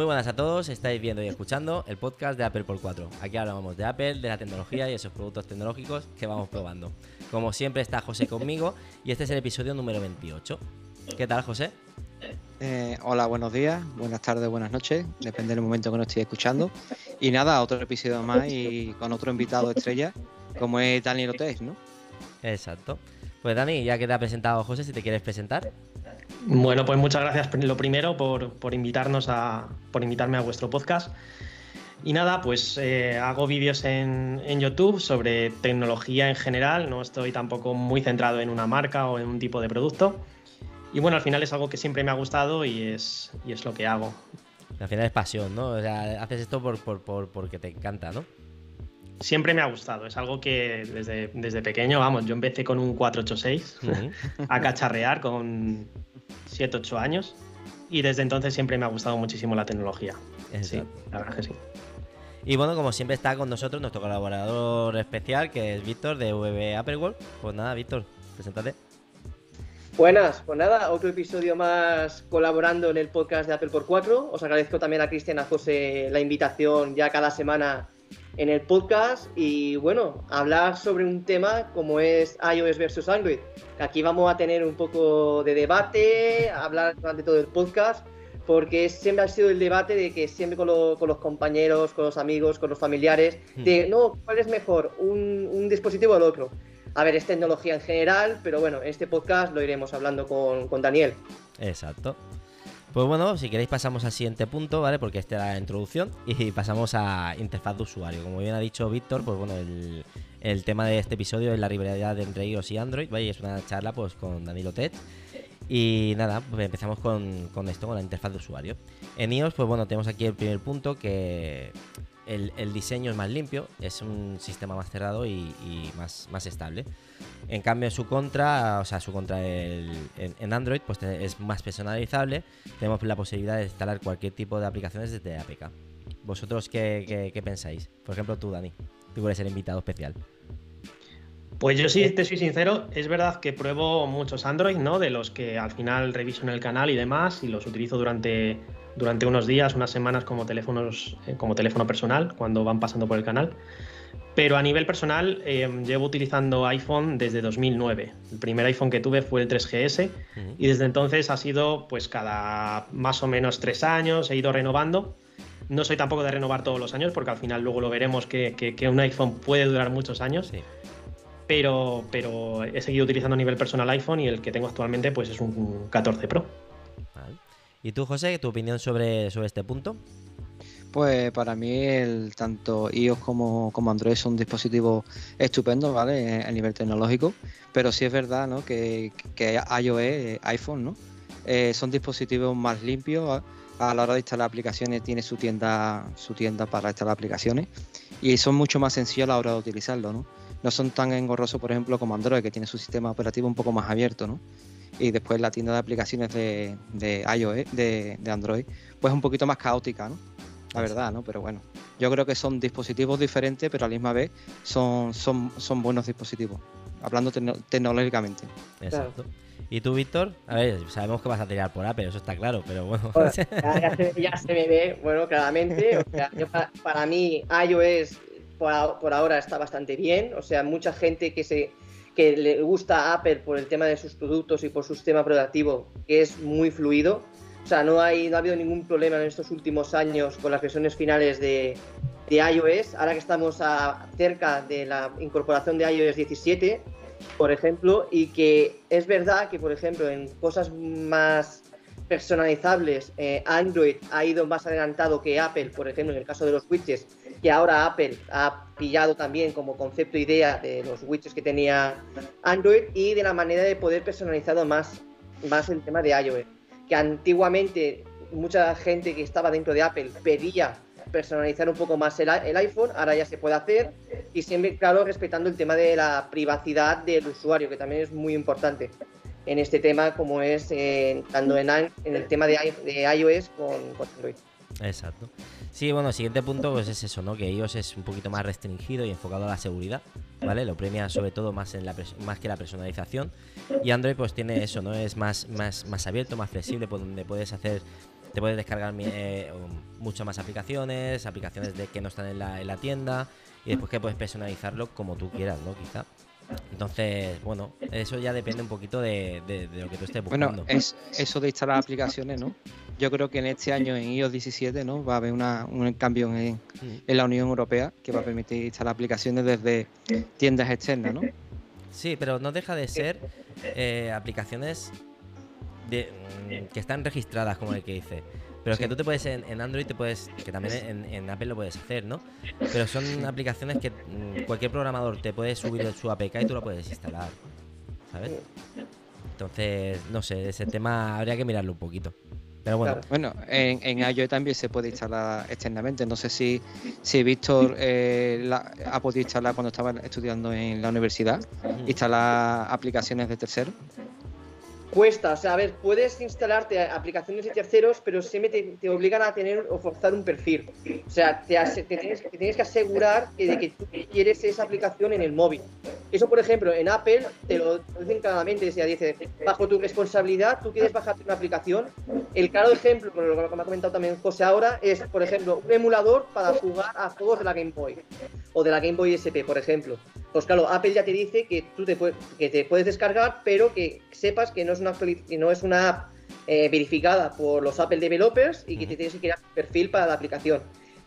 Muy buenas a todos, estáis viendo y escuchando el podcast de Apple por 4. Aquí hablamos de Apple, de la tecnología y esos productos tecnológicos que vamos probando. Como siempre está José conmigo y este es el episodio número 28. ¿Qué tal, José? Eh, hola, buenos días, buenas tardes, buenas noches, depende del momento que nos estéis escuchando. Y nada, otro episodio más y con otro invitado estrella, como es Daniel Otés, ¿no? Exacto. Pues Dani, ya que te ha presentado José, si te quieres presentar. Bueno, pues muchas gracias lo primero por, invitarnos a, por invitarme a vuestro podcast. Y nada, pues eh, hago vídeos en, YouTube sobre tecnología en general, no estoy tampoco muy centrado en una marca o en un tipo de producto. Y bueno, al final es algo que siempre me ha gustado y es, y es lo que hago. Al final es pasión, ¿no? O sea, haces esto por, porque te encanta, ¿no? Siempre me ha gustado, es algo que desde, desde pequeño, vamos, yo empecé con un 486 a cacharrear con 7, 8 años y desde entonces siempre me ha gustado muchísimo la tecnología. Sí, la verdad que sí. Y bueno, como siempre está con nosotros nuestro colaborador especial, que es Víctor de VB Apple World. Pues nada, Víctor, preséntate. Buenas, pues nada, otro episodio más colaborando en el podcast de Apple por 4. Os agradezco también a Cristian, a José la invitación ya cada semana en el podcast y bueno, hablar sobre un tema como es iOS versus Android. Aquí vamos a tener un poco de debate, hablar durante todo el podcast, porque siempre ha sido el debate de que siempre con, los compañeros, con los amigos, con los familiares, hmm. de no, ¿cuál es mejor? ¿Un, un dispositivo o el otro? A ver, es tecnología en general, pero bueno, en este podcast lo iremos hablando con, con Daniel. Exacto. Pues bueno, si queréis pasamos al siguiente punto, ¿vale? Porque esta era la introducción y pasamos a interfaz de usuario. Como bien ha dicho Víctor, pues bueno, el, tema de este episodio es la rivalidad entre iOS y Android, ¿vale? Y es una charla pues con Danilo Ted. Y nada, pues empezamos con, esto, con la interfaz de usuario. En iOS, pues bueno, tenemos aquí el primer punto que el, diseño es más limpio, es un sistema más cerrado y, más, más estable. En cambio, su contra, o sea, su contra en, Android, pues es más personalizable. Tenemos la posibilidad de instalar cualquier tipo de aplicaciones desde APK. ¿Vosotros qué, pensáis? Por ejemplo, tú, Dani, tú eres el invitado especial. Pues yo sí te soy sincero, es verdad que pruebo muchos Android, ¿no? De los que al final reviso en el canal y demás, y los utilizo durante durante unos días, unas semanas como, teléfonos, eh, como teléfono personal cuando van pasando por el canal. Pero a nivel personal eh, llevo utilizando iPhone desde 2009. El primer iPhone que tuve fue el 3GS y desde entonces ha sido pues cada más o menos tres años, he ido renovando. No soy tampoco de renovar todos los años porque al final luego lo veremos que, que, un iPhone puede durar muchos años. Pero, pero he seguido utilizando a nivel personal iPhone y el que tengo actualmente pues es un 14 Pro. ¿Y tú, José, tu opinión sobre, sobre este punto? Pues para mí el, tanto iOS como, Android son dispositivos estupendos, ¿vale? A nivel tecnológico, pero sí es verdad, ¿no? Que, que iOS, eh, iPhone, ¿no? Eh, son dispositivos más limpios a, la hora de instalar aplicaciones, tiene su tienda, su tienda para instalar aplicaciones y son mucho más sencillos a la hora de utilizarlo, ¿no? No son tan engorrosos, por ejemplo, como Android, que tiene su sistema operativo un poco más abierto, ¿no? y después la tienda de aplicaciones de, de iOS, de, Android, pues un poquito más caótica, ¿no? La verdad, ¿no? Pero bueno, yo creo que son dispositivos diferentes, pero a la misma vez son, son, son buenos dispositivos, hablando tecnológicamente. Exacto. ¿Y tú, Víctor? A ver, sabemos que vas a tirar por Apple, eso está claro, pero bueno. ya, se, me ve, bueno, claramente. para, mí, iOS por, por ahora está bastante bien. O sea, mucha gente que se que le gusta Apple por el tema de sus productos y por su sistema productivo, que es muy fluido. Sea, no, hay, no ha habido ningún problema en estos últimos años con las versiones finales de, iOS. Ahora que estamos cerca de la incorporación de iOS 17, por ejemplo, y que es verdad que, por ejemplo, en cosas más personalizables, eh, Android ha ido más adelantado que Apple, por ejemplo, en el caso de los widgets, que ahora Apple ha pillado también como concepto idea de los widgets que tenía Android y de la manera de poder personalizar más, más el tema de iOS. Que antiguamente mucha gente que estaba dentro de Apple pedía personalizar un poco más el, iPhone, ahora ya se puede hacer y siempre, claro, respetando el tema de la privacidad del usuario, que también es muy importante en este tema, como es eh, tanto en, en, el tema de, iOS con, con Android. Exacto. Sí, bueno, siguiente punto pues es eso, ¿no? Que iOS es un poquito más restringido y enfocado a la seguridad, ¿vale? Lo premia sobre todo más en la más que la personalización. Y Android pues tiene eso, ¿no? Es más, más, más abierto, más flexible, por donde puedes hacer te puedes descargar eh, muchas más aplicaciones, aplicaciones de que no están en la, en la tienda y después que puedes personalizarlo como tú quieras, ¿no? Quizá. Entonces, bueno, eso ya depende un poquito de, lo que tú estés buscando. Bueno, es eso de instalar aplicaciones, ¿no? Yo creo que en este año en iOS 17, ¿no? Va a haber un cambio en, mm. en, la Unión Europea que va a permitir instalar aplicaciones desde tiendas externas, ¿no? Sí, pero no deja de ser eh, aplicaciones de, mm, que están registradas, como el que dice. Pero es que tú te puedes en, Android, te puedes, que también en, Apple lo puedes hacer, ¿no? Pero son aplicaciones que mm, cualquier programador te puede subir su APK y tú lo puedes instalar, ¿sabes? Entonces, no sé, ese tema habría que mirarlo un poquito. Pero bueno. Bueno, en, en iOS también se puede instalar externamente. No sé si, si Víctor eh, ha podido instalar cuando estaba estudiando en la universidad, instalar aplicaciones de terceros. Cuesta, o sea, a ver, puedes instalarte aplicaciones de terceros, pero siempre te, obligan a tener o forzar un perfil. O sea, te, tienes, que asegurar que, de que tú quieres esa aplicación en el móvil. Eso, por ejemplo, en Apple te lo dicen claramente, dice, bajo tu responsabilidad, tú quieres bajarte una aplicación. El claro ejemplo, lo que me ha comentado también José ahora, es, por ejemplo, un emulador para jugar a juegos de la Game Boy o de la Game Boy SP, por ejemplo. Pues claro, Apple ya te dice que tú te, que te puedes descargar, pero que sepas que no es una, no es una app eh, verificada por los Apple developers y que te tienes que crear un perfil para la aplicación.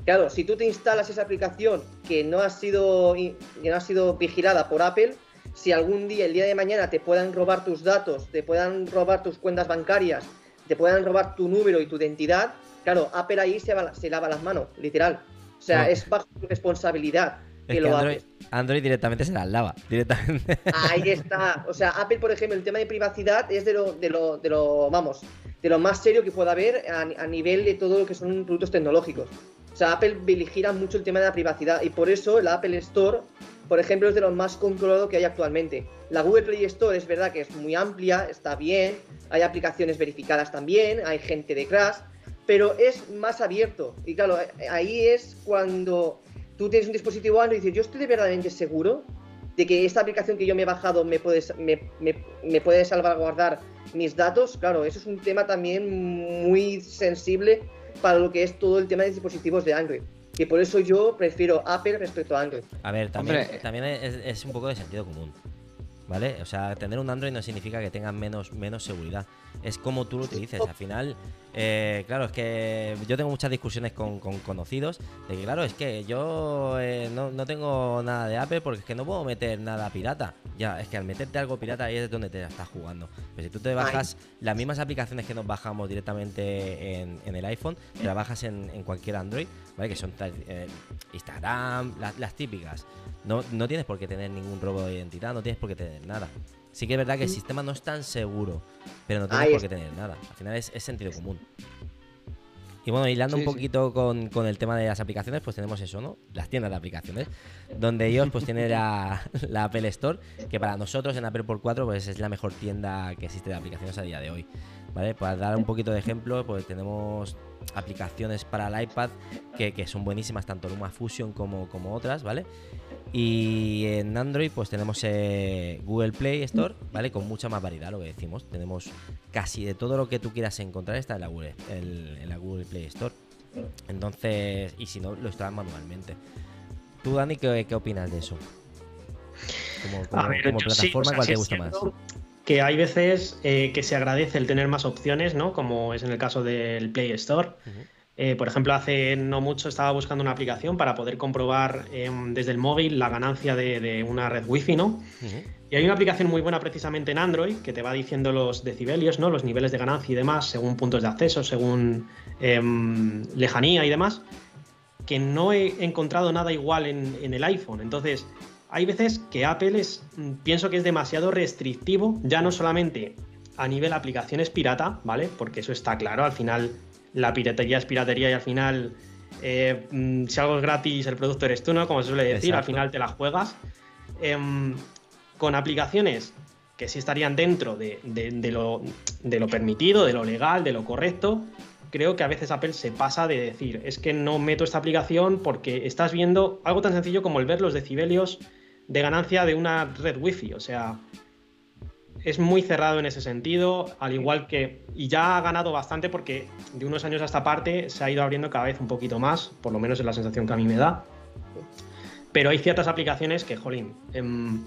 Claro, si tú te instalas esa aplicación que no ha sido, que no ha sido vigilada por Apple, si algún día, el día de mañana, te puedan robar tus datos, te puedan robar tus cuentas bancarias, te puedan robar tu número y tu identidad, claro, Apple ahí se, se lava las manos, literal. O sea, es bajo tu responsabilidad que, lo Android, Android, directamente se las lava. Directamente. Ahí está. O sea, Apple, por ejemplo, el tema de privacidad es de lo, de lo, de lo vamos, de lo más serio que pueda haber a, nivel de todo lo que son productos tecnológicos. O sea, Apple vigila mucho el tema de la privacidad y por eso el Apple Store, por ejemplo, es de lo más controlado que hay actualmente. La Google Play Store es verdad que es muy amplia, está bien, hay aplicaciones verificadas también, hay gente de Crash, pero es más abierto. Y claro, ahí es cuando tú tienes un dispositivo Android y dices, yo estoy de verdaderamente seguro de que esta aplicación que yo me he bajado me puede, me, puede salvaguardar mis datos. Claro, eso es un tema también muy sensible para lo que es todo el tema de dispositivos de Android. Que por eso yo prefiero Apple respecto a Android. A ver, también, también es, un poco de sentido común. ¿Vale? O sea, tener un Android no significa que tenga menos, menos seguridad. Es como tú lo utilices. Al final, eh, claro, es que yo tengo muchas discusiones con, conocidos de que, claro, es que yo eh, no, tengo nada de Apple porque es que no puedo meter nada pirata. Ya, es que al meterte algo pirata ahí es donde te estás jugando. Pero si tú te bajas las mismas aplicaciones que nos bajamos directamente en, el iPhone, te las bajas en, cualquier Android, ¿vale? Que son eh, Instagram, las, típicas. No, no tienes por qué tener ningún robo de identidad, no tienes por qué tener nada. Sí que es verdad que el sistema no es tan seguro, pero no tienes por qué tener nada. Al final es, sentido común. Y bueno, hilando un poquito con, el tema de las aplicaciones, pues tenemos eso, ¿no? Las tiendas de aplicaciones, donde ellos pues tienen la, Apple Store, que para nosotros en Apple por 4 pues es la mejor tienda que existe de aplicaciones a día de hoy. ¿Vale? Para dar un poquito de ejemplo, pues tenemos aplicaciones para el iPad que, son buenísimas, tanto Luma Fusion como, como otras, ¿vale? Y en Android pues tenemos eh, Google Play Store, ¿vale? Con mucha más variedad, lo que decimos. Tenemos casi de todo lo que tú quieras encontrar está en la Google, en la Google Play Store. Entonces, y si no, lo instalan manualmente. ¿Tú, Dani, qué, opinas de eso? Como, plataforma, ¿cuál te gusta más? Que hay veces eh, que se agradece el tener más opciones, ¿no? Como es en el caso del Play Store. Eh, por ejemplo, hace no mucho estaba buscando una aplicación para poder comprobar em, desde el móvil la ganancia de, una red wifi, ¿no? Y hay una aplicación muy buena precisamente en Android que te va diciendo los decibelios, ¿no? Los niveles de ganancia y demás, según puntos de acceso, según em, lejanía y demás, que no he encontrado nada igual en, en, el iPhone. Entonces, hay veces que Apple es, mm, pienso que es demasiado restrictivo, ya no solamente a nivel aplicaciones pirata, ¿vale? Porque eso está claro, al final la piratería es piratería y al final, eh, mm, si algo es gratis, el producto eres tú, ¿no? Como se suele decir, al final te la juegas. Em, con aplicaciones que sí estarían dentro de, lo, de lo permitido, de lo legal, de lo correcto, creo que a veces Apple se pasa de decir, es que no meto esta aplicación porque estás viendo algo tan sencillo como el ver los decibelios de ganancia de una red wifi. O sea, es muy cerrado en ese sentido, al igual que. Y ya ha ganado bastante porque de unos años a esta parte se ha ido abriendo cada vez un poquito más, por lo menos es la sensación que a mí me da. Pero hay ciertas aplicaciones que, jolín, em,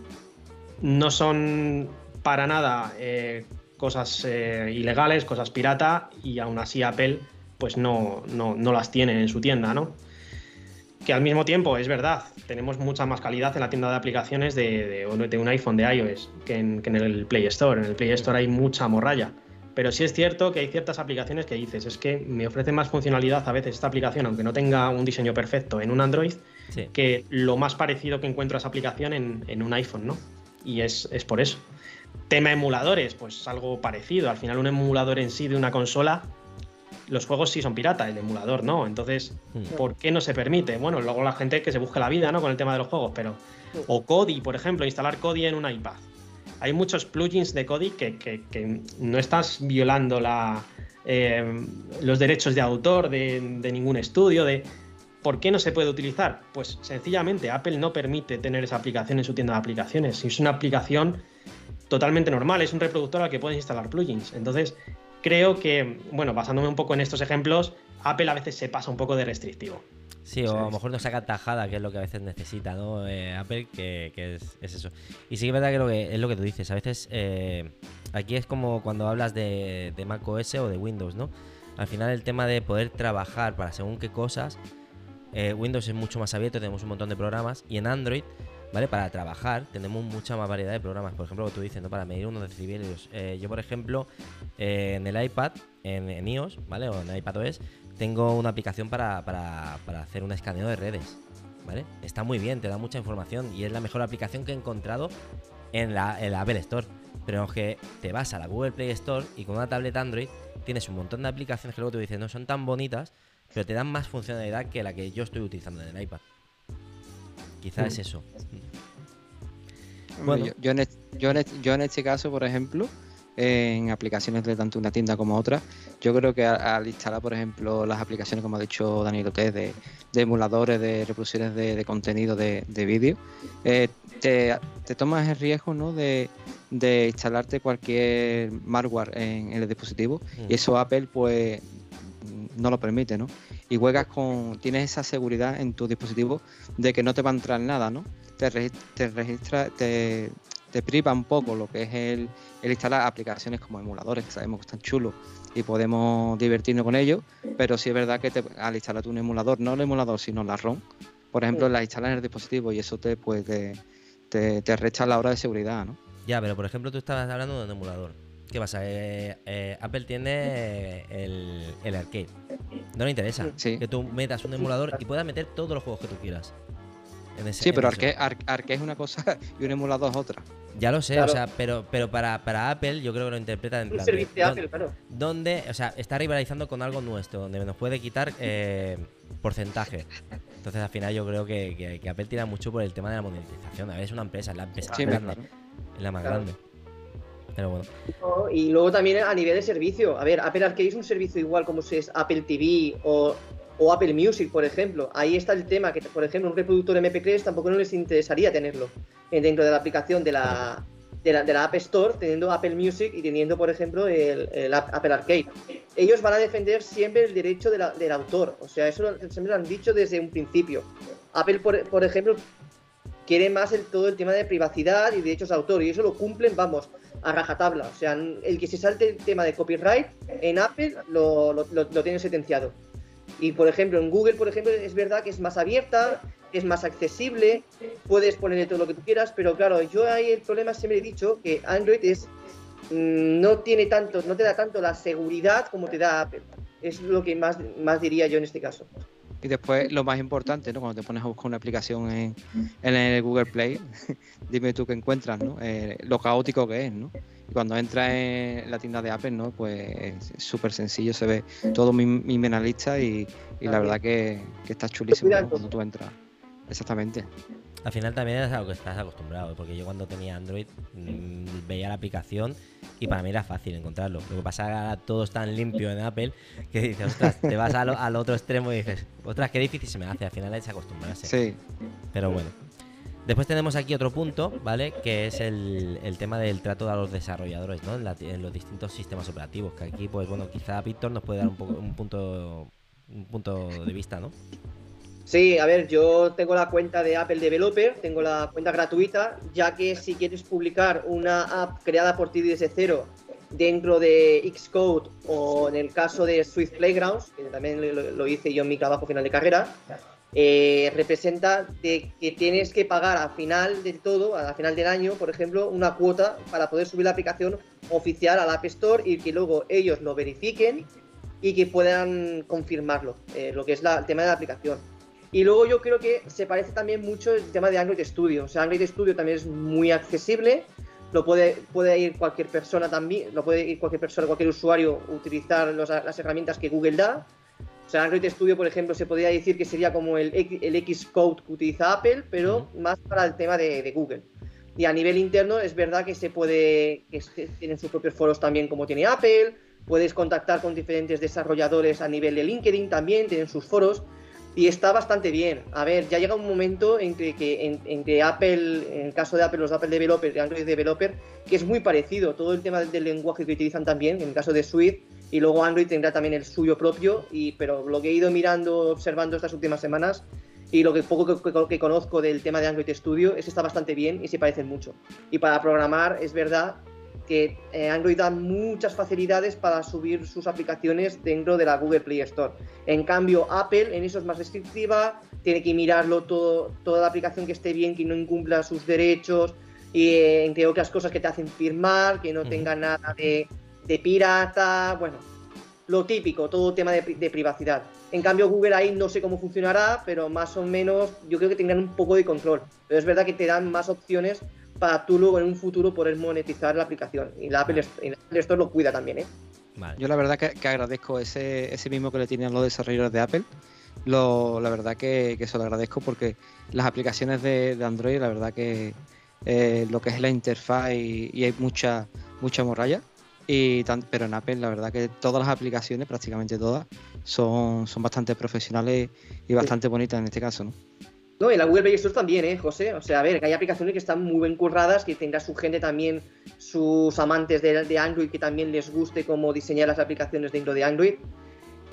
no son para nada eh, cosas eh, ilegales, cosas pirata, y aún así Apple pues no, no, las tiene en su tienda, ¿no? Que al mismo tiempo, es verdad, tenemos mucha más calidad en la tienda de aplicaciones de, de, un iPhone de iOS que en, que en, el Play Store. En el Play Store hay mucha morralla. Pero sí es cierto que hay ciertas aplicaciones que dices, es que me ofrece más funcionalidad a veces esta aplicación, aunque no tenga un diseño perfecto en un Android, que lo más parecido que encuentro a esa aplicación en, en un iPhone, ¿no? Y es, es por eso. Tema emuladores, pues algo parecido. Al final un emulador en sí de una consola, los juegos sí son pirata, el emulador no. Entonces, hmm. ¿por qué no se permite? Bueno, luego la gente que se busque la vida, ¿no? Con el tema de los juegos, pero... O Kodi, por ejemplo, instalar Kodi en un iPad. Hay muchos plugins de Kodi que, no estás violando la, eh, los derechos de autor de, de ningún estudio, de... ¿Por qué no se puede utilizar? Pues sencillamente Apple no permite tener esa aplicación en su tienda de aplicaciones. Si es una aplicación totalmente normal, es un reproductor al que puedes instalar plugins. Entonces, creo que, bueno, basándome un poco en estos ejemplos, Apple a veces se pasa un poco de restrictivo. Sí, o a lo mejor no saca tajada, que es lo que a veces necesita, ¿no? Eh, Apple, que, es, eso. Y sí que es verdad que, lo que es lo que tú dices. A veces eh, aquí es como cuando hablas de, de Mac OS o de Windows, ¿no? Al final el tema de poder trabajar para según qué cosas, eh, Windows es mucho más abierto, tenemos un montón de programas, y en Android ¿vale? Para trabajar tenemos mucha más variedad de programas. Por ejemplo, lo que tú dices, ¿no? Para medir unos decibelios. Eh, yo, por ejemplo, eh, en el iPad, en, iOS, ¿vale? O en iPadOS, tengo una aplicación para, hacer un escaneo de redes, ¿vale? Está muy bien, te da mucha información y es la mejor aplicación que he encontrado en la, en la Apple Store. Pero es que te vas a la Google Play Store y con una tablet Android tienes un montón de aplicaciones que luego te dicen no son tan bonitas, pero te dan más funcionalidad que la que yo estoy utilizando en el iPad. Quizás es eso. Bueno. Yo, en yo, en este caso, por ejemplo, en aplicaciones de tanto una tienda como otra, yo creo que al, instalar, por ejemplo, las aplicaciones, como ha dicho Daniel T, de, emuladores, de reproducciones de, contenido de, vídeo, eh, te, tomas el riesgo ¿no? de, instalarte cualquier malware en, el dispositivo y eso Apple pues no lo permite, ¿no? Y juegas con, tienes esa seguridad en tu dispositivo de que no te va a entrar nada, ¿no? Te, registra, te, te priva un poco lo que es el, instalar aplicaciones como emuladores, que sabemos que están chulos y podemos divertirnos con ellos, pero sí es verdad que al instalar un emulador, no el emulador, sino la ROM, por ejemplo, la instalas en el dispositivo y eso te, pues, te, te, resta la hora de seguridad, ¿no? Ya, pero por ejemplo, tú estabas hablando de un emulador. ¿Qué pasa? Eh, eh, Apple tiene el, el, arcade. No le interesa que tú metas un emulador y puedas meter todos los juegos que tú quieras. Sí, pero arcade, es una cosa y un emulador es otra. Ya lo sé, o sea, pero, pero para, para, Apple yo creo que lo interpreta en plan. servicio de Apple, claro. Donde, o sea, está rivalizando con algo nuestro, donde nos puede quitar eh, porcentaje. Entonces al final yo creo que, que, Apple tira mucho por el tema de la monetización. A ver, es una empresa, es la empresa más grande. Es la más grande. Pero bueno. y luego también a nivel de servicio. A ver, Apple Arcade es un servicio igual como si es Apple TV o, Apple Music, por ejemplo. Ahí está el tema que, por ejemplo, un reproductor MP3 tampoco no les interesaría tenerlo dentro de la aplicación de la, de la, App Store, teniendo Apple Music y teniendo, por ejemplo, el, Apple Arcade. Ellos van a defender siempre el derecho del autor. O sea, eso siempre lo han dicho desde un principio. Apple, por, por ejemplo, quiere más el, todo el tema de privacidad y derechos de autor, y eso lo cumplen, vamos, a rajatabla. O sea, el que se salte el tema de copyright en Apple lo, lo, lo, tiene sentenciado. Y por ejemplo, en Google, por ejemplo, es verdad que es más abierta, es más accesible, puedes ponerle todo lo que tú quieras, pero claro, yo ahí el problema siempre he dicho que Android es mm, no tiene tanto, no te da tanto la seguridad como te da Apple. Es lo que más, más diría yo en este caso. Y después lo más importante, ¿no? Cuando te pones a buscar una aplicación en, el Google Play, dime tú qué encuentras, ¿no? Eh, lo caótico que es, ¿no? Cuando entras en la tienda de Apple, ¿no? Pues es súper sencillo, se ve todo mi, minimalista y, y la verdad que, que está chulísimo cuando tú entras. Exactamente. Al final también es algo que estás acostumbrado, porque yo cuando tenía Android mm, veía la aplicación y para mí era fácil encontrarlo. Lo que pasa es que ahora todo es tan limpio en Apple que dices, ostras, te vas al, al otro extremo y dices, ostras, qué difícil se me hace. Al final es acostumbrarse. Sí. Pero bueno. Después tenemos aquí otro punto, ¿vale? Que es el, tema del trato a los desarrolladores, ¿no? En, la- en los distintos sistemas operativos. Que aquí, pues bueno, quizá Víctor nos puede dar un, poco, un punto un punto de vista, ¿no? Sí, a ver, yo tengo la cuenta de Apple Developer, tengo la cuenta gratuita, ya que si quieres publicar una app creada por ti desde cero dentro de Xcode o en el caso de Swift Playgrounds, que también lo hice yo en mi trabajo final de carrera, eh, representa que tienes que pagar al final del todo, al final del año, por ejemplo, una cuota para poder subir la aplicación oficial al App Store y que luego ellos lo verifiquen y que puedan confirmarlo, eh, lo que es la- el tema de la aplicación. Y luego yo creo que se parece también mucho el tema de Android Studio. O sea, Android Studio también es muy accesible, lo puede, ir cualquier persona también, lo puede ir cualquier usuario utilizar las herramientas que Google da. O sea, Android Studio, por ejemplo, se podría decir que sería como el, el Xcode que utiliza Apple, pero más para el tema de, de Google. Y a nivel interno es verdad que se puede, que tienen sus propios foros también como tiene Apple, puedes contactar con diferentes desarrolladores a nivel de LinkedIn también, tienen sus foros y está bastante bien. A ver, ya llega un momento en que, que- en, en que Apple, en el caso de Apple, los Apple Developer y Android Developer, que es muy parecido, todo el tema del, del lenguaje que utilizan también, en el caso de Swift, y luego Android tendrá también el suyo propio, y, pero lo que he ido mirando, observando estas últimas semanas, y lo que poco que, que- que conozco del tema de Android Studio es que está bastante bien y se parecen mucho. Y para programar es verdad que eh, Android da muchas facilidades para subir sus aplicaciones dentro de la Google Play Store. En cambio, Apple en eso es más restrictiva, tiene que mirarlo todo, toda la aplicación que esté bien, que no incumpla sus derechos, y eh, entre otras cosas que te hacen firmar, que no tenga nada de, de pirata, bueno, lo típico, todo tema de, de privacidad. En cambio, Google ahí no sé cómo funcionará, pero más o menos yo creo que tendrán un poco de control. Pero es verdad que te dan más opciones para tú luego en un futuro poder monetizar la aplicación. Y la Apple, y la Apple Store lo cuida también, ¿eh? Vale. Yo la verdad que, que agradezco ese, ese mismo que le tienen los desarrolladores de Apple. Lo, la verdad que, que se lo agradezco porque las aplicaciones de, de Android, la verdad que eh, lo que es la interfaz y, y hay mucha, mucha morralla. Y tan- pero en Apple, la verdad que todas las aplicaciones, prácticamente todas, son, son bastante profesionales y bastante bonitas en este caso, ¿no? No, y la Google Play Store también, ¿eh, José? O sea, a ver, que hay aplicaciones que están muy bien curradas, que tendrá su gente también, sus amantes de, de Android, que también les guste cómo diseñar las aplicaciones dentro de Android.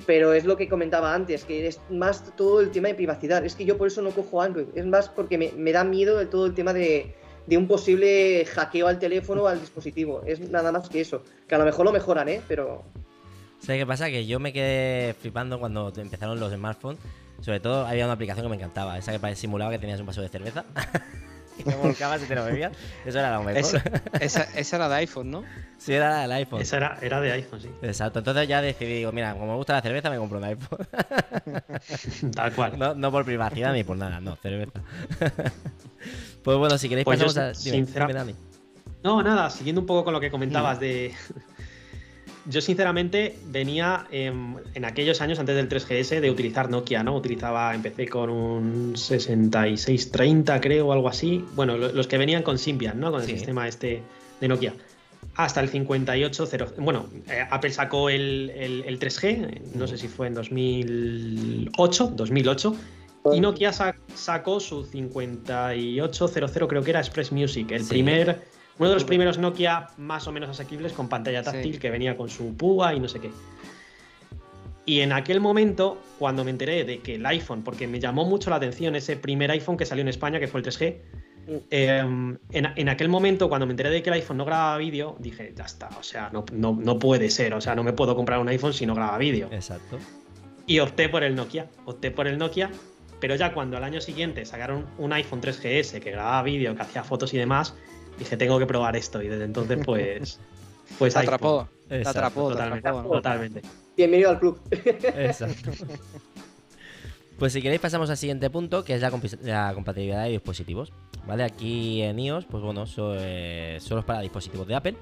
Pero es lo que comentaba antes, que es más todo el tema de privacidad. Es que yo por eso no cojo Android. Es más porque me, me da miedo de todo el tema de, de un posible hackeo al teléfono o al dispositivo. Es nada más que eso. Que a lo mejor lo mejoran, ¿eh? Pero ¿Sabes qué pasa? Que yo me quedé flipando cuando empezaron los smartphones. Sobre todo había una aplicación que me encantaba, esa que simulaba que tenías un vaso de cerveza. y te volcabas y te lo bebías. Eso era lo mejor. Esa, esa, esa era de iPhone, ¿no? sí, era el iPhone. Esa era, era de iPhone, sí. Exacto, entonces ya decidí, digo, mira, como me gusta la cerveza, me compro un iPhone. Tal cual. no, no por privacidad ni por nada, no, cerveza. pues bueno, si queréis Pues yo, pasamos a. Dime, sincera- dime, Dani. No, nada, siguiendo un poco con lo que comentabas de... Yo sinceramente venía em, en aquellos años antes del 3GS de utilizar Nokia, ¿no? Utilizaba, empecé con un 6630 creo o algo así. Bueno, lo- los que venían con Symbian, ¿no? Con el Sí. sistema este de Nokia. Hasta el 5800. Bueno, eh, Apple sacó el, el- el 3G, no sé si fue en 2008, 2008. Y Nokia sa- sacó su 5800, creo que era Express Music, el Sí. primer, uno de los primeros Nokia más o menos asequibles con pantalla táctil Sí. que venía con su púa y no sé qué. Y en aquel momento, cuando me enteré de que el iPhone, porque me llamó mucho la atención ese primer iPhone que salió en España, que fue el 3G, eh, en, en aquel momento, cuando me enteré de que el iPhone no grababa vídeo, dije, ya está, o sea, no, no, no puede ser, o sea, no me puedo comprar un iPhone si no graba vídeo. Exacto. Y opté por el Nokia. Opté por el Nokia, pero ya cuando al año siguiente sacaron un iPhone 3GS que grababa vídeo, que hacía fotos y demás, dije, tengo que probar esto. Y desde entonces, pues. Pues Te atrapó, te Exacto, atrapó, te Totalmente, atrapó. totalmente. bienvenido al club. Exacto. Pues si queréis pasamos al siguiente punto, que es la, compatibilidad de dispositivos. ¿Vale? Aquí en iOS, pues bueno, so- eh, solo es para dispositivos de Apple.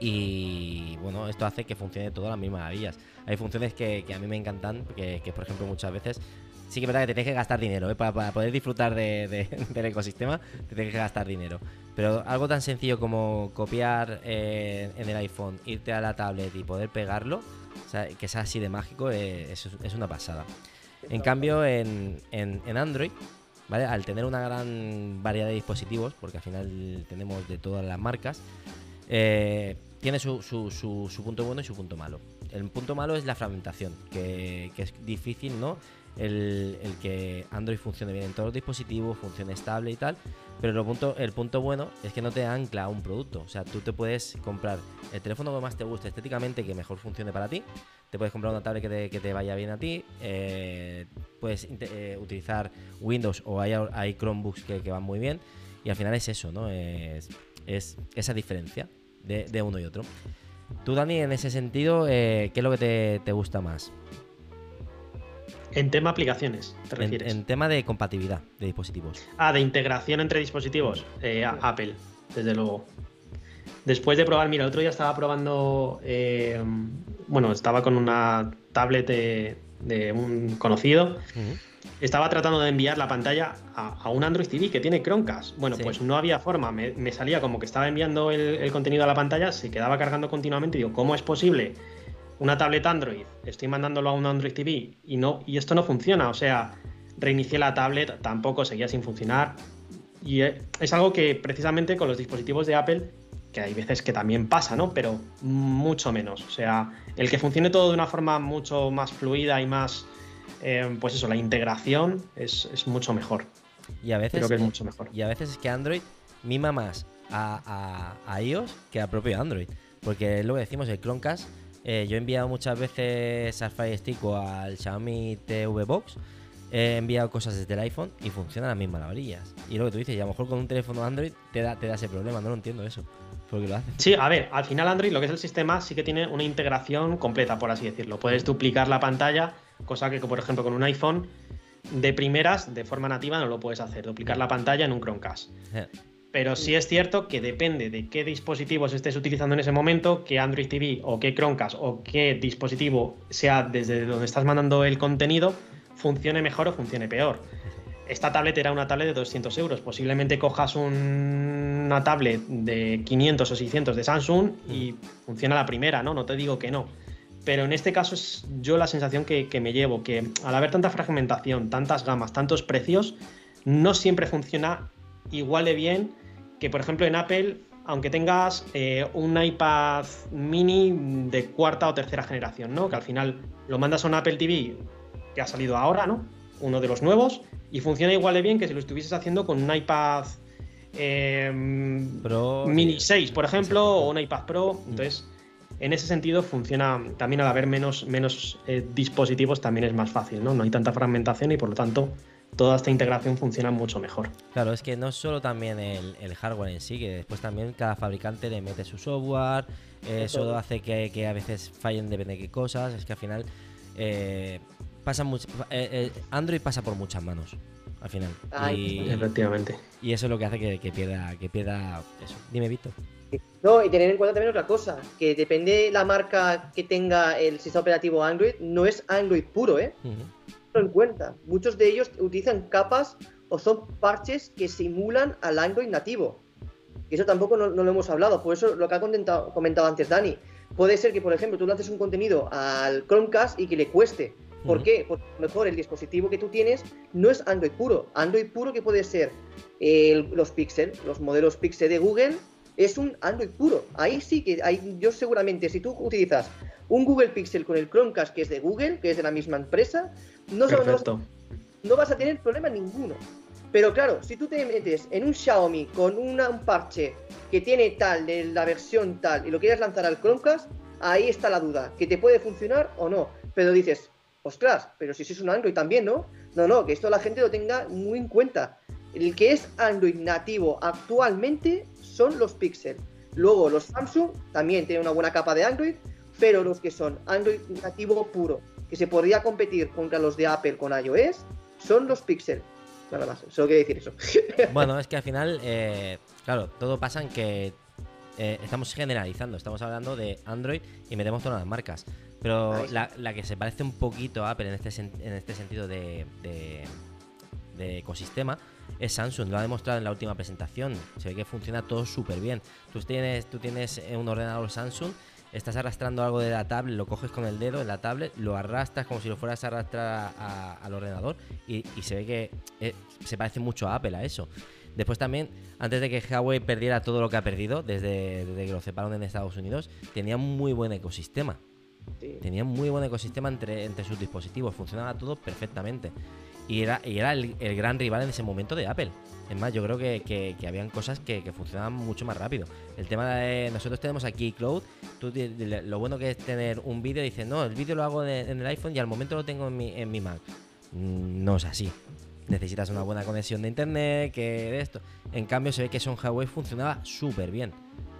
Y bueno, esto hace que funcione todo a las mismas maravillas. Hay funciones que, que a mí me encantan, que, que, por ejemplo muchas veces sí que es verdad que te tienes que gastar dinero, ¿eh? para, para poder disfrutar de- de- del ecosistema, te tienes que gastar dinero. Pero algo tan sencillo como copiar eh, en el iPhone, irte a la tablet y poder pegarlo, o sea, que sea así de mágico, eh, es, es una pasada. En cambio, en, en- en Android, ¿vale? Al tener una gran variedad de dispositivos, porque al final tenemos de todas las marcas, eh, tiene su, su, su, punto bueno y su punto malo. El punto malo es la fragmentación, que, que es difícil, ¿no? El, que Android funcione bien en todos los dispositivos, funcione estable y tal. Pero el punto, el punto bueno es que no te ancla a un producto. O sea, tú te puedes comprar el teléfono que más te guste estéticamente, que mejor funcione para ti. Te puedes comprar una tablet que te, vaya bien a ti. Eh, puedes eh, utilizar Windows o hay, Chromebooks que, van muy bien. Y al final es eso, ¿no? Es, esa diferencia de, uno y otro. Tú, Dani, en ese sentido, eh, ¿qué es lo que te gusta más? En tema aplicaciones, ¿te refieres? En, tema de compatibilidad de dispositivos. Ah, de integración entre dispositivos. Eh, Apple, desde luego. Después de probar, mira, el otro día estaba probando. Eh, bueno, estaba con una tablet de, un conocido. Estaba tratando de enviar la pantalla a, un Android TV que tiene Chromecast. Bueno, pues no había forma. Me, salía como que estaba enviando el, el, contenido a la pantalla, se quedaba cargando continuamente. Digo, ¿cómo es posible una tablet Android, estoy mandándolo a un Android TV y no y esto no funciona, o sea, reinicié la tablet, tampoco seguía sin funcionar y eh, es algo que precisamente con los dispositivos de Apple que hay veces que también pasa, ¿no? Pero mucho menos, o sea, el que funcione todo de una forma mucho más fluida y más eh, pues eso, la integración es, mucho mejor. Y a veces Creo que es mucho mejor. Y a veces es que Android mima más a, a iOS que a propio Android. Porque lo que decimos, el Chromecast eh, yo he enviado muchas veces al Fire Stick o al Xiaomi TV Box. He enviado cosas desde el iPhone y funcionan las mismas maravillas. Y lo que tú dices, y a lo mejor con un teléfono Android te da, te da ese problema, no lo entiendo eso. Porque lo hace. Sí, a ver, al final Android, lo que es el sistema, sí que tiene una integración completa, por así decirlo. Puedes duplicar la pantalla, cosa que, por ejemplo, con un iPhone de primeras, de forma nativa, no lo puedes hacer. Duplicar la pantalla en un Chromecast. Pero sí es cierto que depende de qué dispositivos estés utilizando en ese momento, qué Android TV o qué Chromecast o qué dispositivo sea desde donde estás mandando el contenido, funcione mejor o funcione peor. Esta tablet era una tablet de 200 euros. Posiblemente cojas una tablet de 500 o 600 de Samsung y funciona la primera, ¿no? No te digo que no. Pero en este caso es yo la sensación que, que me llevo, que al haber tanta fragmentación, tantas gamas, tantos precios, no siempre funciona igual de bien que por ejemplo en Apple, aunque tengas eh, un iPad mini de cuarta o tercera generación, ¿no? Que al final lo mandas a un Apple TV que ha salido ahora, ¿no? Uno de los nuevos, y funciona igual de bien que si lo estuvieses haciendo con un iPad em, Mini 6, por ejemplo, o un iPad Pro. Mm. Entonces, en ese sentido funciona también al haber menos, menos eh, dispositivos también es más fácil, ¿no? No hay tanta fragmentación y por lo tanto toda esta integración funciona mucho mejor. Claro, es que no solo también el, hardware en sí, que después también cada fabricante le mete su software, eh, eso hace que, a veces fallen depende de qué cosas, es que al final eh, pasa mucho, eh, Android pasa por muchas manos al final. y, efectivamente. Y eso es lo que hace que, pierda, que pierda eso. Dime, Víctor. No, y tener en cuenta también otra cosa, que depende la marca que tenga el sistema operativo Android, no es Android puro, ¿eh? En cuenta. Muchos de ellos utilizan capas o son parches que simulan al Android nativo. Y eso tampoco no, lo hemos hablado. Por eso lo que ha comentado, comentado, antes Dani. Puede ser que, por ejemplo, tú lances un contenido al Chromecast y que le cueste. ¿Por qué? Porque mejor el dispositivo que tú tienes no es Android puro. Android puro que puede ser los Pixel, los modelos Pixel de Google, es un Android puro. Ahí sí que hay, yo seguramente, si tú utilizas un Google Pixel con el Chromecast que es de Google, que es de la misma empresa, no, no, vas a tener problema ninguno. Pero claro, si tú te metes en un Xiaomi con un parche que tiene tal, de la versión tal, y lo quieres lanzar al Chromecast, ahí está la duda, que te puede funcionar o no. Pero dices, ostras, pero si es un Android también, ¿no? No, no, que esto la gente lo tenga muy en cuenta. El que es Android nativo actualmente son los Pixel. Luego los Samsung también tienen una buena capa de Android, pero los que son Android nativo puro, que se podría competir contra los de Apple con iOS, son los Pixel. Nada más, solo quiero decir eso. Bueno, es que al final, eh, claro, todo pasa en que eh, estamos generalizando, estamos hablando de Android y metemos todas las marcas. Pero la, que se parece un poquito a Apple en este, en este sentido de, de, ecosistema es Samsung. Lo ha demostrado en la última presentación. Se ve que funciona todo súper bien. Tú tienes, tú tienes un ordenador Samsung estás arrastrando algo de la tablet, lo coges con el dedo en la tablet, lo arrastras como si lo fueras a arrastrar a- al ordenador y, y se ve que eh, se parece mucho a Apple a eso. Después también, antes de que Huawei perdiera todo lo que ha perdido, desde, desde que lo separaron en Estados Unidos, tenía un muy buen ecosistema. Sí. Tenía un muy buen ecosistema entre, entre sus dispositivos, funcionaba todo perfectamente. Y era, y era el, el gran rival en ese momento de Apple. Es más, yo creo que, que- que habían cosas que, que funcionaban mucho más rápido. El tema de. Nosotros tenemos aquí Cloud. Tú, lo bueno que es tener un vídeo, dices, no, el vídeo lo hago de- en el iPhone y al momento lo tengo en mi, en mi Mac. Mm, No es así. Necesitas una buena conexión de internet, que de esto. En cambio, se ve que Son Huawei funcionaba súper bien.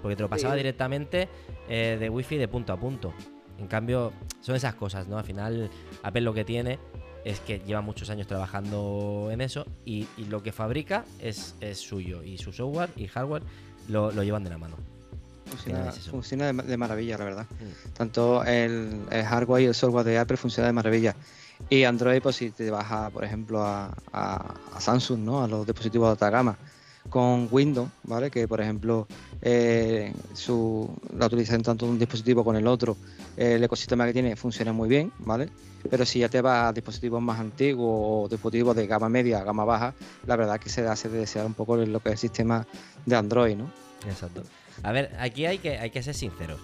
Porque te lo pasaba Sí. directamente eh, de wifi de punto a punto. En cambio, son esas cosas, ¿no? Al final, Apple lo que tiene es que lleva muchos años trabajando en eso y, y lo que fabrica es, es suyo. Y su software y hardware lo, lo llevan de la mano. Funciona, de, ma- de maravilla, la verdad. Mm. Tanto el, el hardware y el software de Apple funciona de maravilla. Y Android, pues si te vas a, por ejemplo, a, a- a Samsung, ¿no? A los dispositivos de alta gama. Con Windows, ¿vale? Que por ejemplo eh, su, la utilizan tanto un dispositivo con el otro, el ecosistema que tiene funciona muy bien, ¿vale? Pero si ya te vas a dispositivos más antiguos o dispositivos de gama media, gama baja, la verdad que se hace de desear un poco lo que es el sistema de Android, ¿no? Exacto. A ver, aquí hay que, hay que ser sinceros.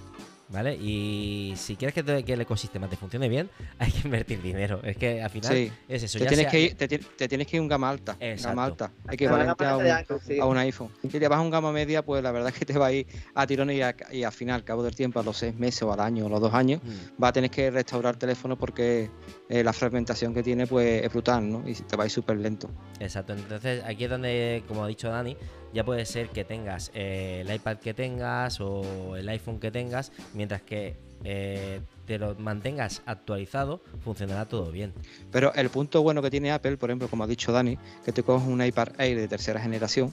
¿Vale? Y si quieres que, te- que el ecosistema te funcione bien, hay que invertir dinero. Es que al final Sí. es eso. Te ya tienes, sea- que ir, te, te tienes que ir un gama alta. Exacto. Gama alta. A sí. a un iPhone. Si te vas a un gama media, pues la verdad es que te va a ir a tirones y, a- y al final, al cabo del tiempo, a los seis meses o al año o los dos años, Mm. va a tener que restaurar el teléfono porque eh, la fragmentación que tiene pues es brutal, ¿no? Y te va a ir súper lento. Exacto, entonces aquí es donde, como ha dicho Dani, ya puede ser que tengas eh, el iPad que tengas o el iPhone que tengas, mientras que eh, te lo mantengas actualizado, funcionará todo bien. Pero el punto bueno que tiene Apple, por ejemplo, como ha dicho Dani, que te coges un iPad Air de tercera generación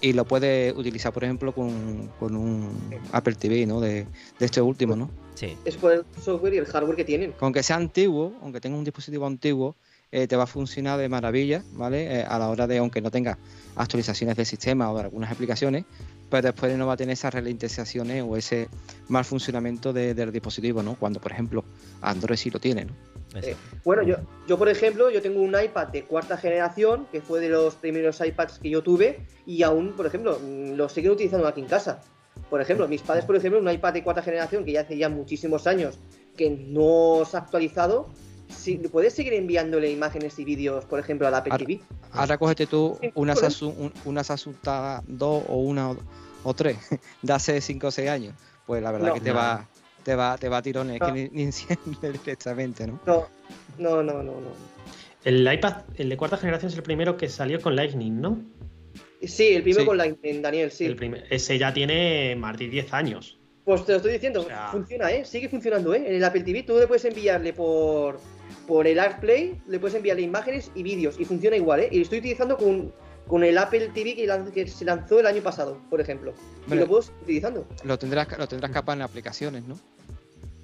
y lo puedes utilizar, por ejemplo, con, con un Apple TV, ¿no? De, de este último, ¿no? Sí, Es por el software y el hardware que tienen. Con que sea antiguo, aunque tenga un dispositivo antiguo, eh, te va a funcionar de maravilla, ¿vale? Eh, a la hora de, aunque no tenga actualizaciones del sistema o de algunas aplicaciones, pero después no va a tener esas ralentizaciones o ese mal funcionamiento de- del dispositivo, ¿no? Cuando, por ejemplo, Android sí lo tiene, ¿no? exacto. Bueno, yo, yo por ejemplo, yo tengo un iPad de cuarta generación, que fue de los primeros iPads que yo tuve, y aún, por ejemplo, mm, lo siguen utilizando aquí en casa. Por ejemplo, mis padres, por ejemplo, un iPad de cuarta generación que ya hace ya muchísimos años que no se ha actualizado, si, puedes seguir enviándole imágenes y vídeos, por ejemplo, al Apple Ahora- TV. Ahora cógete tú una Samsung, un- una Samsung Tab 2 o una o, 3 de hace 5 o 6 años, pues la verdad No. que te No. va te va te va a tirones No. que ni, ni enciende directamente, ¿no? No, no, no, no, no. El iPad, el de cuarta generación, es el primero que salió con Lightning, ¿no? Sí, el primero Sí. con Lightning, Daniel, sí. El primer- ese ya tiene más de 10 años. Pues te lo estoy diciendo, O sea- funciona, ¿eh? Sigue funcionando, ¿eh? En el Apple TV tú le puedes enviarle por, por el AirPlay, le puedes enviarle imágenes y vídeos y funciona igual, ¿eh? Y lo estoy utilizando con, con el Apple TV que, se lanzó el año pasado, por ejemplo. Y Vale. lo puedo seguir utilizando. Lo tendrás lo tendrás capaz en aplicaciones, ¿no?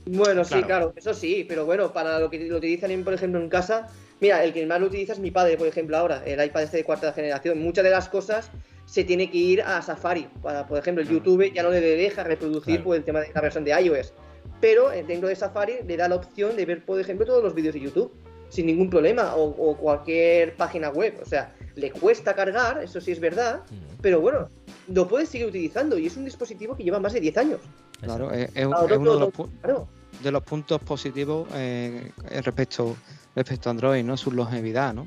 Bueno, sí, Claro. claro, eso sí, pero bueno, para lo que lo utilizan, en, por ejemplo, en casa, mira, el que más lo utiliza es mi padre, por ejemplo, ahora, el iPad este de cuarta generación. Muchas de las cosas se tiene que ir a Safari. Para, por ejemplo, el Claro. YouTube ya no le deja reproducir Claro. por el tema de la versión de iOS. Pero eh, dentro de Safari le da la opción de ver, por ejemplo, todos los vídeos de YouTube sin ningún problema o, o cualquier página web. O sea, le cuesta cargar, eso sí es verdad, pero bueno, lo puedes seguir utilizando y es un dispositivo que lleva más de 10 años. Claro, es, es- Claro, es uno de los, pu- Claro. de los puntos positivos eh, respecto respecto a Android, ¿no? Su longevidad, ¿no?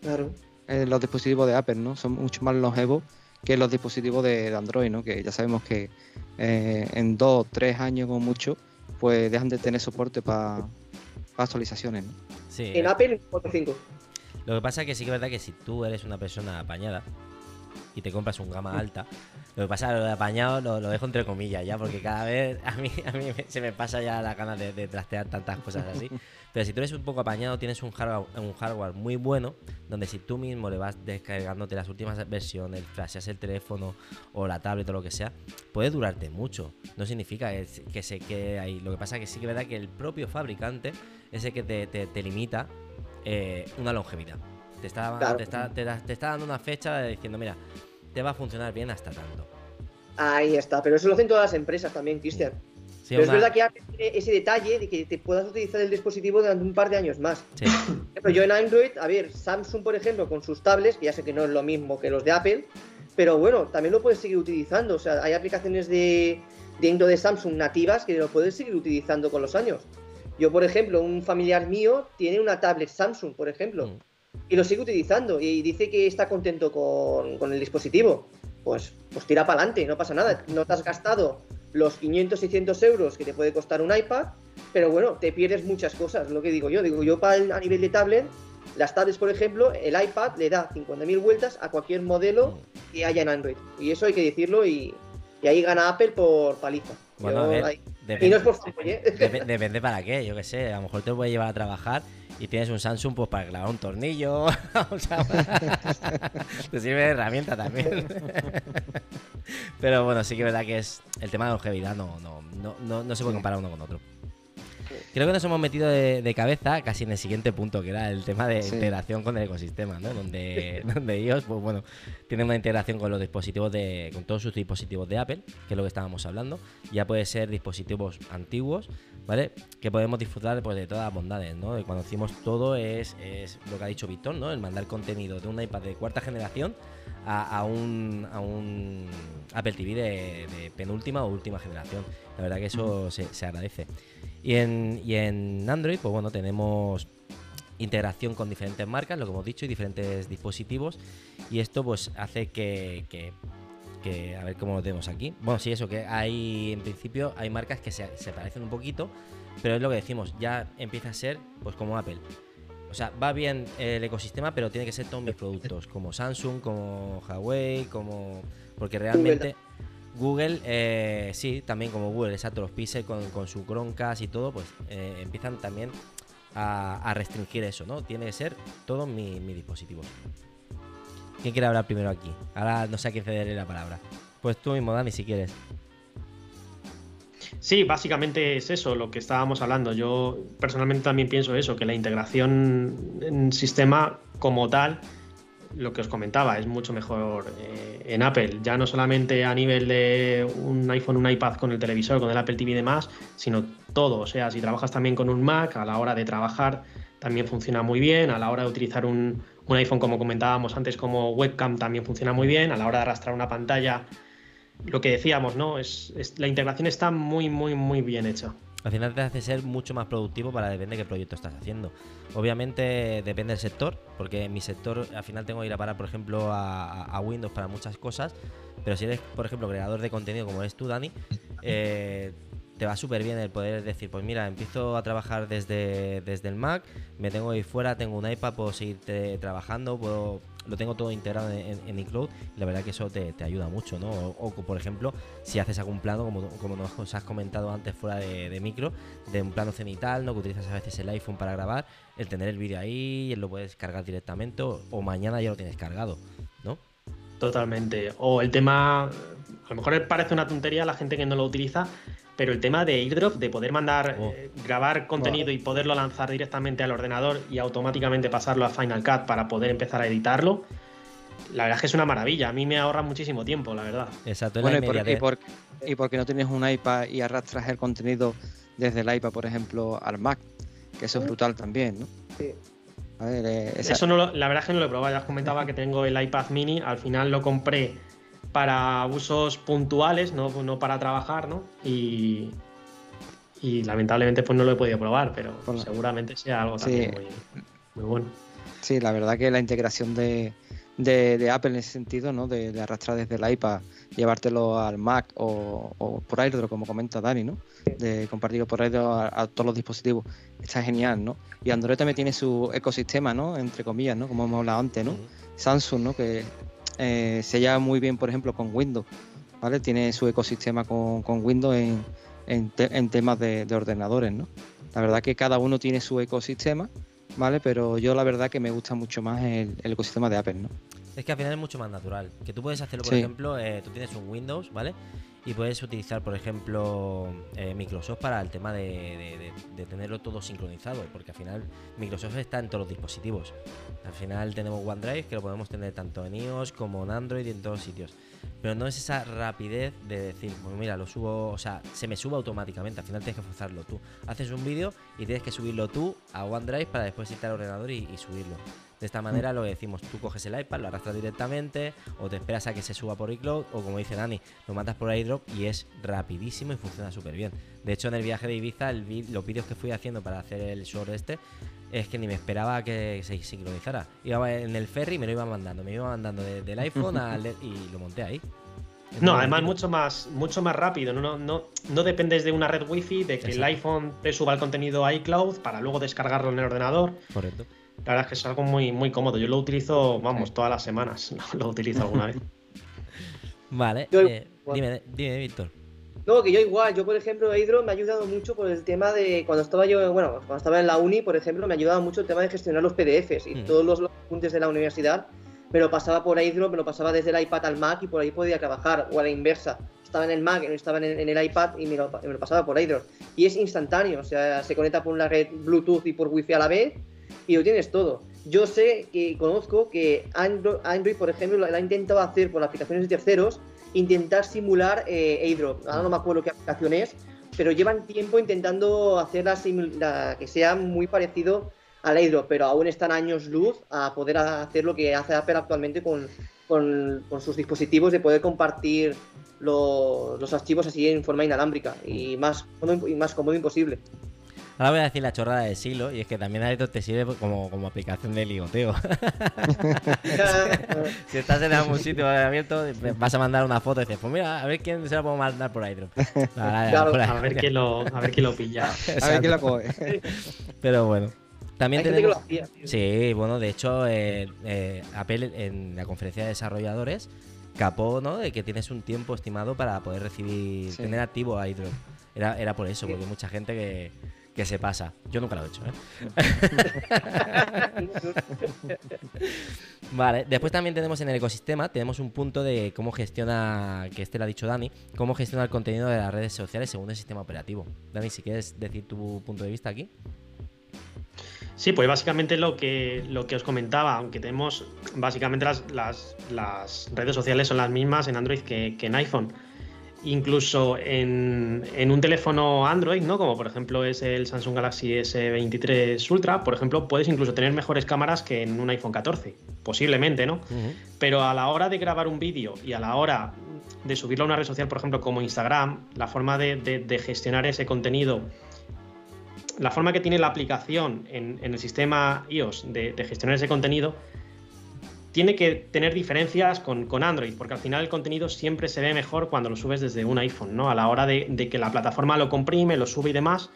Claro. Eh, los dispositivos de Apple, ¿no? Son mucho más longevos que los dispositivos de, de Android, ¿no? Que ya sabemos que eh, en dos, tres años como mucho, pues dejan de tener soporte para actualizaciones, ¿no? Sí, En Apple 4.5. Lo que pasa es que sí que es verdad que si tú eres una persona apañada y te compras un gama alta, lo que pasa es que lo de apañado lo, lo dejo entre comillas ya, porque cada vez a mí, a mí me- se me pasa ya la gana de, de trastear tantas cosas así. Pero si tú eres un poco apañado, tienes un hardware, un hardware muy bueno, donde si tú mismo le vas descargándote las últimas versiones, flasheas el teléfono o la tablet o lo que sea, puede durarte mucho. No significa que, que se quede ahí. Lo que pasa es que sí que es verdad que el propio fabricante es el que te, te- te limita eh, una longevidad. Te está, Claro. te, está, te está dando una fecha diciendo, mira, te va a funcionar bien hasta tanto. Ahí está, pero eso lo hacen todas las empresas también, Cristian. Pero es verdad que tiene ese detalle de que te puedas utilizar el dispositivo durante un par de años más. Sí. Pero yo en Android, a ver, Samsung, por ejemplo, con sus tablets, que ya sé que no es lo mismo que los de Apple, pero bueno, también lo puedes seguir utilizando. O sea, hay aplicaciones de, dentro de Samsung nativas que lo puedes seguir utilizando con los años. Yo, por ejemplo, un familiar mío tiene una tablet Samsung, por ejemplo, Mm. y lo sigue utilizando y dice que está contento con, con el dispositivo. Pues, pues tira para adelante, no pasa nada. No te has gastado los 500, 600 euros que te puede costar un iPad, pero bueno, te pierdes muchas cosas, lo que digo yo. Digo, yo para el- a nivel de tablet, las tablets, por ejemplo, el iPad le da 50.000 vueltas a cualquier modelo que haya en Android. Y eso hay que decirlo y, y ahí gana Apple por paliza. Bueno, Yo a ver, ahí- depende- y no es por ¿eh? Dep- depende para qué, yo qué sé. A lo mejor te lo puedes llevar a trabajar y tienes un Samsung pues para clavar un tornillo. o sea, te sirve de herramienta también. Pero bueno, sí que es verdad que es el tema de longevidad no, no, no, no, no se puede comparar uno con otro. Creo que nos hemos metido de, de cabeza casi en el siguiente punto, que era el tema de Sí. integración con el ecosistema, ¿no? Donde, donde iOS, pues bueno, tiene una integración con los dispositivos de, con todos sus dispositivos de Apple, que es lo que estábamos hablando. Ya puede ser dispositivos antiguos, ¿vale? Que podemos disfrutar pues, de todas las bondades, ¿no? Y cuando decimos todo es, es lo que ha dicho Víctor, ¿no? El mandar contenido de un iPad de cuarta generación a, a un, a un Apple TV de, de penúltima o última generación. La verdad que eso se, se agradece. Y en, y en Android, pues bueno, tenemos integración con diferentes marcas, lo que hemos dicho, y diferentes dispositivos. Y esto pues hace que, que- a ver cómo lo tenemos aquí. Bueno, sí, eso, que hay, en principio, hay marcas que se, parecen un poquito, pero es lo que decimos, ya empieza a ser pues como Apple. O sea, va bien el ecosistema, pero tiene que ser todos mis productos, como Samsung, como Huawei, como... Porque realmente... eh, sí, también como Google, exacto, los Pixel con, con su Chromecast y todo, pues eh, empiezan también a, restringir eso, ¿no? Tiene que ser todos mis mis dispositivos. ¿Quién quiere hablar primero aquí? Ahora no sé a quién cederé la palabra. Pues tú mismo, Dani, si quieres. Sí, básicamente es eso lo que estábamos hablando. Yo personalmente también pienso eso, que la integración en sistema como tal, lo que os comentaba, es mucho mejor eh, en Apple. Ya no solamente a nivel de un iPhone, un iPad con el televisor, con el Apple TV y demás, sino todo. O sea, si trabajas también con un Mac, a la hora de trabajar también funciona muy bien. A la hora de utilizar un, un iPhone, como comentábamos antes, como webcam también funciona muy bien. A la hora de arrastrar una pantalla lo que decíamos, ¿no? Es, es- la integración está muy, muy, muy bien hecha. Al final te hace ser mucho más productivo para depende de qué proyecto estás haciendo. Obviamente depende del sector, porque en mi sector al final tengo que ir a parar, por ejemplo, a, Windows para muchas cosas, pero si eres, por ejemplo, creador de contenido como eres tú, Dani, eh, te va súper bien el poder decir, pues mira, empiezo a trabajar desde, desde el Mac, me tengo ir fuera, tengo un iPad, puedo seguir trabajando, puedo, lo tengo todo integrado en, iCloud y la verdad que eso te, ayuda mucho, ¿no? O, por ejemplo, si haces algún plano, como, como nos has comentado antes fuera de, micro, de un plano cenital, ¿no? Que utilizas a veces el iPhone para grabar, el tener el vídeo ahí, lo puedes cargar directamente o, o mañana ya lo tienes cargado, ¿no? Totalmente. O el tema, a lo mejor parece una tontería a la gente que no lo utiliza, pero el tema de airdrop, de poder mandar, Oh. eh, grabar contenido y poderlo lanzar directamente al ordenador y automáticamente pasarlo a Final Cut para poder empezar a editarlo, la verdad es que es una maravilla. A mí me ahorra muchísimo tiempo, la verdad. Exacto, Bueno, la y, por, y, por, y porque no tienes un iPad y arrastras el contenido desde el iPad, por ejemplo, al Mac, que eso es brutal también, ¿no? Sí. A ver, eh, esa- Eso no lo- la verdad es que no lo he probado. Ya os comentaba que tengo el iPad mini. Al final lo compré para usos puntuales, no, no para trabajar, ¿no? Y, y lamentablemente pues no lo he podido probar, pero seguramente sea algo Sí. también muy, muy bueno. Sí, la verdad que la integración de, de- de Apple en ese sentido, ¿no? De, de arrastrar desde el iPad, llevártelo al Mac o, o por AirDrop, como comenta Dani, ¿no? De compartirlo por AirDrop a, a todos los dispositivos. Está genial, ¿no? Y Android también tiene su ecosistema, ¿no? Entre comillas, ¿no? Como hemos hablado antes, ¿no? Samsung, ¿no? Que eh, se lleva muy bien, por ejemplo, con Windows, ¿vale? Tiene su ecosistema con, con Windows en, en, te- en temas de, de ordenadores, ¿no? La verdad que cada uno tiene su ecosistema, ¿vale? Pero yo la verdad que me gusta mucho más el, el ecosistema de Apple, ¿no? Es que al final es mucho más natural. Que tú puedes hacerlo, por Sí. ejemplo, eh, tú tienes un Windows, ¿vale? Y puedes utilizar, por ejemplo, eh, Microsoft para el tema de, tenerlo todo sincronizado. Porque al final Microsoft está en todos los dispositivos. Al final tenemos OneDrive que lo podemos tener tanto en iOS como en Android y en todos sitios. pero no es esa rapidez de decir, pues mira, lo subo, o sea, se me sube automáticamente, al final tienes que forzarlo tú. Haces un vídeo y tienes que subirlo tú a OneDrive para después irte al ordenador y, y subirlo. De esta manera lo que decimos, tú coges el iPad, lo arrastras directamente, o te esperas a que se suba por iCloud, o como dice Dani, lo mandas por iDrop y es rapidísimo y funciona súper bien. De hecho, en el viaje de Ibiza, el los vídeos que fui haciendo para hacer el short este, es que ni me esperaba que se sincronizara. Iba en el ferry y me lo iba mandando, me iba mandando de- del iPhone al y lo monté ahí. No, además mucho más, mucho más rápido. No, no, no, no dependes de una red wifi, de que el iPhone te suba el contenido a iCloud para luego descargarlo en el ordenador. Correcto. La verdad es que es algo muy, muy cómodo. Yo lo utilizo, vamos, todas las semanas. Lo utilizo alguna vez. Vale, Yo- eh, dime, dime, Víctor. No, que yo igual, yo por ejemplo, Hydro me ha ayudado mucho por el tema de cuando estaba yo, bueno, cuando estaba en la uni, por ejemplo, me ha ayudado mucho el tema de gestionar los PDFs y Mm. todos los, los apuntes de la universidad me lo pasaba por Hydro, me lo pasaba desde el iPad al Mac y por ahí podía trabajar, o a la inversa. Estaba en el Mac, estaba en, en el iPad y me lo, me lo pasaba por Hydro. Y es instantáneo, o sea, se conecta por una red Bluetooth y por Wi-Fi a la vez y lo tienes todo. Yo sé que conozco que Android, Android por ejemplo, lo, ha intentado hacer por aplicaciones de terceros, intentar simular eh. Ahora no me acuerdo qué aplicación es, pero llevan tiempo intentando hacerla simul- la- que sea muy parecido al airdrop, pero aún están años luz a poder hacer lo que hace Apple actualmente con, con- sus dispositivos de poder compartir lo- los archivos así en forma inalámbrica y más, y más cómodo imposible. Ahora voy a decir la chorrada del siglo y es que también iDrop te sirve como, como aplicación de ligoteo. si estás en algún sitio abierto, vas a mandar una foto y dices, pues mira, a ver quién se la puedo mandar por. Ahora, Claro. por ahí. A ver quién lo, a ver quién lo pilla. A ver quién la coge. Pero bueno. También Hay gente que lo tenemos... hacía. tío. Sí, bueno, de hecho, eh, eh, Apple en la conferencia de desarrolladores capó, ¿no? De que tienes un tiempo estimado para poder recibir, Sí. tener activo iDrop. Era, era por eso, Sí. porque mucha gente que, que se pasa. Yo nunca lo he hecho, ¿eh? Vale, después también tenemos en el ecosistema, tenemos un punto de cómo gestiona, que este lo ha dicho Dani, cómo gestiona el contenido de las redes sociales según el sistema operativo. Dani, si quieres decir tu punto de vista aquí. Sí, pues básicamente lo que, lo que os comentaba, aunque tenemos básicamente las, las- las redes sociales son las mismas en Android que, que en iPhone. Incluso en, en un teléfono Android, ¿no? Como por ejemplo es el Samsung Galaxy S23 Ultra, por ejemplo, puedes incluso tener mejores cámaras que en un iPhone 14. Posiblemente, ¿no? Pero a la hora de grabar un vídeo y a la hora de subirlo a una red social, por ejemplo, como Instagram, la forma de, de- de gestionar ese contenido, la forma que tiene la aplicación en, en el sistema iOS de, de gestionar ese contenido, tiene que tener diferencias con, con Android, porque al final el contenido siempre se ve mejor cuando lo subes desde un iPhone, ¿no? A la hora de, de que la plataforma lo comprime, lo sube y demás,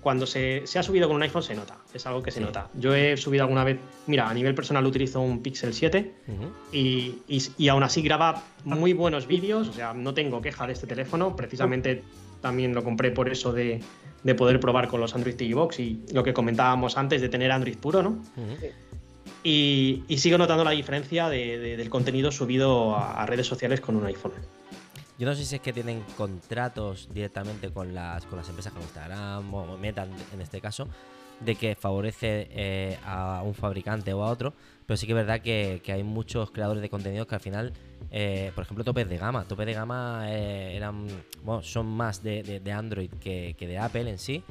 cuando se, se ha subido con un iPhone se nota, es algo que se Sí. nota. Yo he subido alguna vez, mira, a nivel personal utilizo un Pixel 7 Ujú. y, y- y aún así graba muy buenos vídeos, o sea, no tengo queja de este teléfono, precisamente también lo compré por eso de, de poder probar con los Android TV Box y lo que comentábamos antes de tener Android puro, ¿no? Ujú. Y, sigo notando la diferencia de- de- del contenido subido a, redes sociales con un iPhone. Yo no sé si es que tienen contratos directamente con las, con las empresas como Instagram o Meta en este caso, de que favorece eh, a un fabricante o a otro, pero sí que es verdad que, hay muchos creadores de contenido que al final, eh, por ejemplo, topes de gama, topes de gama eh, son más de, Android que, de Apple en sí,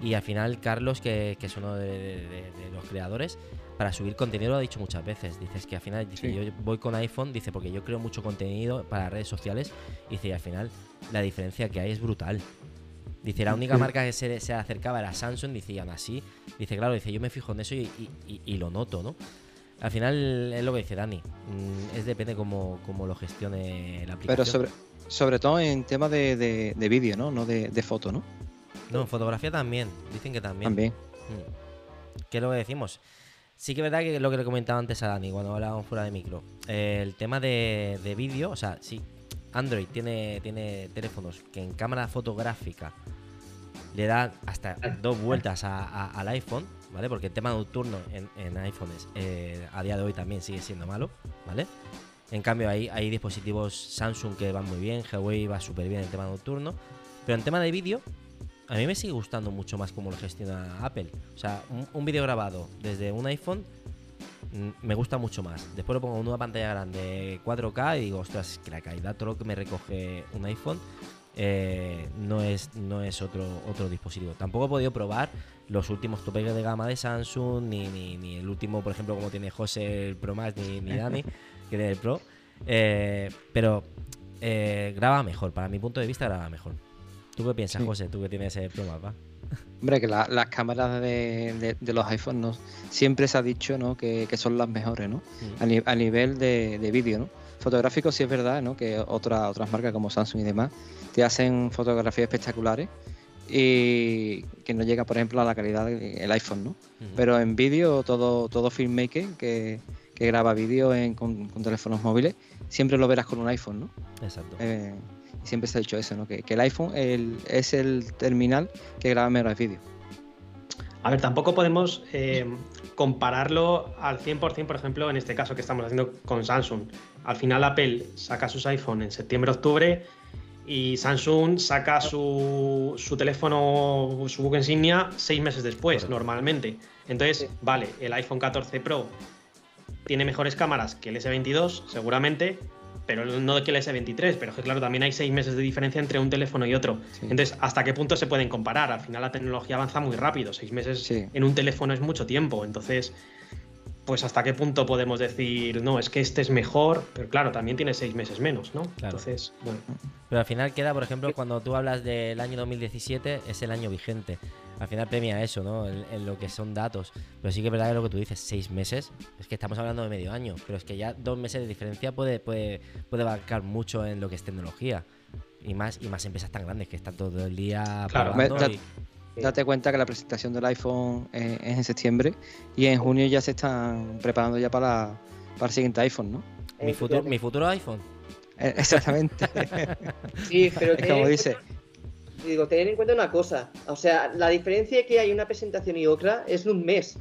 y al final Carlos, que, es uno de los creadores, para subir contenido lo ha dicho muchas veces. Dices que al final, dice, Sí. yo voy con iPhone, dice, porque yo creo mucho contenido para redes sociales. Dice, y al final, la diferencia que hay es brutal. Dice, la única marca que se, se acercaba era Samsung, dice, y aún así, dice, claro, dice, yo me fijo en eso y, y- y- y lo noto, ¿no? Al final es lo que dice Dani, mm, es depende cómo, cómo lo gestione la aplicación. Pero sobre, sobre todo en tema de, de, de vídeo, ¿no? No de, de foto, ¿no? No, en fotografía también, dicen que también. También. Mm. ¿Qué es lo que decimos? Sí que es verdad que lo que le comentaba antes a Dani cuando hablábamos fuera de micro. eh, el tema de, de vídeo, o sea, sí, Android tiene, tiene teléfonos que en cámara fotográfica le dan hasta dos vueltas al iPhone, ¿vale? Porque el tema nocturno en, en iPhones eh, a día de hoy también sigue siendo malo, ¿vale? En cambio, hay, hay dispositivos Samsung que van muy bien, Huawei va súper bien en tema nocturno. Pero en tema de vídeo, a mí me sigue gustando mucho más cómo lo gestiona Apple. O sea, un, un vídeo grabado desde un iPhone mm, me gusta mucho más. Después lo pongo en una pantalla grande 4K y digo, ostras, que la calidad, todo lo que me recoge un iPhone eh, no es, no es otro, otro dispositivo. Tampoco he podido probar los últimos topes de gama de Samsung, ni, ni, ni el último, por ejemplo, como tiene José el Pro Max, ni, ni Dani, que tiene el Pro. Eh, pero eh, graba mejor, para mi punto de vista graba mejor. ¿Tú qué piensas, Sí. José? Tú que tienes el Pro Max, ¿va? Hombre, que la- las cámaras de, de- de los iPhones ¿no? siempre se ha dicho ¿no? que, que son las mejores, ¿no? Mm. A, ni- a nivel de, de vídeo, ¿no? Fotográfico sí es verdad, ¿no? Que otra- otras marcas como Samsung y demás te hacen fotografías espectaculares y que no llega, por ejemplo, a la calidad del iPhone, ¿no? Pero en vídeo, todo, todo filmmaker que, que graba vídeo con, con teléfonos móviles, siempre lo verás con un iPhone, ¿no? Exacto. Eh, siempre se ha dicho eso, ¿no? Que, que el iPhone el- es el terminal que graba mejores vídeos. A ver, tampoco podemos eh, compararlo al 100%, por ejemplo, en este caso que estamos haciendo con Samsung. Al final Apple saca sus iPhone en septiembre-octubre y Samsung saca su, su teléfono, su buque insignia, seis meses después, Correcto. normalmente. Entonces, Sí. vale, el iPhone 14 Pro tiene mejores cámaras que el S22, seguramente, pero no que el S23. Pero es que, claro, también hay seis meses de diferencia entre un teléfono y otro. Sí. Entonces, ¿hasta qué punto se pueden comparar? Al final la tecnología avanza muy rápido. Seis meses Sí. en un teléfono es mucho tiempo. Entonces, pues hasta qué punto podemos decir, no, es que este es mejor, pero claro, también tiene seis meses menos, ¿no? Claro. Entonces, bueno. Pero al final queda, por ejemplo, cuando tú hablas del año 2017, es el año vigente. Al final premia eso, ¿no? En, en lo que son datos. Pero sí que es verdad que lo que tú dices, seis meses, es que estamos hablando de medio año. Pero es que ya dos meses de diferencia puede, puede, puede abarcar mucho en lo que es tecnología. Y más, y más empresas tan grandes que están todo el día Claro. Me- y- Date cuenta que la presentación del iPhone es en septiembre y en junio ya se están preparando ya para, para el siguiente iPhone, ¿no? mi, futuro, mi futuro iPhone. Eh, Exactamente. Sí, pero es como dice. Digo, tener en cuenta una cosa. O sea, la diferencia que hay una presentación y otra es de un mes.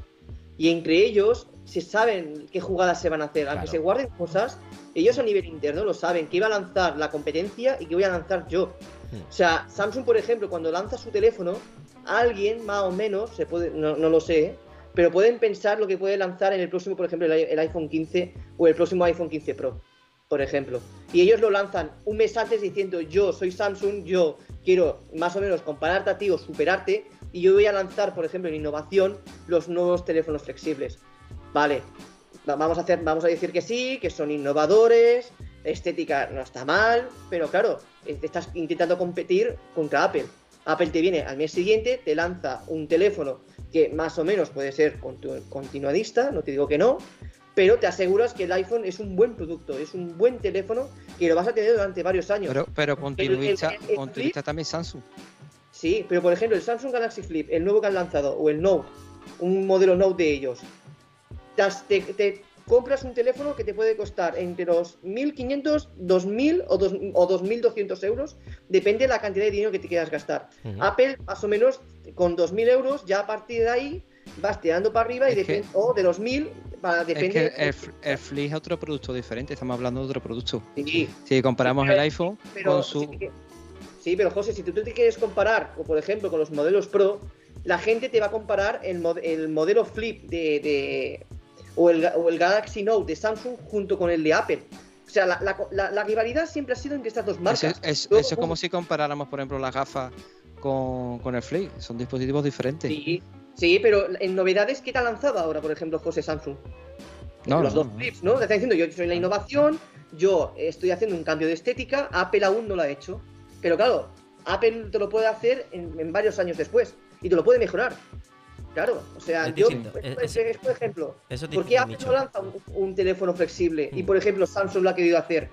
Y entre ellos se saben qué jugadas se van a hacer. Aunque Claro. se guarden cosas, ellos a nivel interno lo saben, que iba a lanzar la competencia y que voy a lanzar yo. Hmm. O sea, Samsung, por ejemplo, cuando lanza su teléfono, alguien más o menos, se puede, no, no lo sé, pero pueden pensar lo que puede lanzar en el próximo, por ejemplo, el, el iPhone 15 o el próximo iPhone 15 Pro, por ejemplo. Y ellos lo lanzan un mes antes diciendo, yo soy Samsung, yo quiero más o menos compararte a ti o superarte, y yo voy a lanzar, por ejemplo, en innovación, los nuevos teléfonos flexibles. Vale, va- vamos a, hacer, vamos a decir que sí, que son innovadores, estética no está mal, pero claro, eh, estás intentando competir contra Apple. Apple te viene al mes siguiente, te lanza un teléfono que más o menos puede ser continuadista, no te digo que no, pero te aseguras que el iPhone es un buen producto, es un buen teléfono que lo vas a tener durante varios años. Pero, pero continuista, el- el- continuista también Samsung. Sí, pero por ejemplo, el Samsung Galaxy Flip, el nuevo que han lanzado, o el Note, un modelo Note de ellos, te, te compras un teléfono que te puede costar entre los 1.500, 2.000 o, o 2.200 euros, depende de la cantidad de dinero que te quieras gastar. Apple, más o menos, con 2.000 euros, ya a partir de ahí vas tirando para arriba y Es que- o de los 1.000, para, Es depende. que el, el Flip es otro producto diferente, estamos hablando de otro producto. Sí, Si comparamos Pero- el iPhone pero con su... sí, pero José, si tú te quieres comparar, o por ejemplo con los modelos Pro, la gente te va a comparar el, mod- el modelo Flip de, de- o, el, o el Galaxy Note de Samsung junto con el de Apple. O sea, la, la- la- la rivalidad siempre ha sido entre estas dos Eso, marcas. es- es, Luego, eso es como si comparáramos, por ejemplo, las gafas con, con el Flip. Son dispositivos diferentes. Sí, sí, pero en novedades, ¿qué te ha lanzado ahora, por ejemplo, José Samsung? No, los no, dos no. flips, ¿no? Te está diciendo, yo soy la innovación, yo estoy haciendo un cambio de estética, Apple aún no lo ha hecho. Pero claro, Apple te lo puede hacer en, en varios años después y te lo puede mejorar. Claro, o sea, Es yo, es, por ejemplo, Eso es ¿por qué Apple no lanza un, un teléfono flexible y, Mm. por ejemplo, Samsung lo ha querido hacer?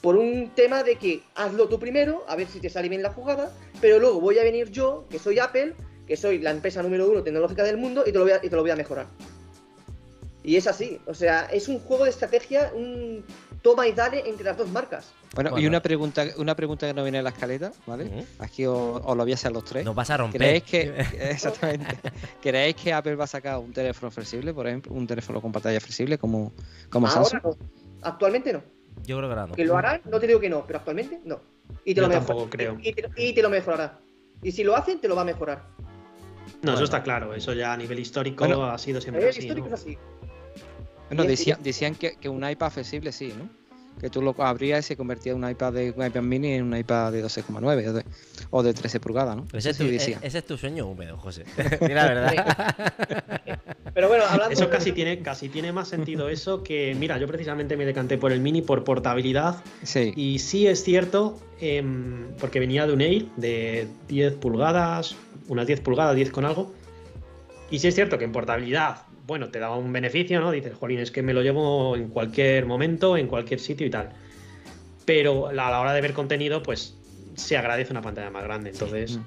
Por un tema de que hazlo tú primero, a ver si te sale bien la jugada, pero luego voy a venir yo, que soy Apple, que soy la empresa número uno tecnológica del mundo, y te lo voy a, y te lo voy a mejorar. Y es así, o sea, es un juego de estrategia, un toma y dale entre las dos marcas. Bueno, y una pregunta, una pregunta que no viene en la escaleta, ¿vale? Aquí os, os lo voy a hacer a los tres. Nos vas a romper. ¿Creéis que, exactamente, ¿creéis que Apple va a sacar un teléfono flexible, por ejemplo, un teléfono con pantalla flexible como, como Ahora Samsung? no, actualmente no. Yo creo que ahora no. Que lo harán, no te digo que no, pero actualmente no. Y te Yo lo mejor- tampoco creo. Y te, y te lo mejorará. Y si lo hacen, te lo va a mejorar. No, Bueno. eso está claro. Eso ya a nivel histórico Bueno, ha sido siempre así. histórico ¿no? es así. Bueno, decían, decían que, que un iPad flexible sí, ¿no? que tú lo abrías y se convertía en un iPad de un iPad mini en un iPad de 12,9 o de 13 pulgadas, ¿no? Ese, es tu, ese, es tu, sueño húmedo, José. Mira, verdad. Pero bueno, hablando Eso casi tiene, casi tiene más sentido eso que, mira, yo precisamente me decanté por el mini por portabilidad. Sí. Y sí es cierto, em, porque venía de un Air de 10 pulgadas, unas 10 pulgadas, 10 con algo. Y sí es cierto que en portabilidad bueno, te da un beneficio, ¿no? Dices, jolín, es que me lo llevo en cualquier momento, en cualquier sitio y tal. Pero a la hora de ver contenido, pues se agradece una pantalla más grande. Entonces. Mm.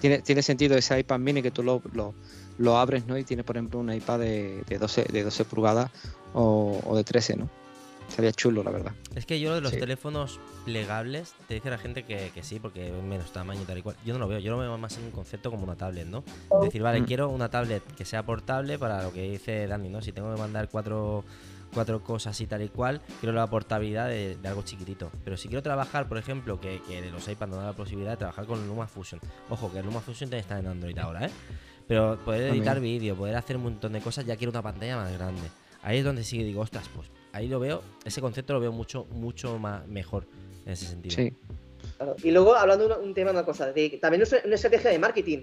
Tiene, tiene sentido ese iPad mini que tú lo, lo, abres, ¿no? Y tienes, por ejemplo, un iPad de, de 12, de 12 pulgadas o, o de 13, ¿no? Sería chulo, la verdad. Es que yo de los teléfonos plegables, te dice la gente que, sí, porque es menos tamaño y tal y cual. Yo no lo veo, yo lo veo más en un concepto como una tablet, ¿no? Es decir, vale, mm. quiero una tablet que sea portable para lo que dice Dani, ¿no? Si tengo que mandar cuatro, cuatro cosas y tal y cual, quiero la portabilidad de, algo chiquitito. Pero si quiero trabajar, por ejemplo, que, que de los iPads no da la posibilidad de trabajar con el Luma Fusion. Ojo, que el Luma Fusion también está en Android ahora, ¿eh? Pero poder editar vídeo, poder hacer un montón de cosas, ya quiero una pantalla más grande. Ahí es donde sí digo, ostras, pues ahí lo veo, ese concepto lo veo mucho, mucho más mejor en ese sentido. Sí. Y luego, hablando de un, tema, una cosa, de, también es una estrategia de marketing.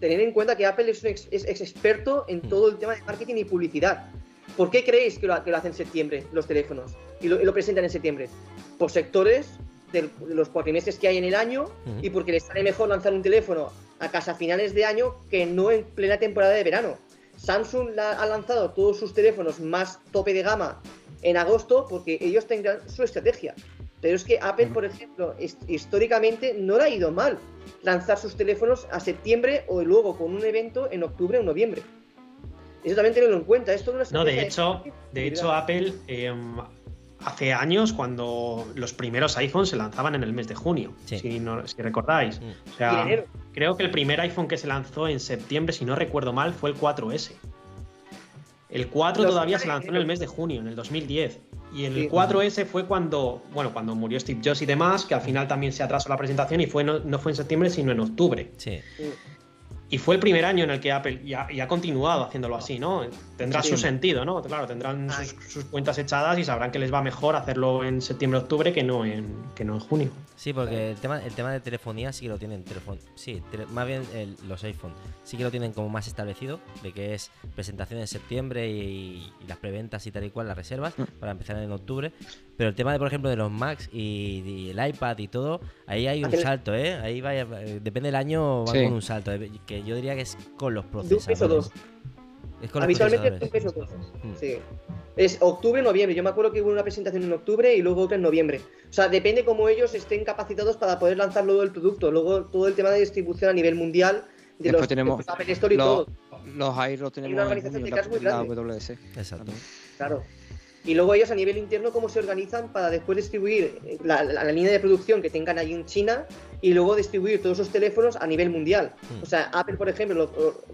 Tener en cuenta que Apple es, experto en mm. todo el tema de marketing y publicidad. ¿Por qué creéis que lo, que lo hacen en septiembre los teléfonos y lo, presentan en septiembre? Por sectores de los cuatrimestres que hay en el año y porque les sale mejor lanzar un teléfono a casa a finales de año que no en plena temporada de verano. Samsung ha lanzado todos sus teléfonos más tope de gama en agosto porque ellos tendrán su estrategia. Pero es que Apple, por ejemplo, históricamente no le ha ido mal lanzar sus teléfonos a septiembre o luego con un evento en octubre o noviembre. Eso también tenedlo en cuenta. Esto no, no de hecho, de hecho Apple em, hace años cuando los primeros iPhones se lanzaban en el mes de junio, si, no, si recordáis. O sea, creo que el primer iPhone que se lanzó en septiembre, si no recuerdo mal, fue el 4S. El 4 todavía se lanzó en el mes de junio, en el 2010. Y el 4S fue cuando, bueno, cuando murió Steve Jobs y demás, que al final también se atrasó la presentación y fue no, no fue en septiembre, sino en octubre. Sí. Y fue el primer año en el que Apple y ha, continuado haciéndolo así, ¿no? Tendrá su sentido, ¿no? Claro, tendrán sus, cuentas echadas y sabrán que les va mejor hacerlo en septiembre-octubre que no en que no en junio. Sí, porque el tema, el tema de telefonía sí que lo tienen. sí, más bien los iPhone sí que lo tienen como más establecido, de que es presentación en septiembre y, las preventas y tal y cual, las reservas, mm. para empezar en octubre. Pero el tema, de, por ejemplo, de los Macs y, el iPad y todo, ahí hay un salto, ¿eh? Ahí vaya, depende del año, va con un salto. Eh, que yo diría que es con los procesadores. Es con Habitualmente los procesadores. Mm. Sí. Es octubre, noviembre. Yo me acuerdo que hubo una presentación en octubre y luego otra en noviembre. O sea, depende cómo ellos estén capacitados para poder lanzar luego el producto. Luego todo el tema de distribución a nivel mundial de los tenemos Apple Store y todo. Los AI los tenemos una organización de muy grande. Exacto. Claro. Y luego ellos a nivel interno cómo se organizan para después distribuir la, línea de producción que tengan ahí en China y luego distribuir todos esos teléfonos a nivel mundial. Hmm. O sea, Apple, por ejemplo,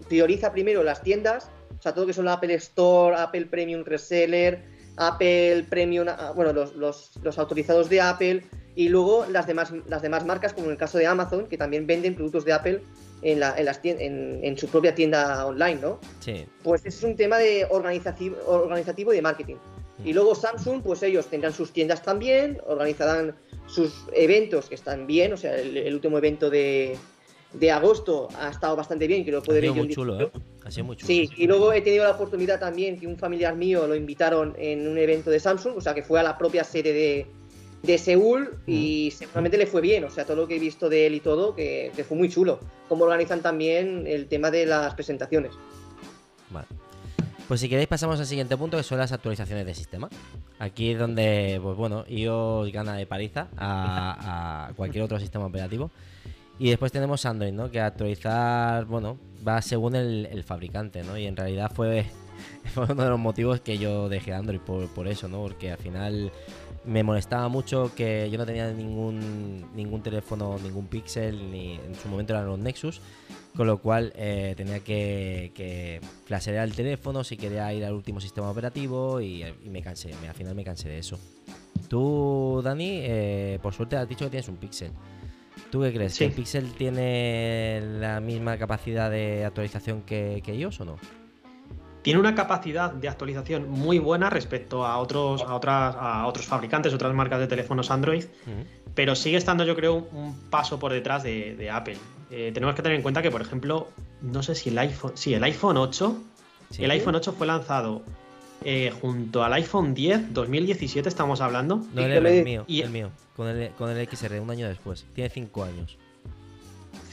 prioriza primero las tiendas, sea, todo lo que son la Apple Store, Apple Premium Reseller, Apple Premium, ah, bueno, los, los, autorizados de Apple y luego las demás, las demás marcas, como en el caso de Amazon, que también venden productos de Apple en, la, en, las en, en, su propia tienda online, ¿no? Sí. Pues es un tema de organizativo, organizativo y de marketing. Y luego Samsung, pues ellos tendrán sus tiendas también, organizarán sus eventos que están bien, o sea, el, último evento de, agosto ha estado bastante bien, que lo puede ver muy chulo, ¿eh? Ha sido muy chulo. Sí, y luego he tenido la oportunidad también que un familiar mío lo invitaron en un evento de Samsung, o sea, que fue a la propia sede de, de Seúl y seguramente le fue bien, o sea, todo lo que he visto de él y todo, que, que fue muy chulo. Cómo organizan también el tema de las presentaciones. Vale. Pues si queréis pasamos al siguiente punto que son las actualizaciones de sistema. Aquí es donde, pues bueno, iOS gana de paliza a, cualquier otro sistema operativo. Y después tenemos Android, ¿no? Que actualizar, bueno, va según el, fabricante, ¿no? Y en realidad fue, uno de los motivos que yo dejé Android por, por eso, ¿no? Porque al final me molestaba mucho que yo no tenía ningún, ningún teléfono, ningún Pixel, ni en su momento eran los Nexus con lo cual eh, tenía que, que el teléfono si quería ir al último sistema operativo y, me cansé, al final me cansé de eso. Tú, Dani, eh, por suerte has dicho que tienes un Pixel. ¿Tú qué crees? ¿Que el Pixel tiene la misma capacidad de actualización que, ellos o no? tiene una capacidad de actualización muy buena respecto a otros, a otras, a otros fabricantes, otras marcas de teléfonos Android, pero sigue estando, yo creo, un paso por detrás de, Apple. Eh, tenemos que tener en cuenta que, por ejemplo, no sé si el iPhone, sí, el iPhone 8, el iPhone 8 fue lanzado eh, junto al iPhone 10, 2017 estamos hablando. No, el, mío, y, el mío, con el, con el XR, un año después. Tiene 5 años.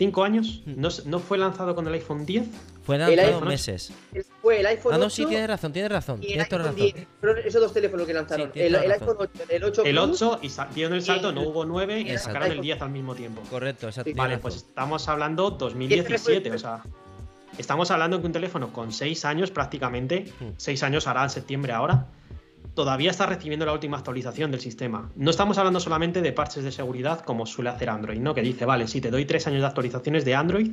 ¿Cinco años? Mm. ¿No, ¿No, fue lanzado con el iPhone 10? Fue lanzado meses. Fue el iPhone 8. Ah, no, sí, tienes razón, tienes razón. Tienes toda razón. 10. esos dos teléfonos que lanzaron. el, iPhone 8, el 8 El 8 y dieron el salto, no hubo 9 y sacaron el 10 al mismo tiempo. Correcto, exacto. Vale, pues estamos hablando 2017, o sea. Estamos hablando de un teléfono con 6 años prácticamente. 6 mm. años hará en septiembre ahora todavía está recibiendo la última actualización del sistema. No estamos hablando solamente de parches de seguridad como suele hacer Android, ¿no? Que dice, vale, sí, te doy tres años de actualizaciones de Android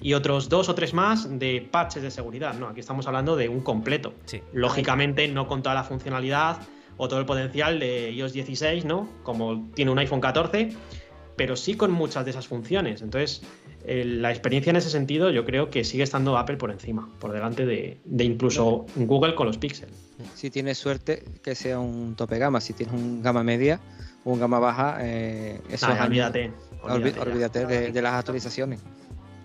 y otros dos o tres más de parches de seguridad. No, aquí estamos hablando de un completo. Lógicamente, no con toda la funcionalidad o todo el potencial de iOS 16, ¿no? Como tiene un iPhone 14, pero sí con muchas de esas funciones. Entonces, la experiencia en ese sentido yo creo que sigue estando Apple por encima, por delante de, incluso Google con los Pixel. Si tienes suerte que sea un tope gama, si tienes un gama media o un gama baja, eh, eso olvídate, olvídate, de, las actualizaciones.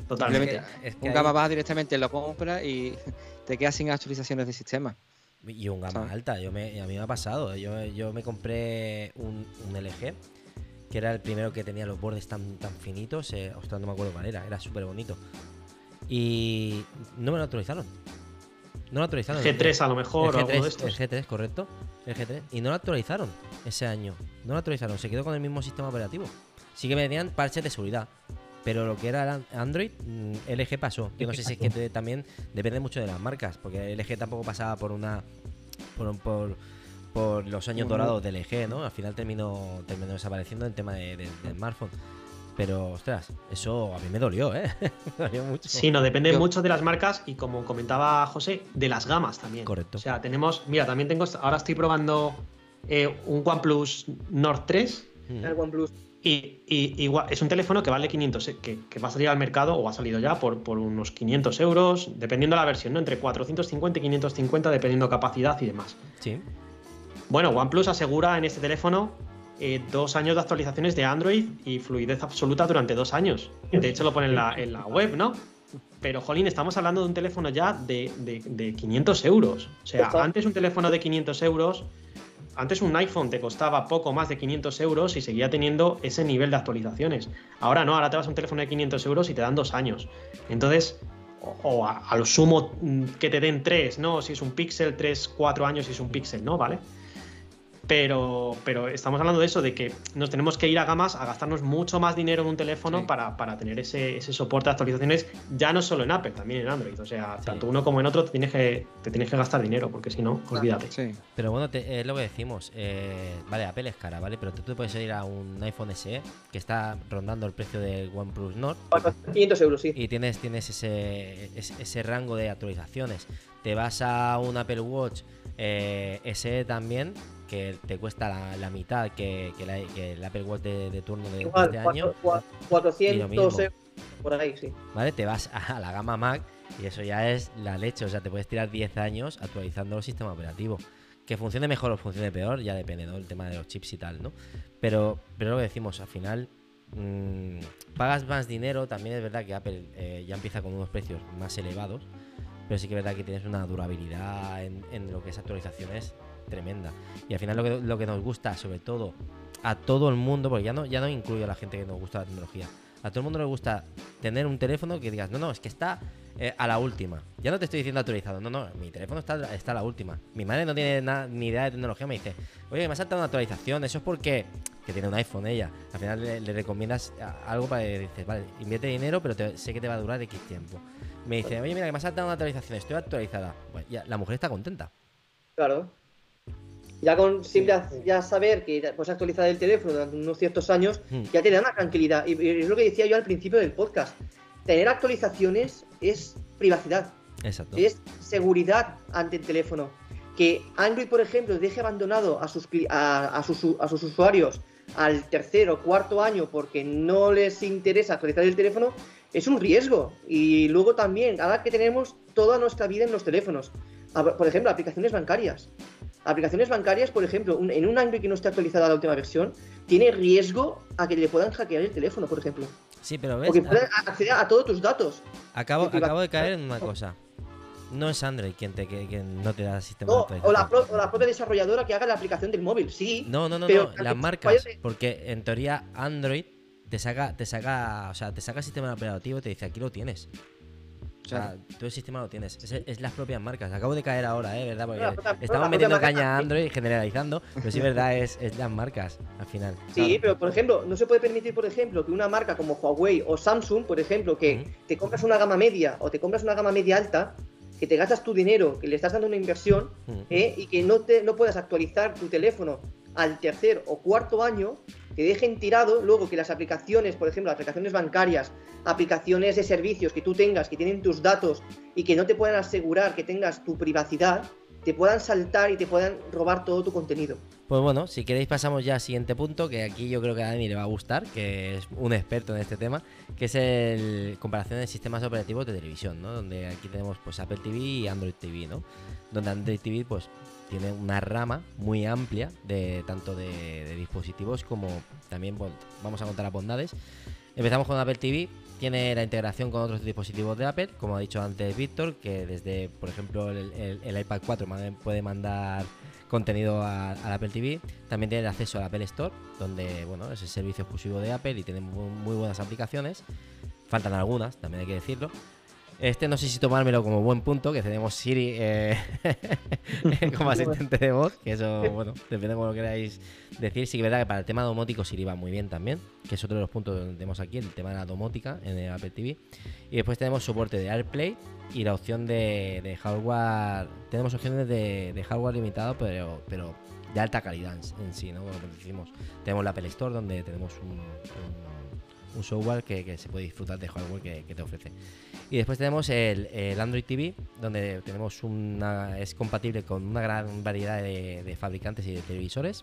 Totalmente. un gama baja directamente lo compras y te quedas sin actualizaciones de sistema. Y un gama alta, yo me, a mí me ha pasado. Yo, yo me compré un, un LG que era el primero que tenía los bordes tan, tan finitos. Eh, ostras, no me acuerdo cuál era, era súper bonito. Y no me lo actualizaron. No lo actualizaron. G3 a lo mejor, el G3, El G3, correcto. El G3. Y no lo actualizaron ese año. No lo actualizaron, se quedó con el mismo sistema operativo. Sí que me tenían parches de seguridad. Pero lo que era Android, mm, LG pasó. Yo no sé si es que también depende mucho de las marcas, porque LG tampoco pasaba por una. por, por por los años dorados del EG, ¿no? Al final terminó, terminó desapareciendo el tema de, smartphone. Pero, ostras, eso a mí me dolió, ¿eh? me dolió mucho. Sí, no, depende mucho de las marcas y como comentaba José, de las gamas también. Correcto. O sea, tenemos, mira, también tengo, ahora estoy probando eh, un OnePlus Nord 3. Mm. El OnePlus. Y, y, es un teléfono que vale 500, eh, que, que, va a salir al mercado o ha salido ya por, por unos 500 euros, dependiendo de la versión, ¿no? Entre 450 y 550, dependiendo capacidad y demás. Sí. Bueno, OnePlus asegura en este teléfono eh, dos años de actualizaciones de Android y fluidez absoluta durante dos años. De hecho, lo pone en la, en la web, ¿no? Pero, Jolín, estamos hablando de un teléfono ya de, de, 500 euros. O sea, antes un teléfono de 500 euros, antes un iPhone te costaba poco más de 500 euros y seguía teniendo ese nivel de actualizaciones. Ahora no, ahora te vas a un teléfono de 500 euros y te dan dos años. Entonces, o, a, lo sumo mm, que te den tres, ¿no? Si es un Pixel, tres, cuatro años si es un Pixel, ¿no? ¿Vale? Pero, pero estamos hablando de eso, de que nos tenemos que ir a gamas a gastarnos mucho más dinero en un teléfono para, tener ese, soporte de actualizaciones, ya no solo en Apple, también en Android. O sea, tanto uno como en otro te tienes que, te tienes que gastar dinero, porque si no, olvídate. Sí. Pero bueno, es lo que decimos. Eh, vale, Apple es cara, ¿vale? Pero tú, te puedes ir a un iPhone SE que está rondando el precio del OnePlus Nord. 500 euros, sí. Y tienes, tienes ese, ese, rango de actualizaciones. Te vas a un Apple Watch eh, SE también que te cuesta la, mitad que, el Apple Watch de, turno de, este año. 400 euros por ahí, sí. ¿Vale? Te vas a la gama Mac y eso ya es la leche. O sea, te puedes tirar 10 años actualizando el sistema operativo. Que funcione mejor o funcione peor, ya depende, ¿no? El tema de los chips y tal, ¿no? Pero, pero lo que decimos, al final mmm, pagas más dinero. También es verdad que Apple eh, ya empieza con unos precios más elevados. Pero sí que es verdad que tienes una durabilidad en, en lo que es actualizaciones tremenda. Y al final lo que, lo que nos gusta, sobre todo a todo el mundo, porque ya no, ya no incluyo a la gente que nos gusta la tecnología, a todo el mundo le gusta tener un teléfono que digas, no, no, es que está eh, a la última. Ya no te estoy diciendo actualizado, no, no, mi teléfono está, está a la última. Mi madre no tiene ni idea de tecnología, me dice, oye, me ha saltado una actualización, eso es porque que tiene un iPhone ella. Al final le, recomiendas algo para que dices, vale, invierte dinero, pero sé que te va a durar X tiempo. Me dice, oye, mira, que me ha saltado una actualización, estoy actualizada. Ya, la mujer está contenta. Claro. Ya con simple ya saber que puedes actualizar el teléfono durante unos ciertos años, hmm. ya te da una tranquilidad. Y es lo que decía yo al principio del podcast. Tener actualizaciones es privacidad. Exacto. Es seguridad ante el teléfono. Que Android, por ejemplo, deje abandonado a sus, a, sus, a sus usuarios al tercer o cuarto año porque no les interesa actualizar el teléfono, es un riesgo. Y luego también, ahora que tenemos toda nuestra vida en los teléfonos, por ejemplo, aplicaciones bancarias. Aplicaciones bancarias, por ejemplo, en un Android que no esté actualizada la última versión, tiene riesgo a que le puedan hackear el teléfono, por ejemplo. Sí, pero ves. O que puedan acceder a todos tus datos. Acabo, acabo de caer en una cosa. No es Android quien, te, quien no te da sistema no, o, la o la propia desarrolladora que haga la aplicación del móvil, sí. No, no, no, no las marcas. Porque en teoría Android te saca, te saca, o sea, te saca el sistema operativo y te dice aquí lo tienes. O sea, todo el sistema lo tienes. Es, las propias marcas. Acabo de caer ahora, ¿eh? ¿Verdad? Porque estamos metiendo caña a Android generalizando, pero sí, verdad, es, es las marcas al final. Sí, pero por ejemplo, no se puede permitir, por ejemplo, que una marca como Huawei o Samsung, por ejemplo, que te compras una gama media o te compras una gama media alta, que te gastas tu dinero, que le estás dando una inversión, ¿eh? y que no, te, no puedas actualizar tu teléfono al tercer o cuarto año, te dejen tirado, luego que las aplicaciones, por ejemplo, aplicaciones bancarias, aplicaciones de servicios que tú tengas, que tienen tus datos y que no te puedan asegurar que tengas tu privacidad, te puedan saltar y te puedan robar todo tu contenido. Pues bueno, si queréis pasamos ya al siguiente punto, que aquí yo creo que a Dani le va a gustar, que es un experto en este tema, que es el comparación de sistemas operativos de televisión, ¿no? Donde aquí tenemos pues Apple TV y Android TV, ¿no? Donde Android TV pues tiene una rama muy amplia de tanto de, dispositivos como también vamos a contar las bondades. Empezamos con Apple TV, tiene la integración con otros dispositivos de Apple, como ha dicho antes Víctor, que desde, por ejemplo, el, iPad 4 puede mandar contenido al Apple TV. También tiene acceso al Apple Store, donde bueno, es el servicio exclusivo de Apple y tiene muy buenas aplicaciones. Faltan algunas, también hay que decirlo. Este no sé si tomármelo como buen punto, que tenemos Siri eh, como asistente de voz, que eso, bueno, depende de cómo lo queráis decir. Sí que es verdad que para el tema domótico Siri va muy bien también, que es otro de los puntos que tenemos aquí, el tema de la domótica en el Apple TV. Y después tenemos soporte de AirPlay y la opción de, hardware. Tenemos opciones de, hardware limitado, pero, pero de alta calidad en, sí, ¿no? Como decimos, tenemos la Apple Store donde tenemos un, software que, se puede disfrutar de hardware que te ofrece. Y después tenemos el, Android TV, donde tenemos una. es compatible con una gran variedad de, fabricantes y de televisores.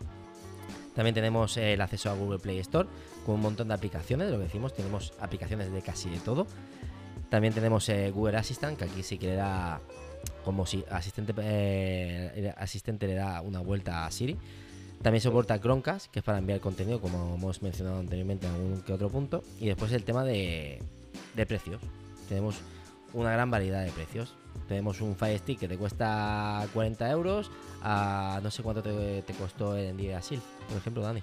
También tenemos el acceso a Google Play Store con un montón de aplicaciones, lo que decimos, tenemos aplicaciones de casi de todo. También tenemos eh, Google Assistant, que aquí sí que le da como si asistente, eh, asistente le da una vuelta a Siri. También soporta Chromecast, que es para enviar contenido, como hemos mencionado anteriormente en algún que otro punto. Y después el tema de, de precios tenemos una gran variedad de precios. Tenemos un Fire Stick que te cuesta 40 euros a no sé cuánto te, costó en día Sil, por ejemplo, Dani.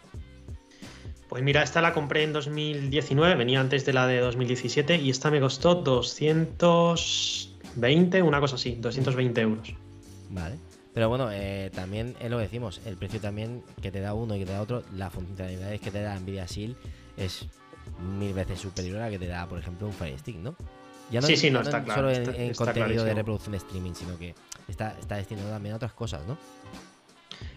Pues mira, esta la compré en 2019, venía antes de la de 2017 y esta me costó 220, una cosa así, 220 euros. Vale. Pero bueno, eh, también es lo que decimos, el precio también que te da uno y que te da otro, las funcionalidades que te da Nvidia Shield es mil veces superior a la que te da, por ejemplo, un Fire Stick, ¿no? Ya no, sí, sí, no, está claro. Solo en, contenido de reproducción de streaming, sino que está, está destinado también a otras cosas, ¿no?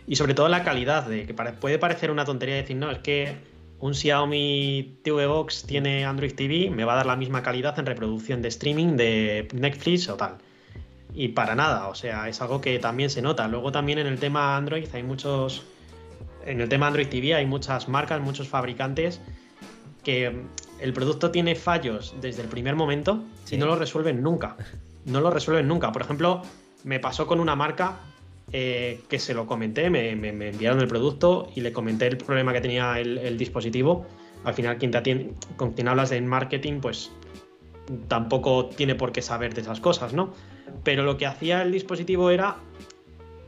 Y sobre todo la calidad, de que puede parecer una tontería decir, no, es que un Xiaomi TV Box tiene Android TV, me va a dar la misma calidad en reproducción de streaming de Netflix o tal. Y para nada, o sea, es algo que también se nota. Luego también en el tema Android hay muchos. En el tema Android TV hay muchas marcas, muchos fabricantes que el producto tiene fallos desde el primer momento y no lo resuelven nunca. No lo resuelven nunca. Por ejemplo, me pasó con una marca eh, que se lo comenté, me, enviaron el producto y le comenté el problema que tenía el, dispositivo. Al final, quien te con quien hablas de marketing, pues tampoco tiene por qué saber de esas cosas, ¿no? Pero lo que hacía el dispositivo era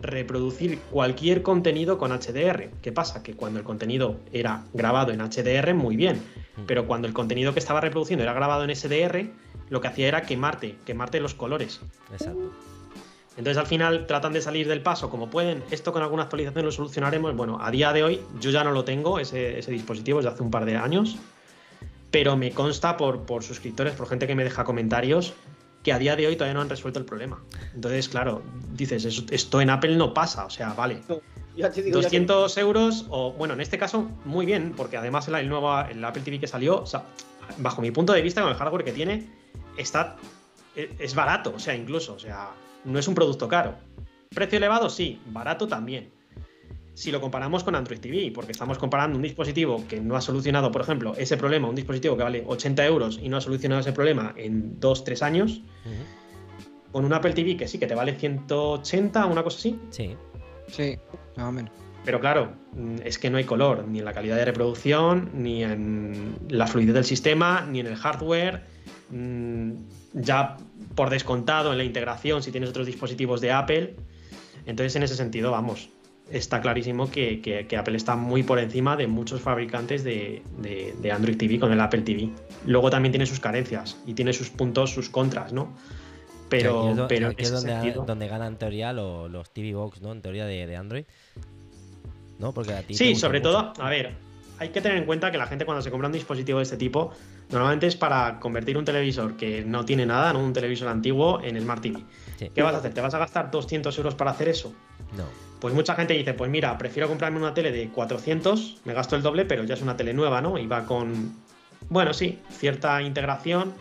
reproducir cualquier contenido con HDR. ¿Qué pasa? Que cuando el contenido era grabado en HDR, muy bien, mm. pero cuando el contenido que estaba reproduciendo era grabado en SDR, lo que hacía era quemarte, quemarte los colores. Exacto. Entonces al final tratan de salir del paso como pueden. Esto con alguna actualización lo solucionaremos. Bueno, a día de hoy yo ya no lo tengo, ese, dispositivo, desde hace un par de años. Pero me consta por, por suscriptores, por gente que me deja comentarios, que a día de hoy todavía no han resuelto el problema. Entonces, claro, dices, esto en Apple no pasa, o sea, vale. 200 euros, o bueno, en este caso, muy bien, porque además el, nuevo el Apple TV que salió, bajo mi punto de vista, con el hardware que tiene, está e, es barato, o sea, incluso, o sea, no es un producto caro. Precio elevado, sí, barato también si lo comparamos con Android TV, porque estamos comparando un dispositivo que no ha solucionado, por ejemplo, ese problema, un dispositivo que vale 80 euros y no ha solucionado ese problema en 2-3 años, con un Apple TV que sí, que te vale 180, una cosa así. Sí. Sí, más o menos. Pero claro, mm, es que no hay color, ni en la calidad de reproducción, ni en la fluidez del sistema, ni en el hardware. Mm, Ya por descontado en la integración, si tienes otros dispositivos de Apple. Entonces, en ese sentido, vamos, está clarísimo que, que- que Apple está muy por encima de muchos fabricantes de, de- de Android TV con el Apple TV. Luego también tiene sus carencias y tiene sus puntos, sus contras, ¿no? Pero, es, pero en ese donde, sentido- donde ganan en teoría lo- los TV Box, ¿no? En teoría de, de Android. ¿No? Porque a ti Sí, sobre mucho. todo, a ver, hay que tener en cuenta que la gente cuando se compra un dispositivo de este tipo, normalmente es para convertir un televisor que no tiene nada, ¿no? un televisor antiguo, en Smart TV. Sí. ¿Qué vas a hacer? ¿Te vas a gastar 200 euros para hacer eso? No. Pues mucha gente dice, pues mira, prefiero comprarme una tele de 400, me gasto el doble, pero ya es una tele nueva, ¿no? Y va con, bueno, sí, cierta integración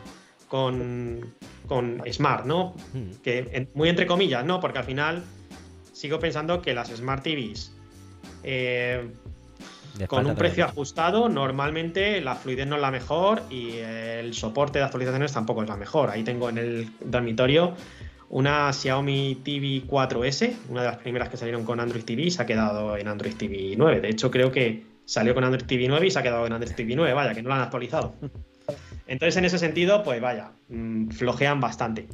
con, con Smart, ¿no? Mm. que en- muy entre comillas, ¿no? Porque al final sigo pensando que las Smart TVs eh, con un precio ajustado, normalmente la fluidez no es la mejor y el soporte de actualizaciones tampoco es la mejor. Ahí tengo en el dormitorio una Xiaomi TV 4S, una de las primeras que salieron con Android TV y se ha quedado en Android TV 9. De hecho, creo que salió con Android TV 9 y se ha quedado en Android TV 9, vaya, que no la han actualizado. Entonces, en ese sentido, pues vaya, mm, flojean bastante.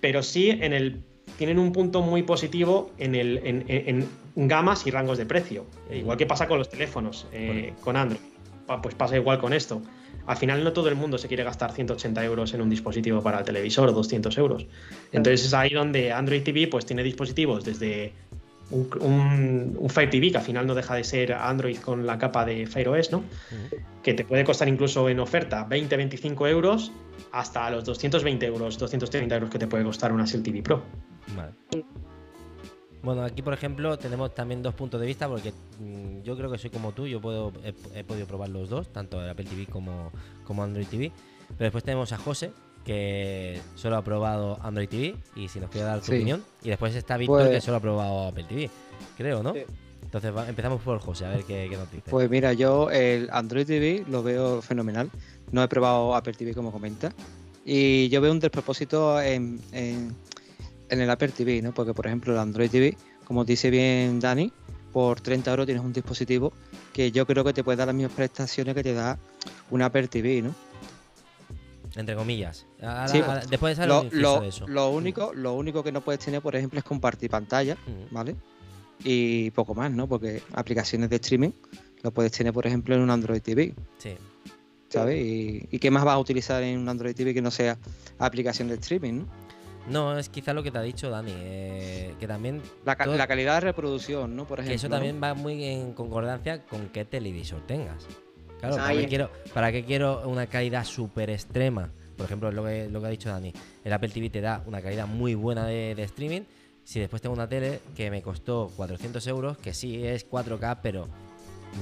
Pero sí en el tienen un punto muy positivo en, el, en, en- en gamas y rangos de precio. Eh, Igual que pasa con los teléfonos, eh, con Android. Pa- Pues pasa igual con esto. Al final no todo el mundo se quiere gastar 180 euros en un dispositivo para el televisor o 200 euros. Entonces es ahí donde Android TV pues tiene dispositivos desde un, un, un Fire TV, que al final no deja de ser Android con la capa de Fire OS, ¿no? Que te puede costar incluso en oferta 20-25 euros hasta los 220 euros, 230 euros que te puede costar una Seal TV Pro. Vale. Bueno, aquí por ejemplo tenemos también dos puntos de vista porque mm, yo creo que soy como tú, yo puedo, he, he podido probar los dos, tanto el Apple TV como, como Android TV. Pero después tenemos a José, que solo ha probado Android TV y si nos quiere dar tu Sí. opinión. Y después está Víctor, Pues- que solo ha probado Apple TV, creo, ¿no? Sí. Entonces va- empezamos por José, a ver qué, qué nos dice. Pues mira, yo el Android TV lo veo fenomenal. No he probado Apple TV como comenta. Y yo veo un despropósito en, en, en el Apple TV, ¿no? Porque por ejemplo el Android TV, como dice bien Dani, por 30 euros tienes un dispositivo que yo creo que te puede dar las mismas prestaciones que te da un Apple TV, ¿no? Entre comillas. Ahora- Sí, después sale Lo, lo- de eso. lo único, lo único que no puedes tener, por ejemplo, es compartir pantalla, Mm. ¿vale? Y poco más, ¿no? Porque aplicaciones de streaming lo puedes tener, por ejemplo, en un Android TV. Sí. ¿sabes? Y, y qué más vas a utilizar en un Android TV que no sea aplicación de streaming, ¿no? No, es quizá lo que te ha dicho Dani, eh, que también La, ca- Todo- la calidad de reproducción, ¿no? Por Que ejemplo. eso ¿no? también va muy en concordancia con qué televisor tengas. Claro, ¿para Ahí. qué, quiero, ¿para qué quiero una calidad súper extrema? Por ejemplo, lo que, lo que ha dicho Dani. El Apple TV te da una calidad muy buena de, de streaming. Si después tengo una tele que me costó 400 euros, que sí es 4K, pero